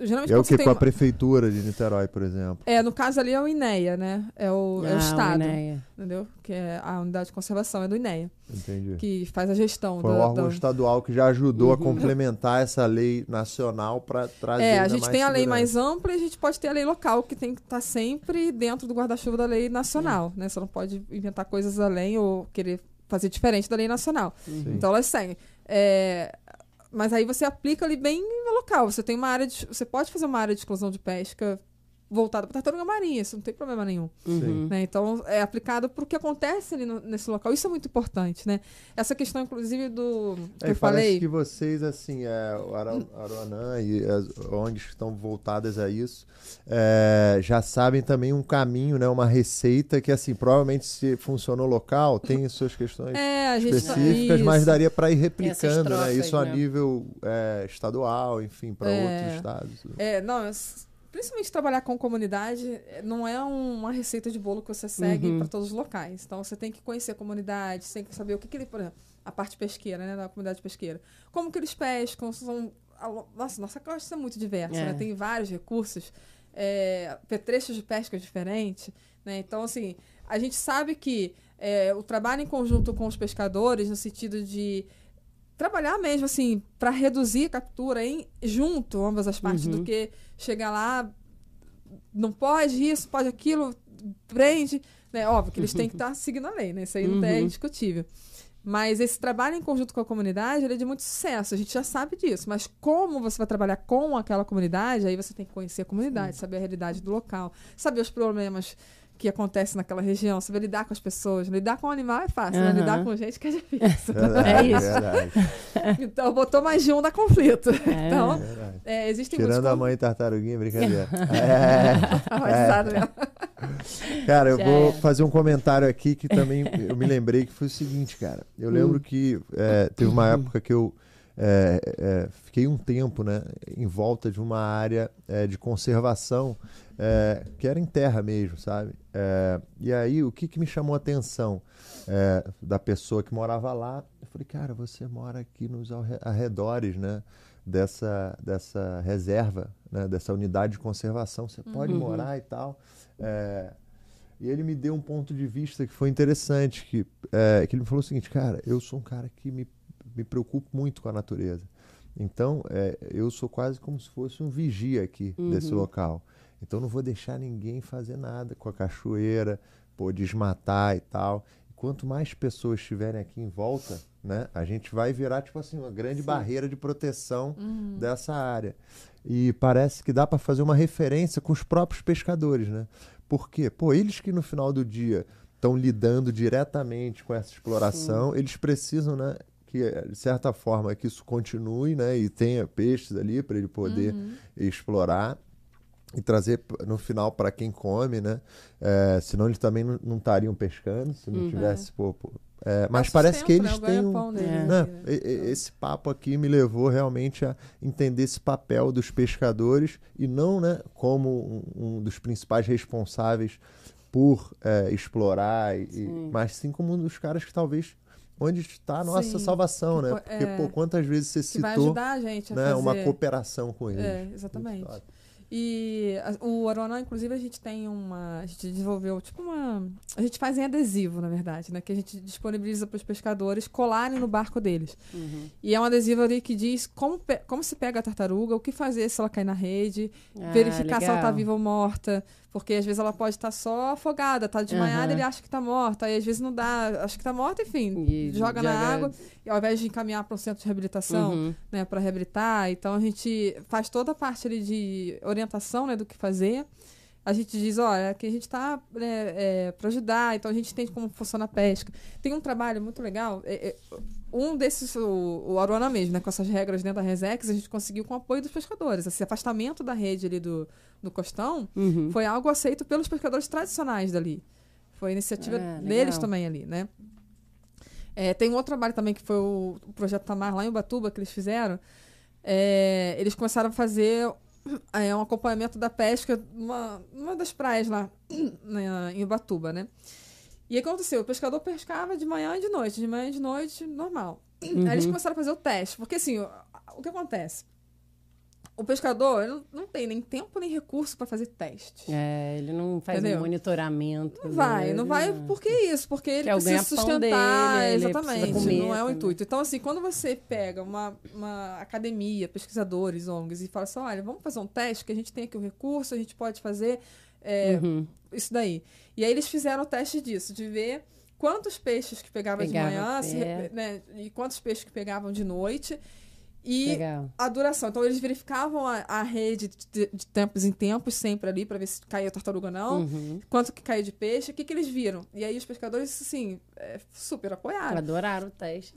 geralmente É o que com a uma- prefeitura de Niterói, por exemplo? É, no caso ali é o INEA, né? É o, é o Ah, Estado, Enéia. entendeu? Que é a unidade de conservação, é do INEA, Entendi. que faz a gestão Foi do, um órgão do- estadual que já ajudou a Uhum. complementar essa lei nacional para trazer É, a gente mais tem a lei segurança. mais ampla e a gente pode ter a lei local, que tem que estar sempre dentro do guarda-chuva da lei nacional, né? Você não pode inventar coisas além ou querer fazer diferente da lei nacional. Sim. Então elas seguem. É, mas aí você aplica ali bem no local. Você tem uma área de. Você pode fazer uma área de exclusão de pesca voltada para tartaruga marinha, isso não tem problema nenhum. Uhum. né? Então, é aplicado para o que acontece ali no- nesse local. Isso é muito importante, né? Essa questão, inclusive, do que É, eu parece falei. que vocês, assim, é, o Aruanã e as ONGs que estão voltadas a isso, é, já sabem também um caminho, né, uma receita que, assim, provavelmente se funcionou local, tem suas questões É, específicas, isso. mas daria para ir replicando, né? Isso a né? nível é, estadual, enfim, para É. outros estados. É, não, es- principalmente trabalhar com comunidade eh, não é um- uma receita de bolo que você segue Uhum. para todos os locais. Então você tem que conhecer a comunidade, você tem que saber o que, que ele, por exemplo, a parte pesqueira, né, da comunidade pesqueira. Como que eles pescam, são nossa, nossa costa é muito diversa, É. né? Tem vários recursos é, petrechos de pesca diferentes. Né? Então, assim, a gente sabe que é, o trabalho em conjunto com os pescadores, no sentido de trabalhar mesmo, assim, para reduzir a captura em, junto, ambas as partes, Uhum. do que chegar lá, não pode isso, pode aquilo, prende. Né? Óbvio que eles têm que estar <laughs> seguindo a lei, né? Isso aí não é Uhum. indiscutível. Mas esse trabalho em conjunto com a comunidade é de muito sucesso, a gente já sabe disso. Mas como você vai trabalhar com aquela comunidade, aí você tem que conhecer a comunidade, saber a realidade do local, saber os problemas que acontecem naquela região, saber lidar com as pessoas. Lidar com o animal é fácil, né? Aham. lidar com gente que é difícil. Verdade, É isso. verdade, <laughs> então, botou mais de um da conflito. É. <laughs> Então, verdade. é, existem Tirando muitos a mãe tartaruguinha, brincadeira. <laughs> É. Mesmo. Cara, eu Já vou fazer um comentário aqui que também eu me lembrei que foi o seguinte, cara. Eu lembro que é, teve uma época que eu é, é, fiquei um tempo, né, em volta de uma área é, de conservação é, que era em terra mesmo, sabe? É, e aí, o que, que me chamou a atenção é, da pessoa que morava lá? Eu falei, cara, você mora aqui nos arre- arredores, né? Dessa, dessa reserva, né, dessa unidade de conservação, você pode Uhum. morar e tal. E ele me deu um ponto de vista que foi interessante, que, é, que ele me falou o seguinte, cara, eu sou um cara que me, me preocupo muito com a natureza. Então, é, eu sou quase como se fosse um vigia aqui desse Uhum. local. Então, não vou deixar ninguém fazer nada com a cachoeira, pô, desmatar e tal. Quanto mais pessoas estiverem aqui em volta, né, a gente vai virar, tipo assim, uma grande Sim. barreira de proteção dessa área. E parece que dá para fazer uma referência com os próprios pescadores, né? Por quê? Pô, eles que no final do dia estão lidando diretamente com essa exploração, eles precisam, né, que de certa forma que isso continue, né, e tenha peixes ali para ele poder explorar e trazer no final para quem come, né? É, senão eles também não estariam pescando se não Uhum. tivesse, pô, pô. É, mas parece que eles né? Têm um, É. né? Esse papo aqui me levou realmente a entender esse papel dos pescadores e não né, como um, um dos principais responsáveis por é, explorar, e, e- Sim. mas sim como um dos caras que talvez onde está a nossa Sim, salvação, né? po- Porque, é, pô, quantas vezes você Que vai citou ajudar a gente a né, fazer... uma cooperação com eles? É, exatamente. E a- o Aruanã, inclusive, a gente tem uma. A gente desenvolveu tipo uma. A gente faz em adesivo, na verdade, né? Que a gente disponibiliza para os pescadores colarem no barco deles. Uhum. E é um adesivo ali que diz como, como se pega a tartaruga, o que fazer se ela cair na rede, Ah, verificar se ela tá legal. viva ou morta. Porque às vezes ela pode estar só afogada, tá desmaiada, Aham. ele acha que tá morta. Aí às vezes não dá, acha que tá morta, enfim, E joga na joga- água. E ao invés de encaminhar para um centro de reabilitação, Uhum. né, para reabilitar. Então a gente faz toda a parte ali de orientação, né, do que fazer. A gente diz, olha, aqui a gente está né, para ajudar, então a gente entende como funciona a pesca. Tem um trabalho muito legal. é- é, um desses, o, o Aruana mesmo, né, com essas regras dentro da Resex, a gente conseguiu com o apoio dos pescadores. Esse afastamento da rede ali do, do costão Uhum. foi algo aceito pelos pescadores tradicionais dali. Foi iniciativa Ah, deles também ali, né? É, tem um outro trabalho também que foi o, o projeto Tamar lá em Ubatuba que eles fizeram. É, eles começaram a fazer é, um acompanhamento da pesca numa, numa das praias lá né, em Ubatuba, né? E aí aconteceu? O pescador pescava de manhã e de noite, de manhã e de noite, normal. Aí eles Uhum. começaram a fazer o teste, porque assim, o, o que acontece? O pescador não, não tem nem tempo nem recurso para fazer teste. É, ele não faz Entendeu? um monitoramento. Não né? vai, não vai. Por que isso? Porque ele Que precisa sustentar. dele, ele exatamente. comer não é o intuito. Então, assim, quando você pega uma, uma academia, pesquisadores, ONGs, e fala assim: olha, vamos fazer um teste, que a gente tem aqui o recurso, a gente pode fazer é, Uhum. isso daí. E aí eles fizeram o teste disso, de ver quantos peixes que pegavam de Pegava manhã se né, e quantos peixes que pegavam de noite. E Legal. a duração. Então, eles verificavam a, a rede de, de tempos em tempos, sempre ali, para ver se caía tartaruga ou não Uhum. quanto que caiu de peixe, o que, que eles viram. E aí os pescadores, assim, é, super apoiaram. Adoraram o teste.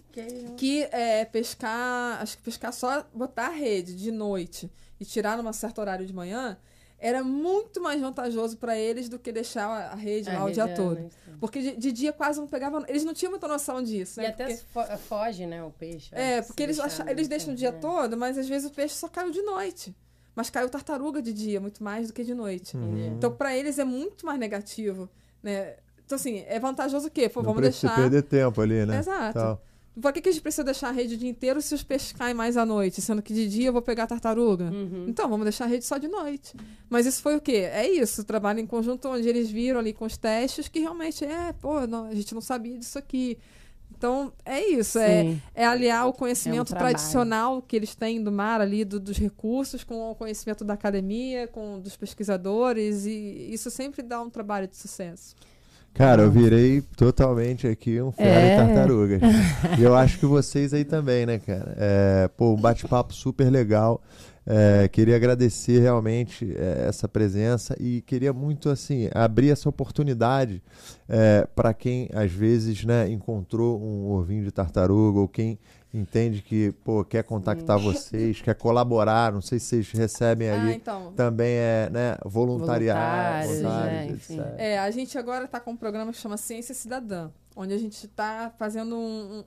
Que é pescar, acho que pescar só botar a rede de noite e tirar num certo horário de manhã, era muito mais vantajoso para eles do que deixar a a rede lá o dia todo. Porque de, de dia quase não pegavam. Eles não tinham muita noção disso. E Né? até Porque- fo- foge, né, o peixe. é, porque eles, deixar acha- eles deixam o dia é. todo, mas às vezes o peixe só caiu de noite. Mas caiu tartaruga de dia, muito mais do que de noite. Entendi. Então, para eles é muito mais negativo, né? Então, assim, é vantajoso o quê? Pô, Não vamos deixar... perder tempo ali, né? Exato. Tal. Por que, que a gente precisa deixar a rede o dia inteiro se os peixes caem mais à noite? Sendo que de dia eu vou pegar a tartaruga. Uhum. Então, vamos deixar a rede só de noite. Mas isso foi o quê? É isso, trabalho em conjunto onde eles viram ali com os testes que realmente é, pô, não, a gente não sabia disso aqui. Então, é isso, é, é aliar o conhecimento trabalho. tradicional que eles têm do mar ali, do- dos recursos, com o conhecimento da academia, com dos pesquisadores, e isso sempre dá um trabalho de sucesso. Cara, eu virei totalmente aqui um fera É. em tartarugas. <laughs> e eu acho que vocês aí também, né, cara? É, pô, um bate-papo super legal. É, queria agradecer realmente é, essa presença e queria muito assim abrir essa oportunidade para quem às vezes né, encontrou um ovinho de tartaruga ou quem entende que pô, quer contactar vocês, quer colaborar. Não sei se vocês recebem Ah, ali então. também é né, voluntariado, Voluntários, etc. É, a gente agora está com um programa que chama Ciência Cidadã, onde a gente está fazendo um,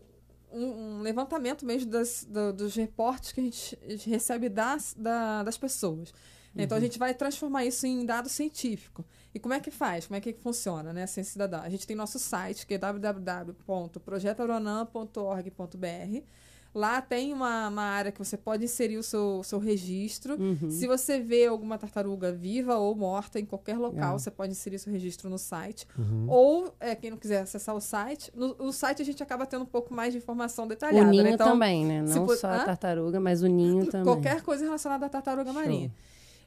um- um levantamento mesmo das- do- dos reportes que a gente recebe das, da- das pessoas. Então a gente vai transformar isso em dado científico. E como é que faz? Como é que funciona, né? a Ciência Cidadã. A gente tem nosso site, que é www.projetoaronã.org.br. Lá tem uma, uma área que você pode inserir o seu, seu registro. Uhum. Se você vê alguma tartaruga viva ou morta em qualquer local, Legal. você pode inserir seu registro no site. Uhum. Ou, é, quem não quiser acessar o site, no, no site a gente acaba tendo um pouco mais de informação detalhada. O ninho né? Então, também, né? Não só a tartaruga, mas o ninho também. qualquer coisa relacionada à tartaruga Show. marinha.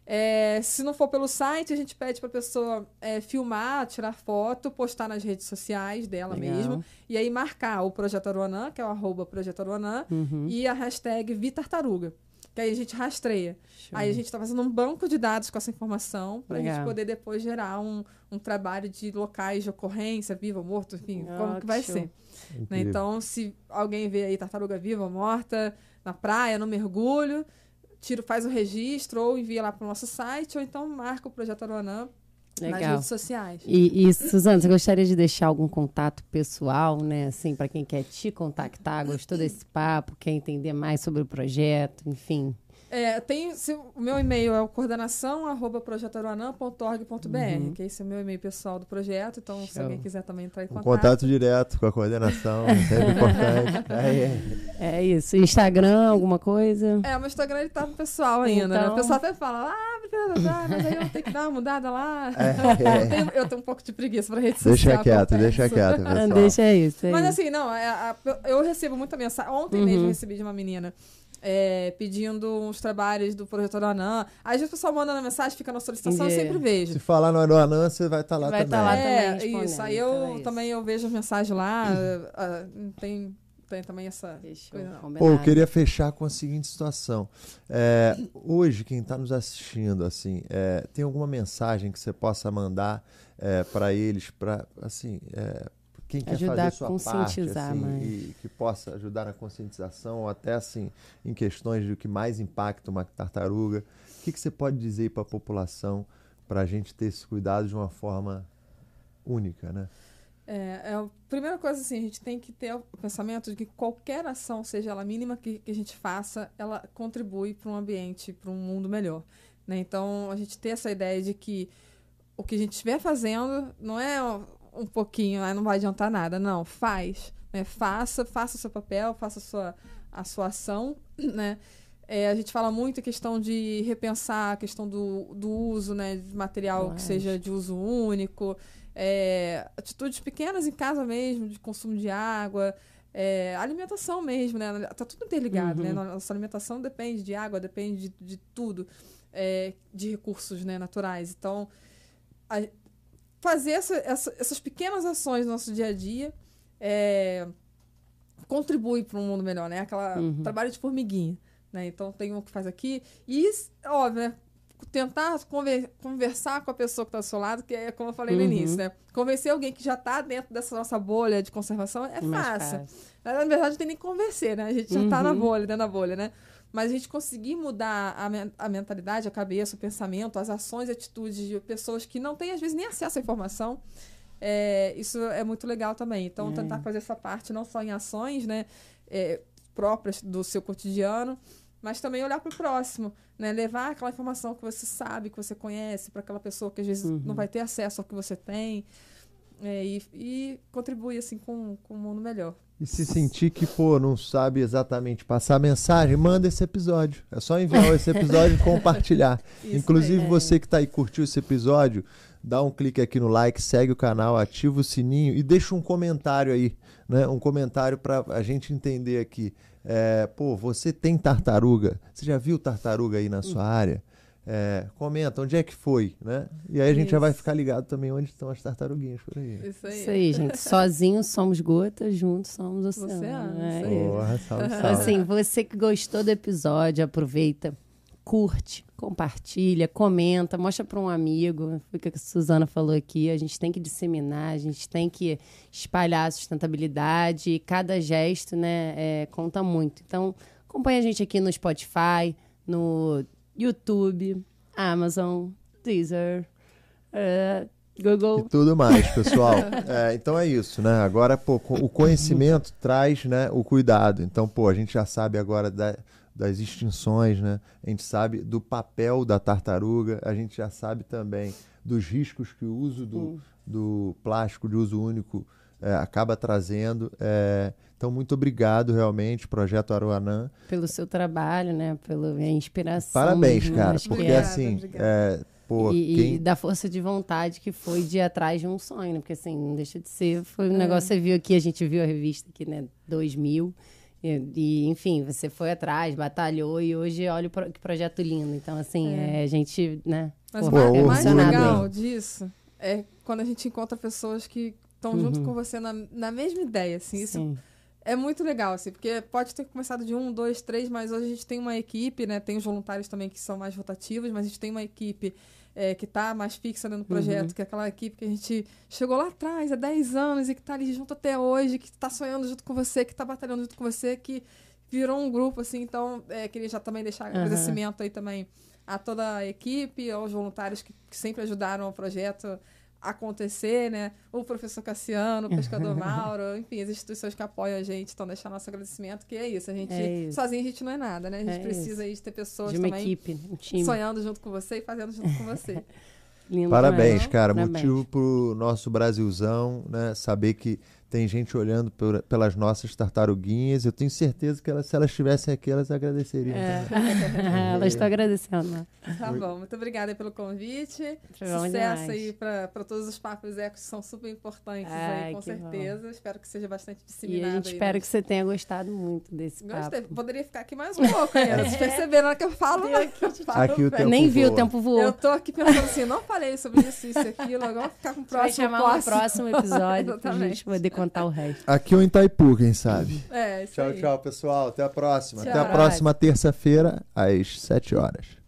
É, se não for pelo site, a gente pede para a pessoa é, filmar, tirar foto, postar nas redes sociais dela Legal. mesmo. E aí marcar o Projeto Aruanã, que é o arroba Projeto Aruanã, Uhum. e a hashtag Vitartaruga. Que aí a gente rastreia. Show. Aí a gente está fazendo um banco de dados com essa informação para a gente poder depois gerar um, um trabalho de locais de ocorrência, vivo ou morto, enfim, como que vai show. ser. né? Então, se alguém vê aí tartaruga viva ou morta na praia, no mergulho, tira, faz o registro ou envia lá para o nosso site, ou então marca o Projeto Aruanã nas Legal. redes sociais. E, e, Suzana, você gostaria de deixar algum contato pessoal, né? Assim, para quem quer te contactar, gostou desse papo, quer entender mais sobre o projeto, enfim. É, tem, se, o meu e-mail é o coordenação arroba projetoaruanã.org.br, que esse é o meu e-mail pessoal do projeto, então se alguém quiser também entrar em Um contato. contato direto com a coordenação, sempre <laughs> importante. Aí, é. É isso. Instagram, alguma coisa? É, o meu Instagram ele tá no pessoal ainda, né? Então- O pessoal até fala, ah, mas aí eu tenho que dar uma mudada lá. <laughs> É. Eu, tenho, eu tenho um pouco de preguiça pra rede Deixa social. quieto, confesso. deixa quieto, <laughs> pessoal. deixa isso. é Mas isso. assim, não, é, a- eu recebo muita mensagem. Ontem Uhum. mesmo eu recebi de uma menina é, pedindo uns trabalhos do Projeto Aranã. Às vezes o pessoal manda na mensagem, fica na solicitação, eu Entendi. sempre vejo. Se falar no Aruanã, você vai estar lá Vai também. tá lá é, também respondendo, isso. Aí então eu é isso. também eu vejo as mensagens lá. <clears throat> ah, tem, tem também essa coisa. Pô, eu combinado. queria fechar com a seguinte situação. É, hoje, quem está nos assistindo, assim, é, tem alguma mensagem que você possa mandar para eles, para assim, é, quem quer Ajudar fazer a a sua conscientizar parte, assim, mais. e que possa ajudar na conscientização, ou até assim, em questões do que mais impacta uma tartaruga. O que, que você pode dizer para a população para a gente ter esse cuidado de uma forma única, né? É, é a primeira coisa assim, a gente tem que ter o pensamento de que qualquer ação, seja ela mínima que, que a gente faça, ela contribui para um ambiente, para um mundo melhor. né? Então, a gente ter essa ideia de que o que a gente estiver fazendo não é um pouquinho, ah, não vai adiantar nada. Não, faz. Né? Faça, faça o seu papel, faça a sua, a sua ação. <clears throat> Né? É, a gente fala muito a questão de repensar a questão do, do uso né, de material que Lógico. seja de uso único. É, atitudes pequenas em casa mesmo, de consumo de água, é, alimentação mesmo, né? Tá tudo interligado, Uhum. né? Nossa alimentação depende de água, depende de, de tudo, é, de recursos né, naturais. Então, a- fazer essa- essa- essas pequenas ações no nosso dia a dia é, contribui para um mundo melhor, né? Aquela Uhum. trabalho de formiguinha, né? Então tem um que faz aqui e óbvio, né? tentar conver- conversar com a pessoa que está do seu lado, que é como eu falei no Uhum. início, né? Convencer alguém que já está dentro dessa nossa bolha de conservação é Mais fácil. Na verdade, não tem nem que convencer, né? A gente já está na bolha, dentro da bolha, né? Mas a gente conseguir mudar a, men- a mentalidade, a cabeça, o pensamento, as ações e atitudes de pessoas que não têm, às vezes, nem acesso à informação, é, isso é muito legal também. Então, É. tentar fazer essa parte não só em ações né, é, próprias do seu cotidiano, mas também olhar para o próximo, né? Levar aquela informação que você sabe, que você conhece, para aquela pessoa que às vezes Uhum. não vai ter acesso ao que você tem. É, e, e contribuir assim com, com um mundo melhor. E se sentir que, pô, não sabe exatamente passar mensagem, manda esse episódio. É só enviar esse episódio e <laughs> compartilhar. Isso Inclusive, mesmo. você que tá aí curtiu esse episódio, dá um clique aqui no like, segue o canal, ativa o sininho e deixa um comentário aí, né? Um comentário para a gente entender aqui. É, pô, você tem tartaruga? Você já viu tartaruga aí na sua área? É, comenta onde é que foi, né? E aí a gente já vai Isso. ficar ligado também onde estão as tartaruguinhas por aí. Isso aí. Isso aí, gente. <laughs> Sozinhos somos gotas, juntos somos oceano. Oceano, É isso isso. Porra, salve, salve. <laughs> assim, você que gostou do episódio, aproveita, curte, compartilha, comenta, mostra para um amigo. Foi o que a Suzana falou aqui. A gente tem que disseminar, a gente tem que espalhar a sustentabilidade. E cada gesto, né, é, conta muito. Então, acompanha a gente aqui no Spotify, no YouTube, Amazon, Deezer, E Google. tudo mais, pessoal. <laughs> É, então é isso, né? Agora, pô, o conhecimento traz né, o cuidado. Então, pô, a gente já sabe agora da- das extinções, né? A gente sabe do papel da tartaruga, a gente já sabe também dos riscos que o uso do, do plástico de uso único é, acaba trazendo. É, então, muito obrigado, realmente, Projeto Aruanã. Pelo seu trabalho, né? Pela inspiração. Parabéns, mesmo, cara, que porque Obrigada, assim, é, pô, e, quem e da força de vontade que foi de ir atrás de um sonho, né? Porque assim, não deixa de ser. Foi um É. negócio, você viu aqui, a gente viu a revista aqui, né? 2000. E, e, enfim, você foi atrás, batalhou e hoje olha o pro- que projeto lindo. Então, assim, é. a gente, né? Mas pô, o mais, legal disso é quando a gente encontra pessoas que estão junto Uhum. com você na, na mesma ideia, assim. Isso Sim. É muito legal, assim, porque pode ter começado de um, dois, três, mas hoje a gente tem uma equipe, né? Tem os voluntários também que são mais rotativos, mas a gente tem uma equipe é, que está mais fixa dentro do projeto, Uhum. que é aquela equipe que a gente chegou lá atrás, há 10 anos, e que está ali junto até hoje, que está sonhando junto com você, que está batalhando junto com você, que virou um grupo, assim, então é, queria já também deixar Aham. agradecimento aí também a toda a equipe, aos voluntários que, que sempre ajudaram o projeto acontecer, né? O professor Cassiano, o pescador <laughs> Mauro, enfim, as instituições que apoiam a gente, então deixar nosso agradecimento, que é isso, a gente, É isso. sozinho a gente não é nada, né? A gente É precisa aí de ter pessoas De uma também equipe, um time. sonhando junto com você e fazendo junto com você. <laughs> Lindo Parabéns, cara. Parabéns. Motivo pro nosso Brasilzão, né? Saber que tem gente olhando por- pelas nossas tartaruguinhas. Eu tenho certeza que elas, se elas estivessem aqui, elas agradeceriam. É. também. <laughs> Ela está agradecendo. né? Tá bom, muito obrigada pelo convite. Foi bom Sucesso aí para todos os papos ecos que são super importantes Ai, aí, com certeza. Espero que seja bastante E disseminado. a gente aí, espera né? que você tenha gostado muito desse Gostei. papo. Poderia ficar aqui mais um pouco ainda. <laughs> Vocês perceberam que eu falo, né? Eu falo Aqui o tempo Nem vi, o tempo voou. Eu tô aqui pensando assim, não falei sobre isso, isso e aquilo, agora vou ficar com o Você vai próximo chamar um próximo episódio <laughs> pra Exatamente. gente poder contar o resto. Aqui ou em Itaipu, quem sabe? É, isso Tchau, aí. tchau, pessoal. Até a próxima. Tchau. Até a próxima terça-feira, às 7 horas.